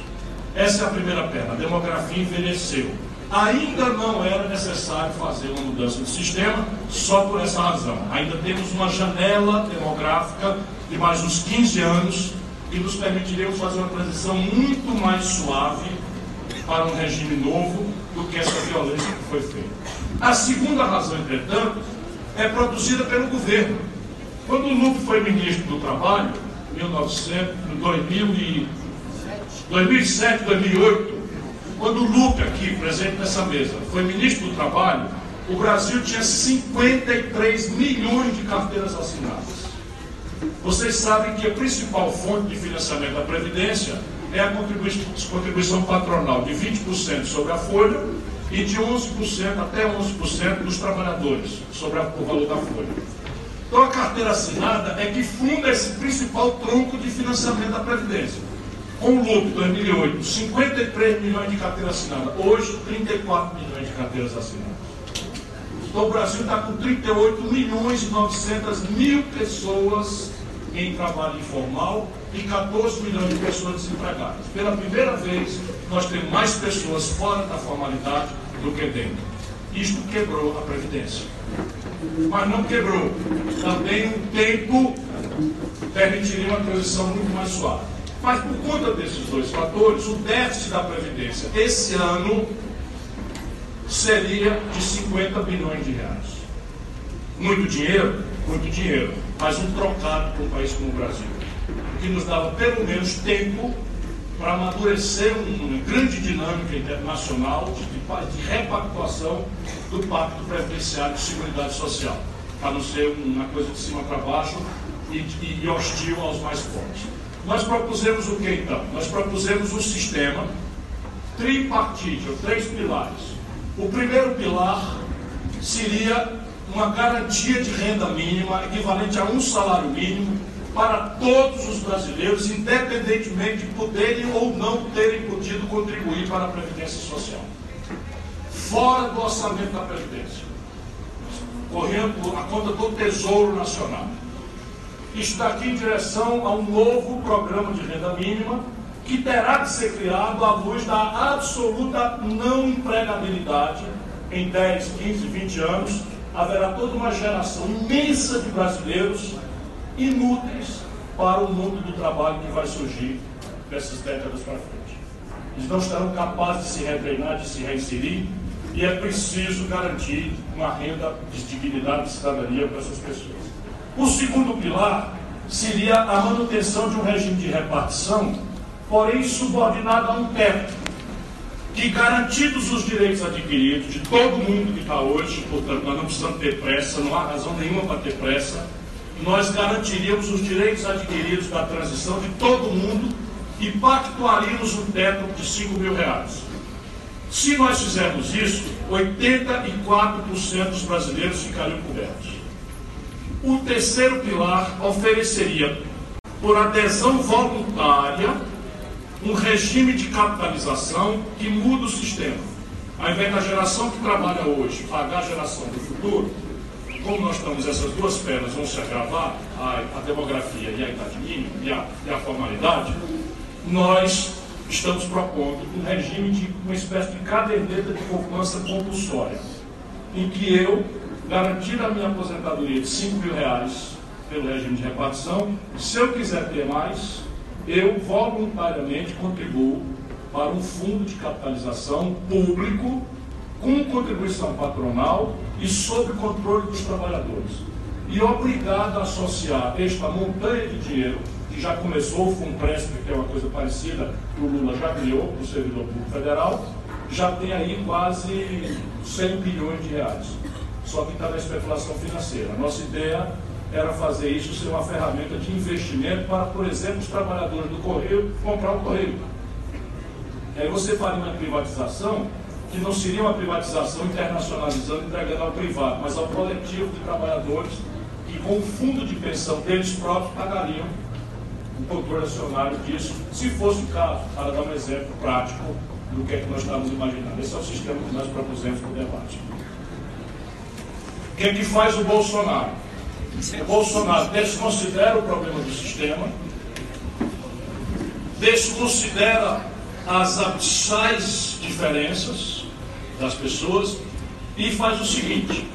Essa é a primeira perna. A demografia envelheceu. Ainda não era necessário fazer uma mudança de sistema só por essa razão. Ainda temos uma janela demográfica de mais uns 15 anos que nos permitiríamos fazer uma transição muito mais suave para um regime novo do que essa violência que foi feita. A segunda razão, entretanto, é produzida pelo governo. Quando o Lupe foi ministro do Trabalho, 1900, 2000 e 2007, 2008, quando o Lupe, aqui presente nessa mesa, foi ministro do Trabalho, o Brasil tinha 53 milhões de carteiras assinadas. Vocês sabem que a principal fonte de financiamento da Previdência é a contribuição patronal de 20% sobre a folha e de 11% até 11% dos trabalhadores sobre o valor da folha. Então a carteira assinada é que funda esse principal tronco de financiamento da Previdência. Com o lucro 2008, 53 milhões de carteiras assinadas. Hoje, 34 milhões de carteiras assinadas. Então o Brasil está com 38 milhões e 900 mil pessoas em trabalho informal e 14 milhões de pessoas desempregadas. Pela primeira vez, nós temos mais pessoas fora da formalidade do que dentro. Isto quebrou a Previdência. Mas não quebrou. Também um tempo permitiria uma transição muito mais suave. Mas por conta desses dois fatores, o déficit da Previdência esse ano seria de 50 bilhões de reais. Muito dinheiro? Muito dinheiro. Mas um trocado para um país como o Brasil que nos dava pelo menos tempo para amadurecer uma grande dinâmica internacional de, de repactuação do Pacto Previdenciário de Seguridade Social, para não ser uma coisa de cima para baixo e, e, hostil aos mais fortes. Nós propusemos o que então? Nós propusemos um sistema tripartite, três pilares. O primeiro pilar seria uma garantia de renda mínima equivalente a um salário mínimo para todos os brasileiros, independentemente de poderem ou não terem podido contribuir para a Previdência Social. Fora do orçamento da Previdência, correndo a conta do Tesouro Nacional. Está aqui em direção a um novo programa de renda mínima que terá que ser criado à luz da absoluta não empregabilidade em 10, 15, 20 anos. Haverá toda uma geração imensa de brasileiros inúteis para o mundo do trabalho que vai surgir dessas décadas para frente. Eles não estarão capazes de se retreinar, de se reinserir, e é preciso garantir uma renda de dignidade e cidadania para essas pessoas. O segundo pilar seria a manutenção de um regime de repartição, porém subordinado a um teto. que garantidos os direitos adquiridos de todo mundo que está hoje, portanto nós não precisamos ter pressa, não há razão nenhuma para ter pressa, nós garantiríamos os direitos adquiridos da transição de todo mundo e pactuaríamos um teto de 5 mil reais. Se nós fizermos isso, 84% dos brasileiros ficariam cobertos. O terceiro pilar ofereceria, por adesão voluntária, um regime de capitalização que muda o sistema. Ao invés da geração que trabalha hoje pagar a geração do futuro, como nós estamos, essas duas pernas vão se agravar, a, a demografia e a idade mínima e a, e a formalidade, nós estamos propondo um regime de uma espécie de caderneta de poupança compulsória, em que eu garantir a minha aposentadoria de 5 mil reais pelo regime de repartição, se eu quiser ter mais, eu voluntariamente contribuo para um fundo de capitalização público com contribuição patronal e sob controle dos trabalhadores. E obrigado a associar esta montanha de dinheiro, que já começou o FUNPRESP, que é uma coisa parecida, que o Lula já criou para o servidor público federal, já tem aí quase 100 bilhões de reais. Só que está na especulação financeira. Nossa ideia era fazer isso ser uma ferramenta de investimento para, por exemplo, os trabalhadores do Correio comprar o Correio. Aí você faria uma privatização que não seria uma privatização internacionalizando entregando ao privado, mas ao coletivo de trabalhadores que, com o fundo de pensão deles próprios, pagariam o controle acionário disso, se fosse o caso, para dar um exemplo prático do que é que nós estamos imaginando. Esse é o sistema que nós propusemos para o debate. O que é que faz o Bolsonaro? O Bolsonaro desconsidera o problema do sistema, desconsidera as abissais diferenças das pessoas e faz o seguinte: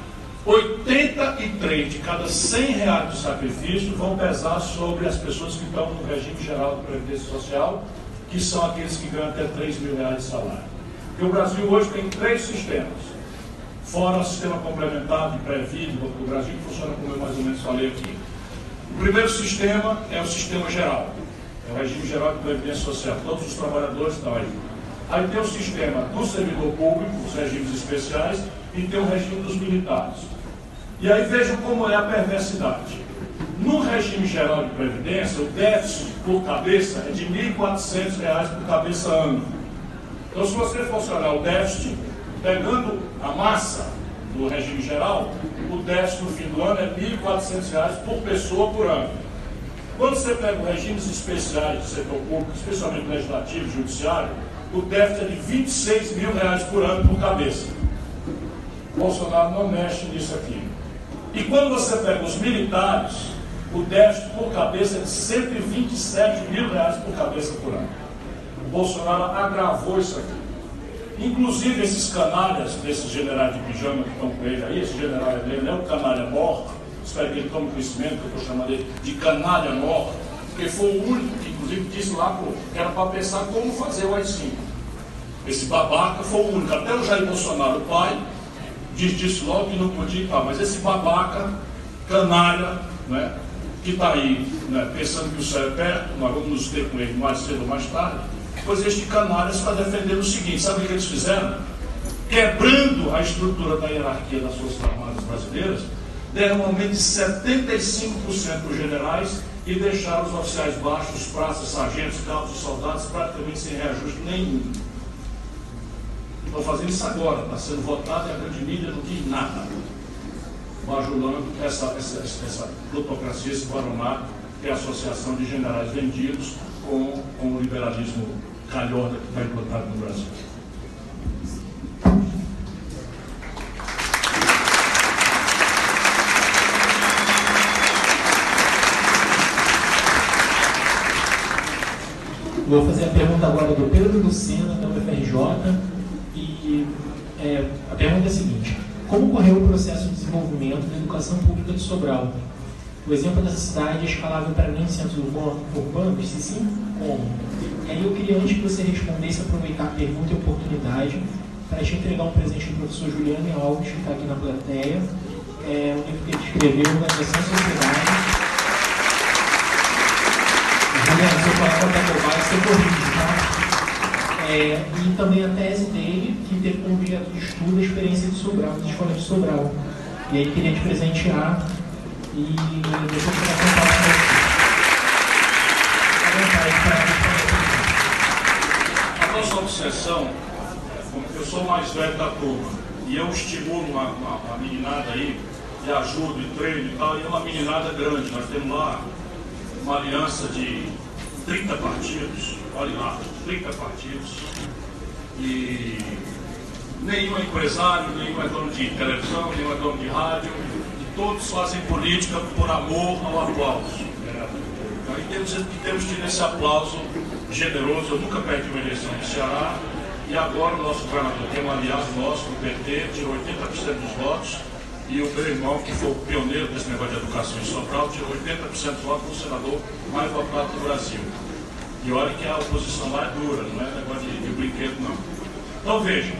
83 de cada 100 reais de sacrifício vão pesar sobre as pessoas que estão no regime geral de previdência social, que são aqueles que ganham até 3 mil reais de salário. Porque o Brasil hoje tem três sistemas, fora o sistema complementar de pré-vida, o Brasil funciona como eu mais ou menos falei aqui. O primeiro sistema é o sistema geral, é o regime geral de previdência social, todos os trabalhadores estão aí. Aí tem o sistema do servidor público, os regimes especiais, e tem o regime dos militares. E aí vejam como é a perversidade. No regime geral de previdência, o déficit por cabeça é de R$ 1.400 por cabeça ano. Então, se você fosse olhar o déficit, pegando a massa do regime geral, o déficit no fim do ano é R$ 1.400 por pessoa por ano. Quando você pega os regimes especiais do setor público, especialmente legislativo e judiciário, o déficit é de 26 mil reais por ano por cabeça. O Bolsonaro não mexe nisso aqui. E quando você pega os militares, o déficit por cabeça é de 127 mil reais por cabeça por ano. O Bolsonaro agravou isso aqui. Inclusive esses canalhas, desses generais de pijama que estão com ele aí, esse general é dele, é o canalha mor, espero que ele tome conhecimento, que eu estou chamando ele de canalha mor, porque foi o único que, inclusive, disse lá que era para pensar como fazer o AI-5. Esse babaca foi o único. Até o Jair Bolsonaro, o pai, diz, disse logo que não podia ir, mas esse babaca, canalha, né, que está aí né, pensando que o céu é perto, nós vamos nos ter com ele mais cedo ou mais tarde, pois este canalha está defendendo o seguinte: sabe o que eles fizeram? Quebrando a estrutura da hierarquia das Forças Armadas brasileiras, deram um aumento de 75% para os generais e deixaram os oficiais baixos, praças, sargentos, cabos e soldados praticamente sem reajuste nenhum. Estão fazendo isso agora, está sendo votado e a grande mídia não diz nada. Bajulando essa, essa, essa plutocracia, esse baronato, que é a associação de generais vendidos com, com o liberalismo calhorda que está implantado no Brasil. Vou fazer a pergunta agora do Pedro Lucena, da UFRJ. E é, a pergunta é a seguinte: Como ocorreu o processo de desenvolvimento da educação pública de Sobral? O exemplo dessa cidade é escalável para grandes centros urbanos? Se sim, como? E aí eu queria, antes que você respondesse, aproveitar a pergunta e a oportunidade para te entregar um presente do professor Juliano Alves, que está aqui na plateia. É um livro que ele escreveu, Organização Sociedade. Se eu é que eu vai, você corrige, tá? É, e também a tese dele, que teve como objeto de estudo a experiência de Sobral, das escolas de Sobral. E aí queria te presentear e depois você vai contar A nossa obsessão, eu sou mais velho da turma, e eu estimulo uma, uma, uma meninada aí, e ajudo, e treino e tal, e é uma meninada grande. Nós temos lá uma aliança de 30 partidos, olha lá, 30 partidos, e nenhum é empresário, nenhum é dono de televisão, nenhum é dono de rádio, e todos fazem política por amor ao aplauso. Então, e temos, temos tido esse aplauso generoso, eu nunca perdi uma eleição no Ceará, e agora o nosso governador, é um aliado nosso, o PT, tirou 80% dos votos, e o meu irmão, que foi o pioneiro desse negócio de educação em Sobral, tirou 80% dos votos do senador mais votado do Brasil. E olha que a oposição lá é dura, não é negócio de, de brinquedo, não. Então vejam,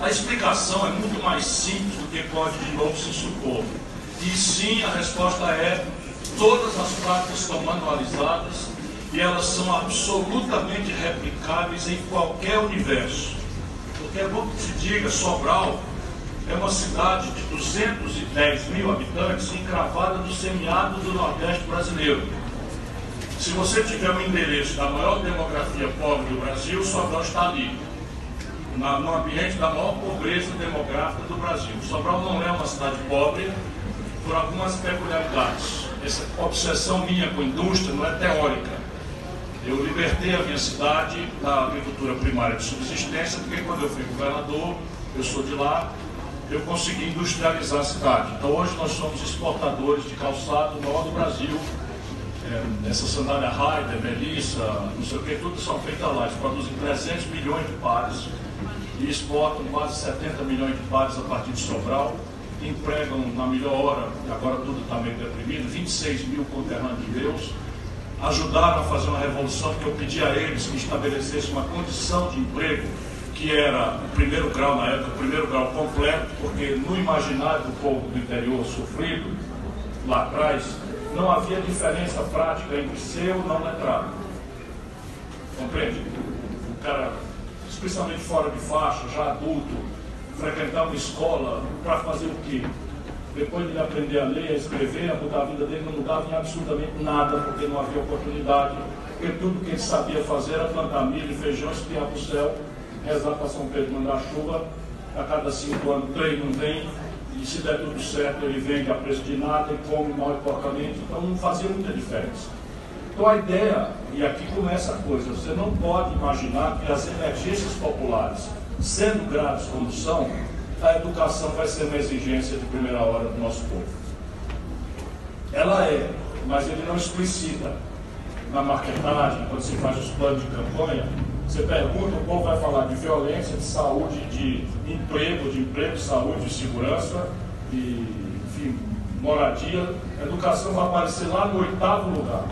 a explicação é muito mais simples do que pode de novo se supor. E sim, a resposta é todas as práticas estão manualizadas e elas são absolutamente replicáveis em qualquer universo. Porque é bom que se diga, Sobral é uma cidade de 210 mil habitantes encravada no semiárido do Nordeste brasileiro. Se você tiver um endereço da maior demografia pobre do Brasil, Sobral está ali, na, no ambiente da maior pobreza demográfica do Brasil. Sobral não é uma cidade pobre por algumas peculiaridades. Essa obsessão minha com indústria não é teórica. Eu libertei a minha cidade da agricultura primária de subsistência, porque quando eu fui governador, eu sou de lá, eu consegui industrializar a cidade. Então hoje nós somos exportadores de calçado maior do Brasil. É, essa sandália Raider, Melissa, não sei o que, tudo são feitas lá. Eles produzem 300 milhões de pares e exportam quase 70 milhões de pares a partir de Sobral. Empregam na melhor hora, agora tudo está meio deprimido, 26 mil conterrâneos meus. Ajudaram a fazer uma revolução que eu pedi a eles que estabelecesse uma condição de emprego que era o primeiro grau na época, o primeiro grau completo, porque no imaginário do povo do interior sofrido, lá atrás, não havia diferença prática entre ser ou não letrado. Compreende? O cara, especialmente fora de faixa, já adulto, frequentar uma escola para fazer o quê? Depois de aprender a ler, a escrever, a mudar a vida dele, não mudava em absolutamente nada, porque não havia oportunidade, porque tudo que ele sabia fazer era plantar milho, feijão, espiar para o céu rezar para São Pedro mandar chuva, a cada cinco anos três não vem, e se der tudo certo ele vende a preço de nada e come mal e porcamente, então não fazia muita diferença. Então a ideia, e aqui começa a coisa, você não pode imaginar que as emergências populares, sendo graves como são, a educação vai ser uma exigência de primeira hora do nosso povo. Ela é, mas ele não explicita na marketagem, quando se faz os planos de campanha, você pergunta, o povo vai falar de violência, de saúde, de emprego, de emprego, saúde, de segurança, e, enfim, moradia. A educação vai aparecer lá no oitavo lugar.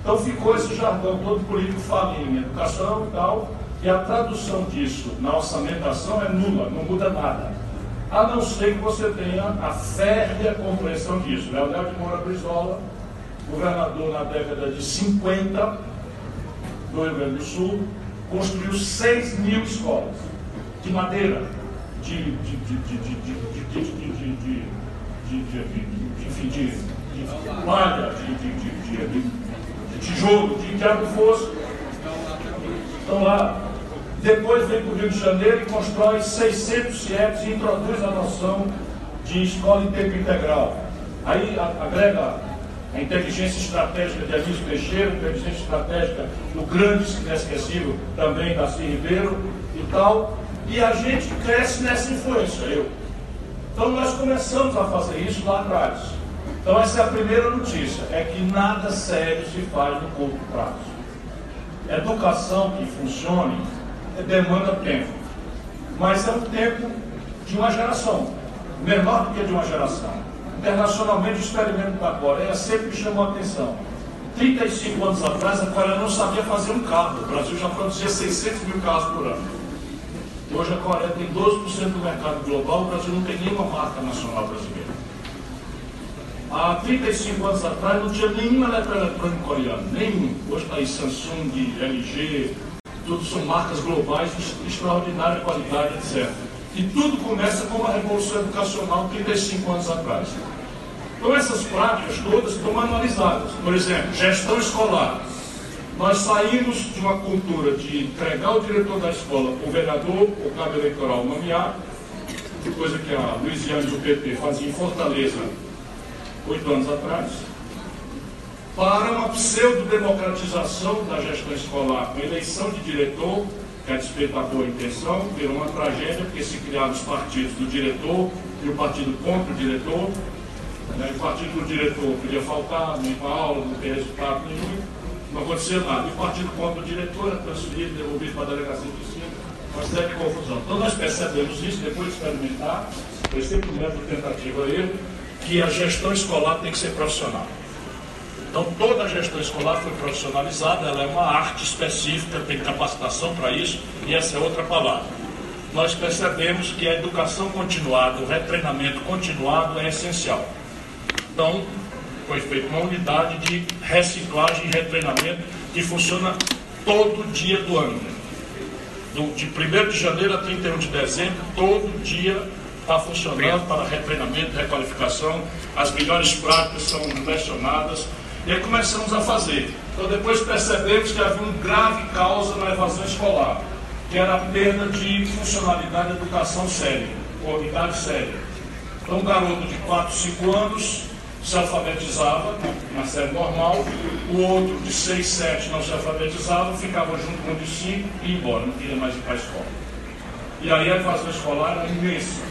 Então ficou esse jargão, todo político em educação e tal, e a tradução disso na orçamentação é nula, não muda nada. A não ser que você tenha a férrea compreensão disso. Leonel de Moura Brizola, governador na década de 50 do Rio Grande do Sul, construiu 6 mil escolas de madeira, de, de, de, malha, de, tijolo, de diabo fosse. Estão lá. Depois vem para o Rio de Janeiro e constrói 600 CIEPs e introduz a noção de escola em tempo integral. Aí agrega a inteligência estratégica de Anísio Teixeira, a inteligência estratégica do grande inesquecível também Darcy Ribeiro e tal. E a gente cresce nessa influência, eu. Então nós começamos a fazer isso lá atrás. Então essa é a primeira notícia, é que nada sério se faz no curto prazo. Educação que funcione demanda tempo. Mas é um tempo de uma geração, menor do que de uma geração. Internacionalmente, o experimento da Coreia sempre me chamou a atenção. 35 anos atrás, a Coreia não sabia fazer um carro. O Brasil já produzia 600 mil carros por ano. Hoje a Coreia tem 12% do mercado global, o Brasil não tem nenhuma marca nacional brasileira. Há 35 anos atrás não tinha nenhuma eletrônica coreana, nenhum. Hoje está aí Samsung, LG, tudo são marcas globais de extraordinária qualidade, etc. E tudo começa com uma revolução educacional 35 anos atrás. Então essas práticas todas estão manualizadas. Por exemplo, gestão escolar. Nós saímos de uma cultura de entregar o diretor da escola, o vereador, o cabo eleitoral nomear, coisa que a Luiziane do PT fazia em Fortaleza oito anos atrás, para uma pseudo-democratização da gestão escolar, com eleição de diretor, despeito da boa intenção, virou uma tragédia, porque se criaram os partidos do diretor e o partido contra o diretor. Né? O partido do diretor podia faltar, ir para aula, não ter resultado nenhum, não acontecia nada. E o partido contra o diretor era transferido, devolvido para a delegacia de ensino, uma série de confusão. Então nós percebemos isso depois de experimentar, foi sempre um método tentativa erro, que a gestão escolar tem que ser profissional. Então, toda a gestão escolar foi profissionalizada, ela é uma arte específica, tem capacitação para isso, e essa é outra palavra. Nós percebemos que a educação continuada, o retreinamento continuado é essencial. Então, foi feita uma unidade de reciclagem e retreinamento que funciona todo dia do ano. Do, de 1 de janeiro a 31 de dezembro, todo dia está funcionando para retreinamento, requalificação, as melhores práticas são lecionadas, e aí começamos a fazer. Então depois percebemos que havia uma grave causa na evasão escolar, que era a perda de funcionalidade da educação séria, ou idade séria. Então um garoto de 4, 5 anos se alfabetizava na série normal, o outro de 6, 7 não se alfabetizava, ficava junto com o de 5 e ia embora, não queria mais ir para a escola. E aí a evasão escolar era imensa.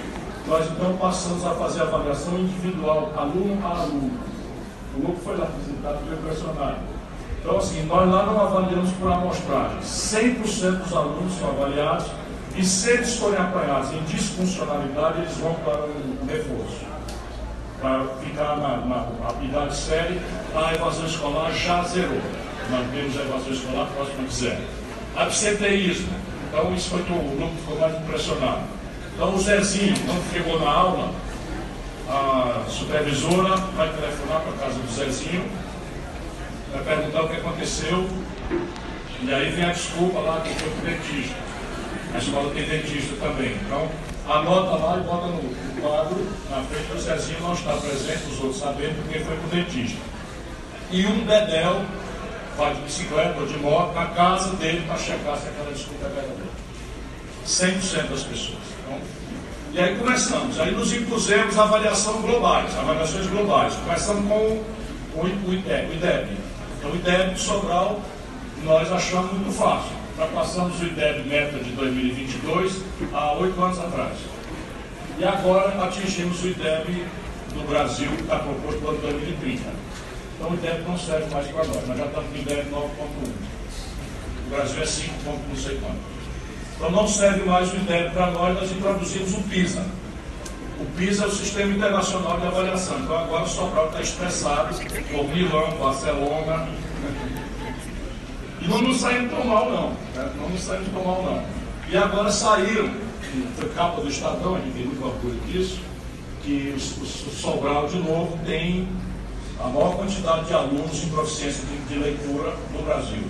Nós então passamos a fazer avaliação individual, aluno a aluno. O grupo foi lá visitado pelo impressionado. Então, assim, nós lá não avaliamos por amostragem. 100% dos alunos são avaliados e se eles forem apanhados em disfuncionalidade, eles vão para um reforço. Para ficar na, na idade séria, a evasão escolar já zerou. Nós temos a evasão escolar próxima de zero. Absenteísmo. Então, isso foi que o grupo ficou mais impressionado. Então o Zezinho, quando chegou na aula, a supervisora vai telefonar para a casa do Zezinho, vai perguntar o que aconteceu, e aí vem a desculpa lá que foi para o dentista. A escola tem dentista também. Então, anota lá e bota no, quadro, na frente do Zezinho não está presente, os outros sabendo porque foi para o dentista. E um dedéu vai de bicicleta ou de moto na casa dele para checar se aquela desculpa é verdadeira. 100% das pessoas. Então, e aí começamos, aí nos impusemos avaliação globais, avaliações globais. Começamos com o, o, IDEB, o IDEB. Então o IDEB de Sobral nós achamos muito fácil. Nós passamos o IDEB meta de 2022 há oito anos atrás. E agora atingimos o IDEB do Brasil, que está proposto para 2030. Então o IDEB não serve mais para nós, nós já estamos no IDEB 9.1. O Brasil é 5. não sei quanto. Então não serve mais o INDEB para nós, nós introduzimos o PISA. O PISA é o Sistema Internacional de Avaliação. Então agora o Sobral está expressado por Milão, Barcelona. E não nos saímos tão mal não. Né? Não nos saímos tão mal não. E agora saíram, foi capa do Estadão, a gente tem muito orgulho disso, que o, Sobral de novo tem a maior quantidade de alunos em proficiência de, de leitura no Brasil.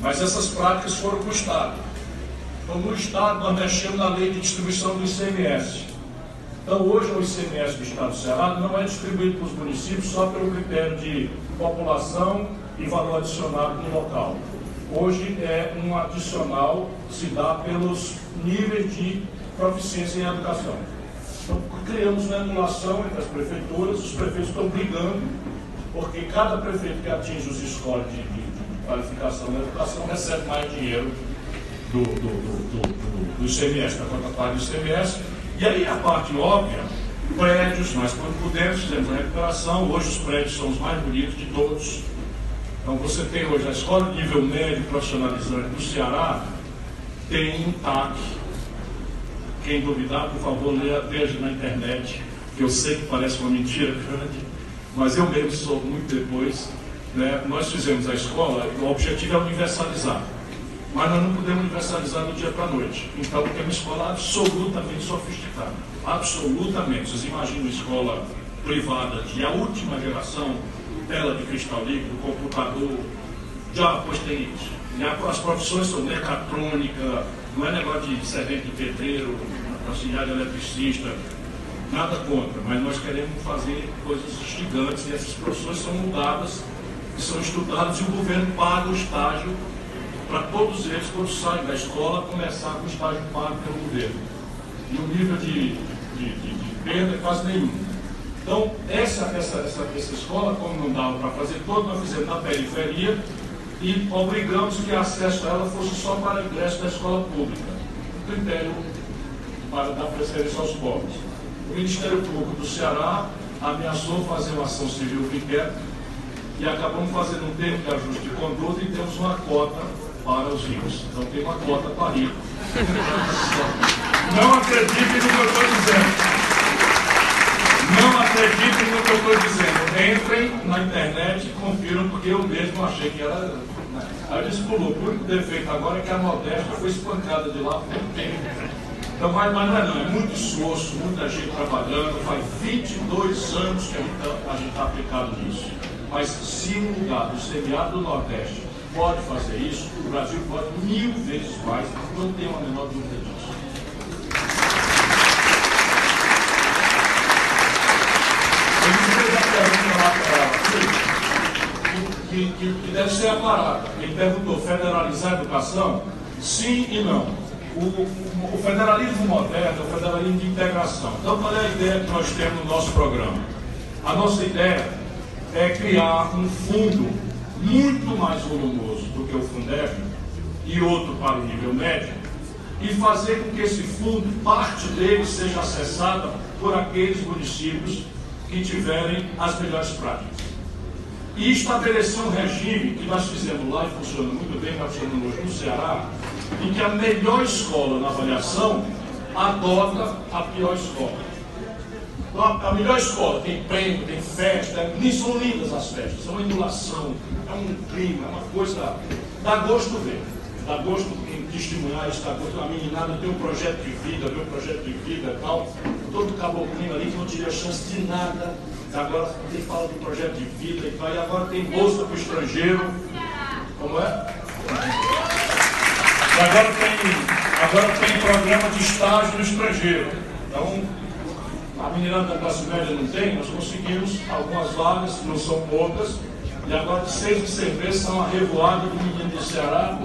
Mas essas práticas foram com o Estado. Então, no Estado, mexemos na lei de distribuição do ICMS. Então, hoje, o ICMS do Estado do Ceará não é distribuído para os municípios só pelo critério de população e valor adicionado no local. Hoje, é um adicional que se dá pelos níveis de proficiência em educação. Então, criamos uma emulação entre as prefeituras, os prefeitos estão brigando, porque cada prefeito que atinge os scores de, de, de qualificação na educação recebe mais dinheiro do, do, do, do, ICMS, da conta do ICMS. E aí a parte óbvia, prédios, nós quando pudemos fizemos a recuperação, hoje os prédios são os mais bonitos de todos. Então você tem hoje a escola de nível médio profissionalizante do Ceará, tem um TAC. Quem duvidar, por favor, leia, veja na internet, que eu sei que parece uma mentira grande, mas eu mesmo sou muito depois. Né? Nós fizemos a escola, o objetivo é universalizar mas nós não podemos universalizar do dia para a noite. Então, é uma escola absolutamente sofisticada. Absolutamente. Vocês imaginam escola privada de a última geração, tela de cristal líquido, computador, Já, pois tem isso. As profissões são mecatrônica, não é negócio de servente de pedreiro, auxiliar de eletricista, nada contra, mas nós queremos fazer coisas gigantes e essas profissões são mudadas são estudadas e o governo paga o estágio para todos eles, quando saem da escola, começar com o estágio pago pelo governo. E o nível de, de, de, de perda é quase nenhum. Então, essa, essa, essa, essa escola, como não dava para fazer todo, nós fizemos na periferia e obrigamos que acesso a ela fosse só para ingresso da escola pública. Critério para dar preferência aos pobres. O Ministério Público do Ceará ameaçou fazer uma ação civil inquérito e acabamos fazendo um termo de ajuste de conduta e temos uma cota para os ricos. Então tem uma cota para rico. Não acreditem no que eu estou dizendo. Não acreditem no que eu estou dizendo. Entrem na internet e confiram, porque eu mesmo achei que era. Né? Aí eu disse, pulou. O único defeito agora é que a modéstia foi espancada de lá por tempo. Então, mas, mas não é não, é muito esforço, muita gente trabalhando, faz 22 anos que a gente está aplicado nisso. Mas se um lugar do semiárido do Nordeste pode fazer isso, o Brasil pode mil vezes mais, não tenho a menor dúvida disso. Que, que, que deve ser a parada. Ele perguntou, federalizar a educação? Sim e não. O, o, o, federalismo moderno é o federalismo de integração. Então, qual é a ideia que nós temos no nosso programa? A nossa ideia é criar um fundo muito mais volumoso do que o Fundeb e outro para o nível médio e fazer com que esse fundo, parte dele, seja acessada por aqueles municípios que tiverem as melhores práticas. E estabelecer um regime que nós fizemos lá e funciona muito bem, nós fizemos hoje no Ceará, em que a melhor escola na avaliação adota a pior escola. A melhor escola tem prêmio, tem festa, nem são lindas as festas, é uma emulação, é um clima, é uma coisa. Dá gosto ver, dá gosto testemunhar isso, dá gosto. A meninada tem um projeto de vida, meu projeto de vida e tal. Todo caboclinho ali que não tive a chance de nada. Agora ele fala de projeto de vida e tal. E agora tem bolsa para o estrangeiro. Como é? E agora tem, agora tem programa de estágio no estrangeiro. Então, a meninada da classe média não tem, nós conseguimos algumas vagas, não são poucas, e agora de seis seis meses são a revoada do menino do Ceará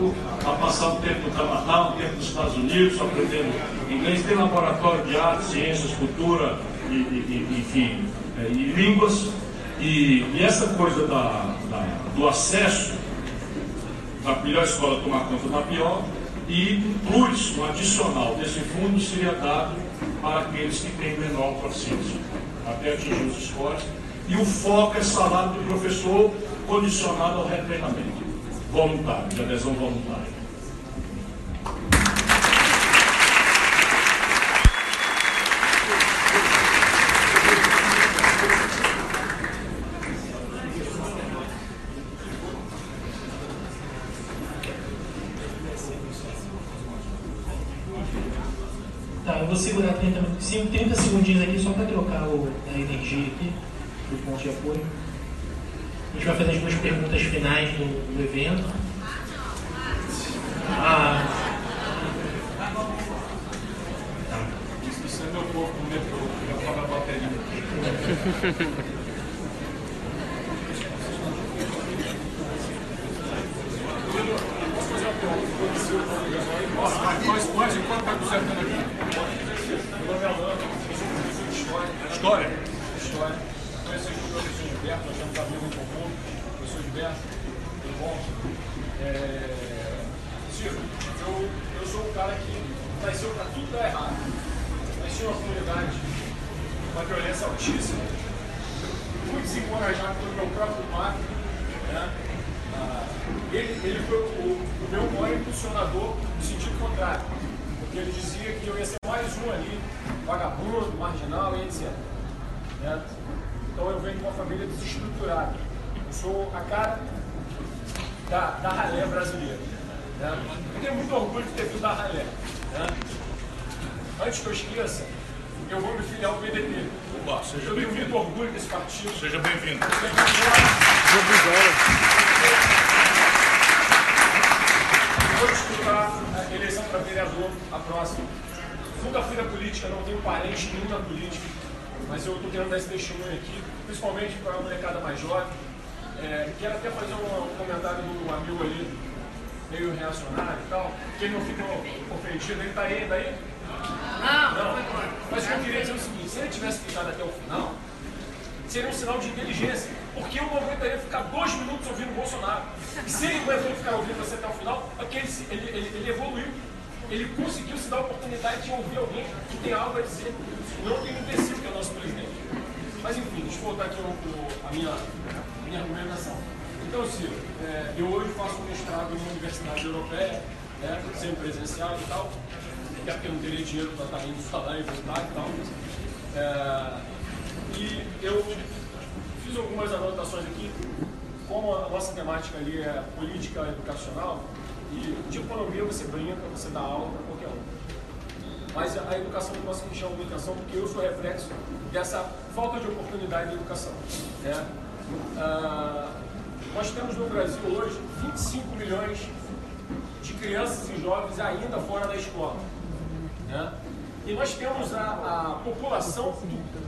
a passar um tempo no Canadá, um tempo nos Estados Unidos, aprendendo inglês. Tem laboratório de arte, ciências, cultura, e, e, e enfim, é, e línguas. E, e, essa coisa da, da, do acesso da melhor escola tomar conta da pior, e um plus, um adicional desse fundo seria dado para aqueles que têm menor proficiência, até atingir os scores. E o foco é salário do professor condicionado ao retreinamento voluntário, de adesão voluntária. Vou segurar 30, 30 segundinhos aqui só para trocar o, a energia aqui do ponto de apoio. A gente vai fazer as duas perguntas finais do, do evento. Ah, Isso é meu povo no metrô, já paga a bateria. Nós pode, enquanto está consertando História. História. Conheci o professor Gilberto, nós temos amigos em comum. Professor Gilberto, tudo bom? É... Ciro, eu, eu sou um cara que nasceu para tudo dar errado. Nasci numa comunidade com uma violência altíssima, muito desencorajado pelo meu próprio pai. Né? Ah, ele, ele foi o, o meu maior impulsionador no sentido contrário, porque ele dizia que eu ia ser mais um ali, vagabundo, marginal e etc. Né? Então eu venho de uma família desestruturada. Eu sou a cara da, da ralé brasileira. Né? Eu tenho muito orgulho de ter vindo da ralé. Né? Antes que eu esqueça, eu vou me filiar ao PDT. Opa, seja eu tenho muito orgulho desse partido. Seja bem-vindo. Vou disputar a eleição para vereador, a próxima. Nunca fui da política, não tenho parente nenhum na política, mas eu estou querendo dar esse testemunho aqui, principalmente para a molecada mais jovem. É, quero até fazer um, um comentário do amigo ali, meio reacionário e tal, que ele não ficou ofendido, ele está aí ainda aí? Não, Não. Mas eu queria dizer o seguinte, se ele tivesse ficado até o final, seria um sinal de inteligência. Porque eu não aguentaria ficar dois minutos ouvindo o Bolsonaro. E se ele aguentou ficar ouvindo você até o final, é porque ele, ele, ele, ele evoluiu. Ele conseguiu se dar a oportunidade de ouvir alguém que tem algo a dizer. Não tem um imbecil que é nosso presidente. Mas enfim, deixa eu voltar aqui o- a minha, minha argumentação. Então, Ciro, é, eu hoje faço um mestrado em uma universidade europeia, né, presencial e tal, até porque eu não teria dinheiro para estar indo falar e voltar e tal. É, e eu fiz algumas anotações aqui, como a nossa temática ali é política educacional, e de economia você brinca, você dá aula para qualquer um. Mas a educação não posso me chamar de educação porque eu sou reflexo dessa falta de oportunidade de educação. Né? Ah, nós temos no Brasil hoje 25 milhões de crianças e jovens ainda fora da escola. Né? E nós temos a, a população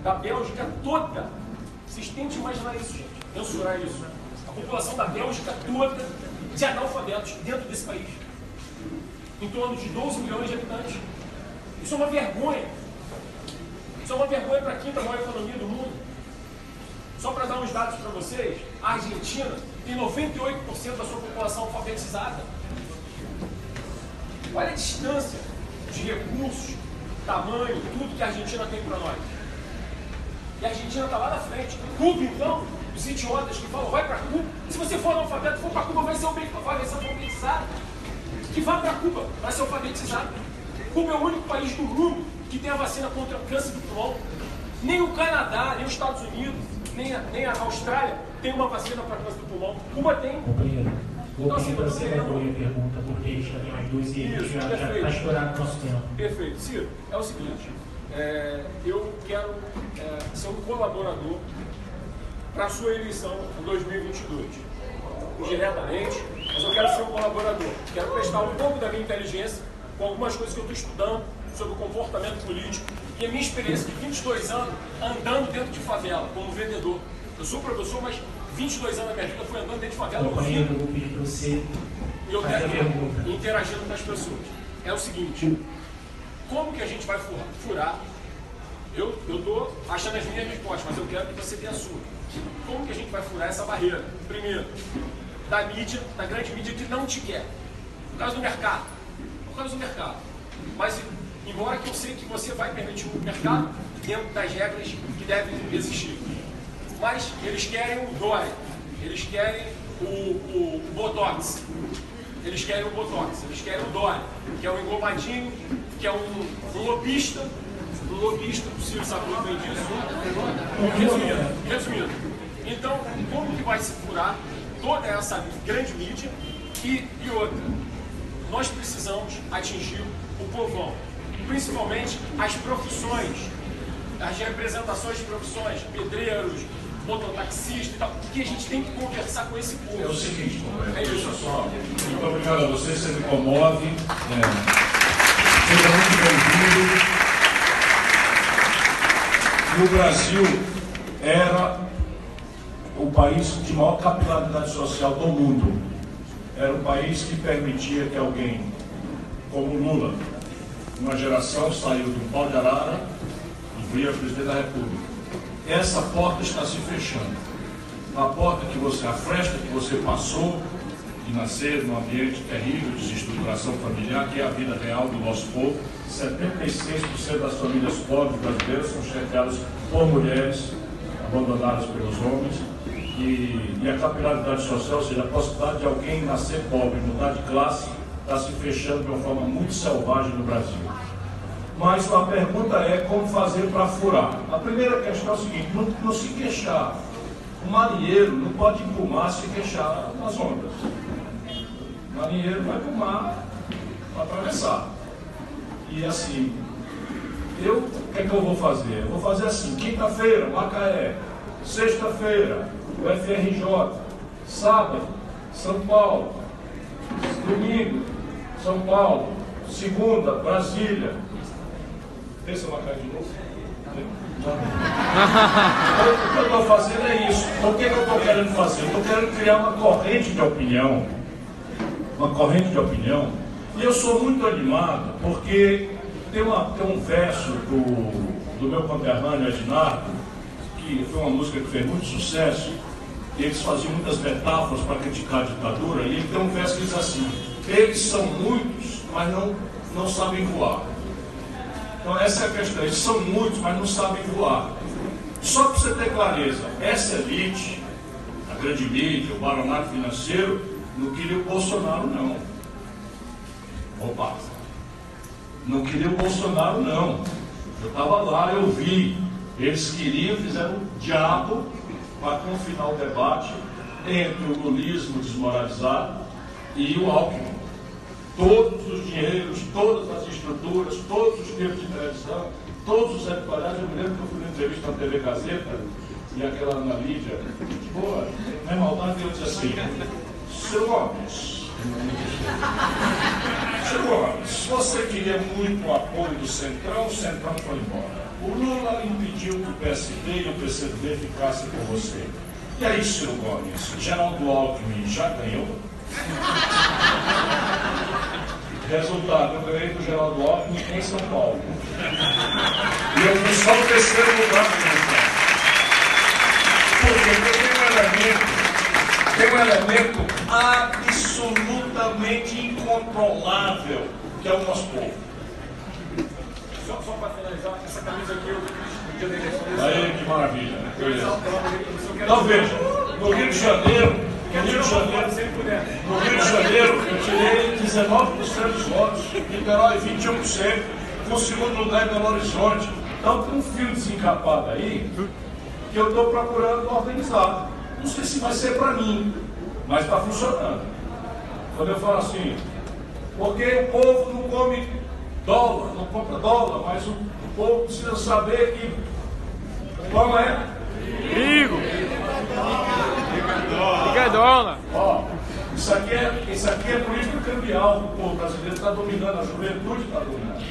da Bélgica toda. Vocês que imaginar isso, gente, mensurar isso. A população da Bélgica toda de analfabetos dentro desse país. Em torno de 12 milhões de habitantes. Isso é uma vergonha. Isso é uma vergonha para a quinta maior economia do mundo. Só para dar uns dados para vocês, a Argentina tem 98% da sua população alfabetizada. Olha a distância de recursos, tamanho, tudo que a Argentina tem para nós. E a Argentina está lá na frente. Cuba, então, os idiotas que falam, vai para Cuba. Se você for analfabeto, for para Cuba, vai ser, alfabet- vai ser alfabetizado. Que vá para Cuba, vai ser alfabetizado. Cuba é o único país do mundo que tem a vacina contra o câncer do pulmão. Nem o Canadá, nem os Estados Unidos, nem a, nem a Austrália tem uma vacina para câncer do pulmão. Cuba tem. Companheiro, vou Então, pedir para você concluir a pergunta, porque já tem mais duas e já está estourado o nosso tempo. Perfeito. Ciro, é o seguinte, é, eu quero é, ser um colaborador para a sua eleição em 2022. Diretamente, mas eu quero ser um colaborador. Quero prestar um pouco da minha inteligência com algumas coisas que eu estou estudando sobre o comportamento político e a minha experiência de 22 anos andando dentro de favela, como vendedor. Eu sou professor, mas 22 anos da minha vida foi andando dentro de favela Companheiro, vou pedir para você e eu quero interagindo com as pessoas. É o seguinte, como que a gente vai furar? furar? Eu estou achando as minhas respostas, mas eu quero que você dê a sua. Como que a gente vai furar essa barreira? Primeiro, da mídia, da grande mídia que não te quer. Por causa do mercado. Por causa do mercado. Mas, embora que eu sei que você vai permitir o mercado dentro das regras que devem existir. Mas eles querem o Dória, eles querem o, o, o Botox, eles querem o Botox, eles querem o Dória, que é um engomadinho, que é um, um lobista, lobista, o Ciro sabe muito bem disso. Resumindo, resumindo. Então, como que vai se furar toda essa grande mídia e, e outra? Nós precisamos atingir o povão, principalmente as profissões, as representações de profissões, pedreiros, mototaxistas e tal, que a gente tem que conversar com esse povo. É o seguinte, companheiro, É isso. só. Muito obrigado a você, você me comove. É, seja muito bem-vindo. No Brasil, era o país de maior capilaridade social do mundo. Era um país que permitia que alguém, como Lula, uma geração saiu do pau de arara e vira presidente da República. Essa porta está se fechando a porta que você, a fresta que você passou de nascer num ambiente terrível de desestruturação familiar, que é a vida real do nosso povo. 76% das famílias pobres brasileiras são chefiadas por mulheres abandonadas pelos homens. E, e a capilaridade social, ou seja, a possibilidade de alguém nascer pobre, mudar de classe, está se fechando de uma forma muito selvagem no Brasil. Mas a pergunta é como fazer para furar. A primeira questão é o seguinte, não, não se queixar. O marinheiro não pode ir para o mar se queixar nas ondas. O marinheiro vai para o mar para atravessar. E assim, eu, o que é que eu vou fazer? Eu vou fazer assim, quinta-feira, Macaé, sexta-feira, o FRJ, sábado, São Paulo, domingo, São Paulo. Segunda, Brasília. Pensa uma cara de novo. o que eu estou fazendo é isso. Então, o que, que eu estou querendo fazer? Eu estou querendo criar uma corrente de opinião. Uma corrente de opinião. E eu sou muito animado porque tem, uma, tem um verso do, do meu conterrâneo Ednardo, que foi uma música que fez muito sucesso, e eles faziam muitas metáforas para criticar a ditadura, e ele tem um verso que diz assim: Eles são muitos, mas não, não sabem voar. Então, essa é a questão. Eles são muitos, mas não sabem voar. Só para você ter clareza, essa elite, a grande mídia, o baronato financeiro, não queria o Bolsonaro, não. Opa! Não queria o Bolsonaro, não. Eu estava lá, eu vi. Eles queriam, fizeram o diabo para confinar o debate entre o lulismo desmoralizado e o Alckmin. Todos os dinheiros, todas as estruturas, todos os tempos de televisão, todos os editoriais. Eu me lembro que eu fui numa entrevista na TV Gazeta e aquela Ana Lídia, boa, não é maldade, eu disse assim, seu Gomes, seu Gomes, você queria muito o apoio do Centrão, o Centrão foi embora. O Lula impediu que o PSD e o PCB ficassem com você. E aí, Ciro Gomes, Geraldo Alckmin já ganhou? Resultado, eu ganhei do Geraldo Alckmin em São Paulo. E eu fui só o terceiro lugar. Porque tem um elemento, tem um elemento absolutamente incontrolável, que é o nosso povo. Só, só para finalizar, essa camisa aqui eu no dia da eleição. Aí, que maravilha. Beleza. Então veja, no Rio de Janeiro, no Rio de Janeiro, no Rio de Janeiro, eu tirei 19% dos votos, Niterói 21%, com o segundo lugar em Belo Horizonte. Então tem um fio desencapado aí que eu estou procurando organizar. Não sei se vai ser para mim, mas está funcionando. Quando eu falo assim, porque o povo não come dólar, não compra dólar, mas o, o povo precisa saber que. Como é? Fica dólar. Ó, isso aqui é, isso aqui é política cambial. O povo brasileiro está dominando, a juventude está dominando.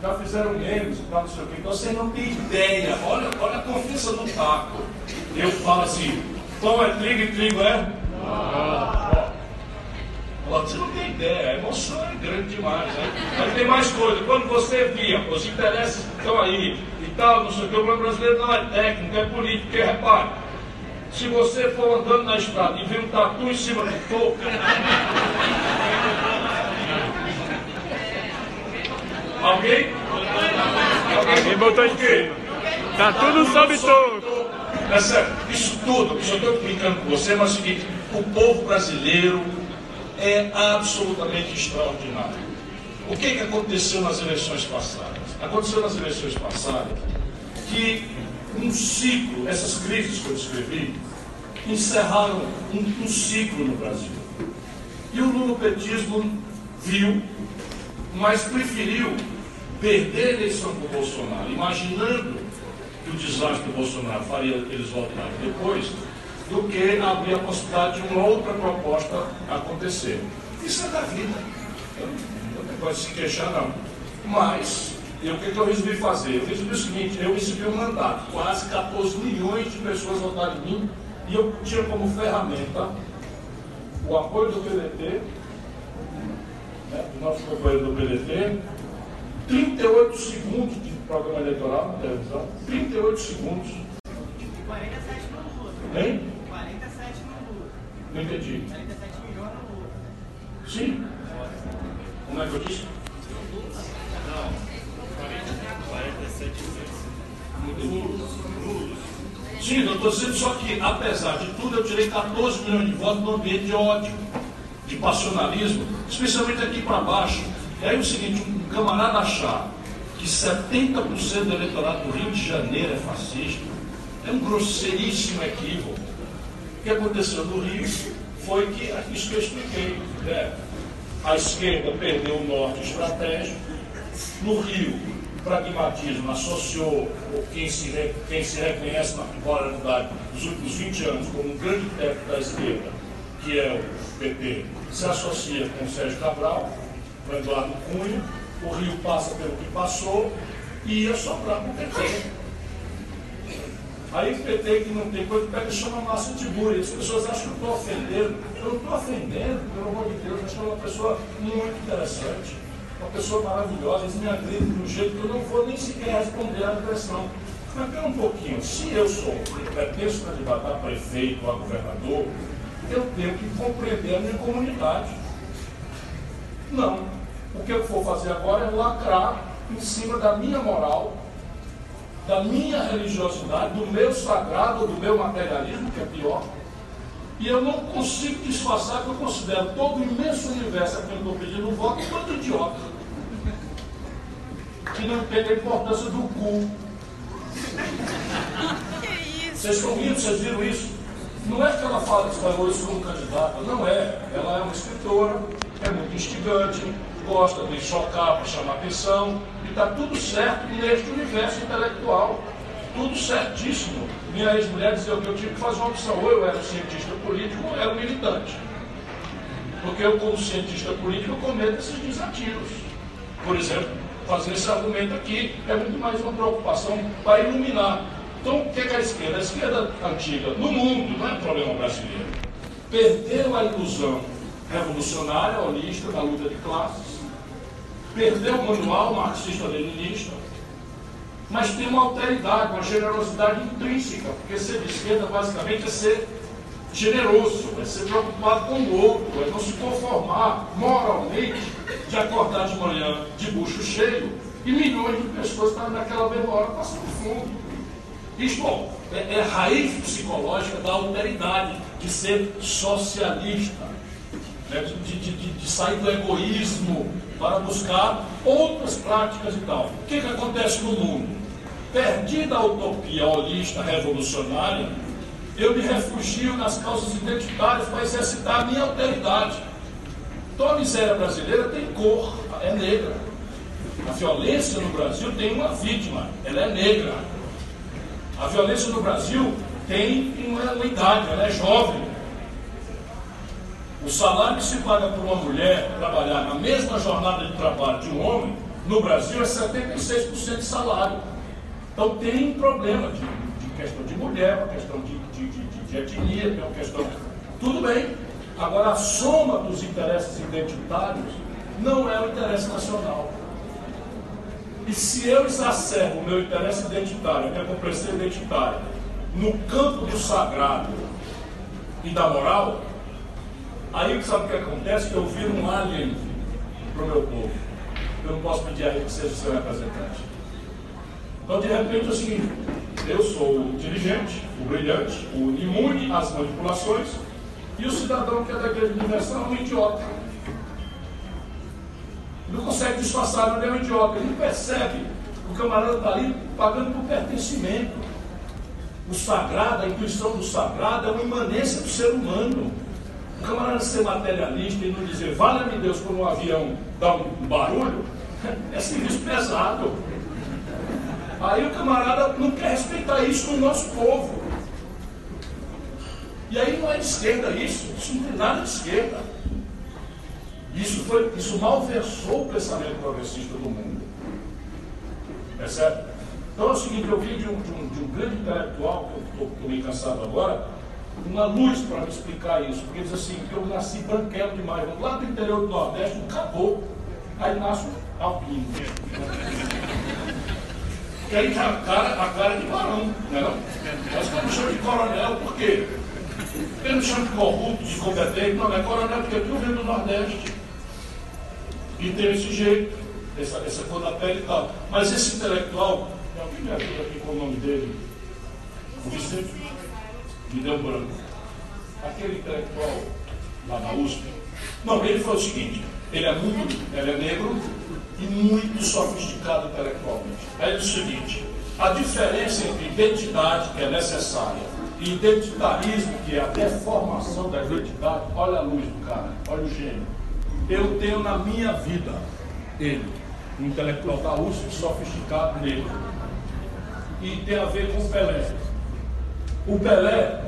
Já fizeram memes, tá, não sei o quê. Então você não tem ideia. Olha, olha a confiança do taco. Eu falo assim, pão é trigo e trigo é? Ó, ó, Você não tem ideia, a emoção é grande demais. Né? Mas tem mais coisa. Quando você via, os interesses estão aí e tal, não sei o que, o problema brasileiro não é técnico, é político, porque repare. Se você for andando na estrada e ver um tatu em cima do topo, alguém? Alguém botou em cima. Tá tudo sob toco. É sério, isso tudo, só estou brincando com você, mas é o seguinte, o povo brasileiro é absolutamente extraordinário. O que, que aconteceu nas eleições passadas? Aconteceu nas eleições passadas que um ciclo, essas crises que eu descrevi, encerraram um, um ciclo no Brasil. E o lulopetismo viu, mas preferiu perder a eleição para o Bolsonaro, imaginando que o desastre do Bolsonaro faria eles voltarem depois, do que abrir a possibilidade de uma outra proposta acontecer. Isso é da vida. Não pode se queixar, não. Mas, eu, o que, que eu resolvi fazer? Eu resolvi o seguinte, eu recebi um mandato, quase 14 milhões de pessoas votaram em mim, e eu tinha como ferramenta o apoio do PDT, né, do nosso companheiro do PDT, 38 segundos de programa eleitoral na televisão, 38 segundos. 47 no Lula. Hein? 47 no Lula. Não entendi. 47 milhões no Lula. Sim. Como é que eu disse? Sim, eu estou dizendo só que, apesar de tudo, eu tirei 14 milhões de votos no ambiente de ódio, de passionalismo, especialmente aqui para baixo. Aí é o seguinte, um camarada achar que 70% do eleitorado do Rio de Janeiro é fascista, é um grosseiríssimo equívoco. O que aconteceu no Rio foi que, isso que eu expliquei, né? a esquerda perdeu o norte estratégico, no Rio o pragmatismo associou quem se, quem se reconhece na pluralidade dos últimos 20 anos como um grande técnico da esquerda, que é o PT, se associa com o Sérgio Cabral, o Eduardo Cunha, o Rio passa pelo que passou e ia sobrar para o PT. Aí o PT que não tem coisa, pega e chama Márcio Tiburi. As pessoas acham que eu estou ofendendo. Eu não estou ofendendo, pelo amor de Deus, acho que é uma pessoa muito interessante, uma pessoa maravilhosa, eles me agridem de um jeito que eu não vou nem sequer responder à agressão. Mas pera um pouquinho, se eu sou, pretenso candidato a prefeito ou governador, eu tenho que compreender a minha comunidade. Não. O que eu vou fazer agora é lacrar em cima da minha moral, da minha religiosidade, do meu sagrado, do meu materialismo, que é pior. E eu não consigo disfarçar que eu considero todo o imenso universo a quem eu estou pedindo voto todo idiota. Que não entende a importância do cu. Vocês estão rindo, vocês viram isso? Não é que ela fala falou isso como candidata, não é. Ela é uma escritora, é muito instigante, gosta de chocar para chamar atenção, e está tudo certo neste universo intelectual. Tudo certíssimo. Minha ex-mulher dizia que eu tive que fazer uma opção, ou eu era cientista político ou era militante. Porque eu, como cientista político, cometo esses desativos. Por exemplo, fazer esse argumento aqui é muito mais uma preocupação para iluminar. Então, o que é a esquerda? A esquerda antiga, no mundo, não é problema brasileiro, perdeu a ilusão revolucionária, holista, da luta de classes, perdeu o manual marxista-leninista, mas tem uma alteridade, uma generosidade intrínseca, porque ser de esquerda basicamente é ser generoso, é ser preocupado com o outro, é não se conformar moralmente de acordar de manhã de bucho cheio e milhões de pessoas estão naquela mesma hora passando fundo. Isto bom, é, é raiz psicológica da alteridade, de ser socialista, né, de, de, de, de sair do egoísmo para buscar outras práticas e tal. O que, que acontece no mundo? Perdida a utopia holista revolucionária, eu me refugio nas causas identitárias para exercitar a minha alteridade. Então a miséria brasileira tem cor, é negra. A violência no Brasil tem uma vítima, ela é negra. A violência no Brasil tem uma, uma idade, ela é jovem. O salário que se paga por uma mulher trabalhar na mesma jornada de trabalho de um homem, no Brasil é 76% de salário. Então tem um problema de, de questão de mulher, uma questão de, de, de, etnia, tem uma questão. Tudo bem. Agora a soma dos interesses identitários não é o interesse nacional. E se eu exacerbo o meu interesse identitário, a minha compreensão identitária, no campo do sagrado e da moral, aí sabe o que acontece? Eu viro um alien para o meu povo. Eu não posso pedir a ele que seja seu representante. Então, de repente, é o seguinte: eu sou o inteligente, o brilhante, o imune às manipulações, e o cidadão que é da igreja universal é um idiota. Não consegue disfarçar, ele é um idiota. Ele não percebe. O camarada está ali pagando por pertencimento. O sagrado, a intuição do sagrado é uma imanência do ser humano. O camarada ser materialista e não dizer, valha-me Deus, quando um avião dá um barulho, é serviço pesado. Aí o camarada não quer respeitar isso no nosso povo. E aí não é de esquerda isso, isso não tem nada de esquerda. Isso, foi, isso malversou o pensamento progressista do mundo. Percebe? Então é o seguinte, eu vi de um, de um, de um grande intelectual, que eu estou meio cansado agora, uma luz para me explicar isso, porque diz assim, que eu nasci branquelo demais, lá do interior do Nordeste, um caboclo, aí nasce um alpino. E aí tem a cara, a cara de barão, né? Não? Mas me chama de coronel, por quê? Ele me chama de corrupto, de incompetente, não, é coronel porque eu venho do Nordeste. E tem esse jeito, essa, essa cor da pele e tal. Mas esse intelectual, alguém me ajuda aqui com o nome dele? O Vicente me deu branco. Aquele intelectual lá na USP. Não, ele foi o seguinte, ele é muito, ele é negro e muito sofisticado intelectualmente. Aí ele disse o seguinte, a diferença entre identidade, que é necessária, e identitarismo, que é a deformação da identidade, olha a luz do cara, olha o gênio. Eu tenho na minha vida ele, um intelectual da USP, sofisticado negro. E tem a ver com Pelé. O Pelé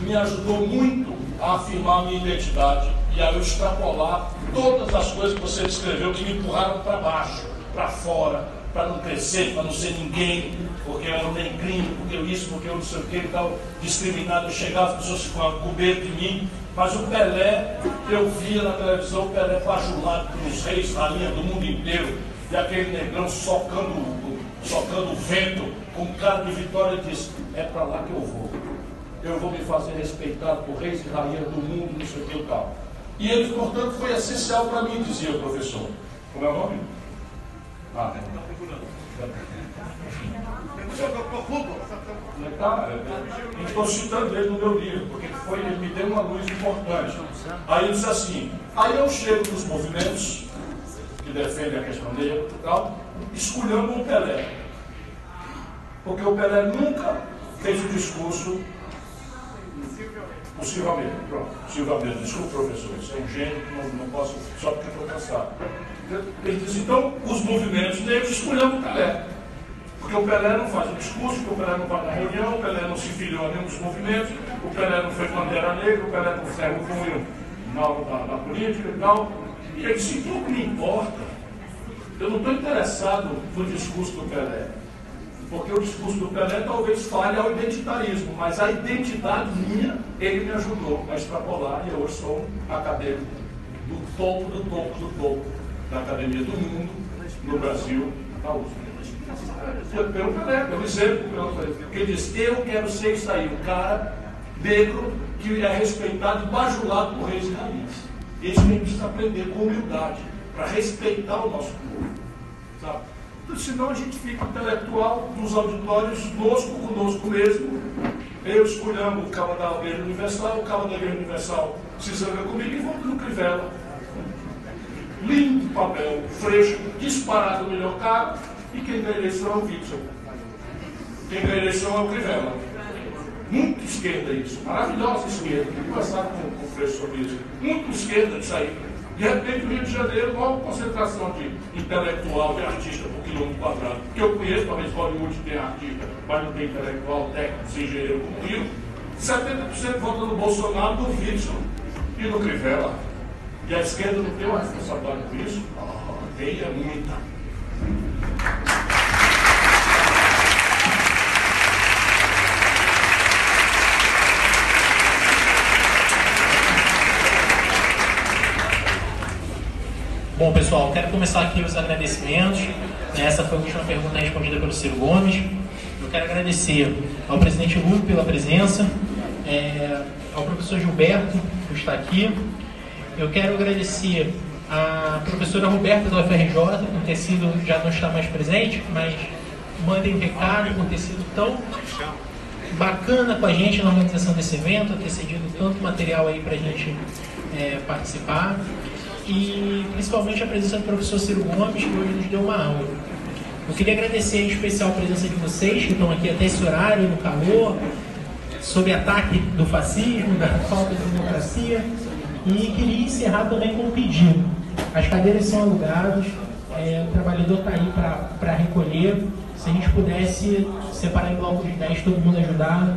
me ajudou muito a afirmar a minha identidade e aí eu extrapolar todas as coisas que você descreveu que me empurraram para baixo, para fora, para não crescer, para não ser ninguém, porque eu era um negrinho, porque eu isso, porque eu não sei o que tal, discriminado. Eu chegava, as pessoas ficavam com medo de mim. Mas o Pelé, eu via na televisão o Pelé bajulado pelos reis, rainha do mundo inteiro, e aquele negrão socando, socando o vento, com cara de vitória, disse: É para lá que eu vou. Eu vou me fazer respeitado por reis e rainhas do mundo, não sei o que e tal. E ele, portanto, foi essencial para mim, dizia o professor. Como é o nome? Ah, Tá, estou citando ele no meu livro, porque foi, ele me deu uma luz importante. Aí ele disse assim, aí eu chego nos movimentos que defendem a questão negra e tal, escolhendo o Pelé. Porque o Pelé nunca fez o discurso o Silva mesmo, pronto, Silva mesmo, desculpa professor, isso é um gênio, não, não posso, só porque estou cansado. Ele diz, então, os movimentos negros escolhendo o Pelé. Porque o Pelé não faz o discurso, o Pelé não vai na reunião, o Pelé não se filiou a nenhum dos movimentos, o Pelé não foi bandeira negra, o Pelé não serve na, na, na política e tal. E ele disse, pouco me importa. Eu não estou interessado no discurso do Pelé. Porque o discurso do Pelé talvez falhe ao identitarismo, mas a identidade minha, ele me ajudou a extrapolar e eu hoje sou um acadêmico do topo, do topo, do topo da academia do mundo, no Brasil, na USP. Pelo Pelé, pelo exemplo, que ele diz, eu quero ser isso aí, um cara negro que é respeitado e bajulado por reis e rainhas. Isso a gente precisa aprender com humildade, para respeitar o nosso povo. Sabe? Senão a gente fica intelectual nos auditórios, conosco, conosco mesmo. Eu escolhendo o cabo da Igreja Universal, o cabo da Igreja Universal se zanga comigo e volta no Crivella. Lindo papel, fresco, disparado o melhor cabo, e quem ganha eleição é o Witzel. Quem ganha eleição é o Crivella. Muito esquerda isso, maravilhosa esquerda, que conversaram com, o Freixo sobre isso. Muito esquerda isso aí. De repente, o Rio de Janeiro, uma concentração de intelectual, de artista por quilômetro quadrado. Que eu conheço, talvez Hollywood tenha artista, mas não tem intelectual, técnico, engenheiro como o Rio. 70% vota no Bolsonaro, do Witzel e no Crivella. E a esquerda não tem uma responsabilidade por isso? Oh, tem, é muita. Bom, pessoal, quero começar aqui os agradecimentos. Essa foi a última pergunta respondida pelo Ciro Gomes. Eu quero agradecer ao presidente Lula pela presença, é, ao professor Gilberto, que está aqui. Eu quero agradecer à professora Roberta da UFRJ, por ter sido, já não está mais presente, mas mandem um recado por ter sido tão bacana com a gente na organização desse evento, ter cedido tanto material aí para a gente é, participar e principalmente a presença do professor Ciro Gomes, que hoje nos deu uma aula. Eu queria agradecer em especial a presença de vocês, que estão aqui até esse horário, no calor, sob ataque do fascismo, da falta de democracia, e queria encerrar também com um pedido. As cadeiras são alugadas, é, o trabalhador está aí para recolher. Se a gente pudesse separar em blocos de 10, todo mundo ajudar,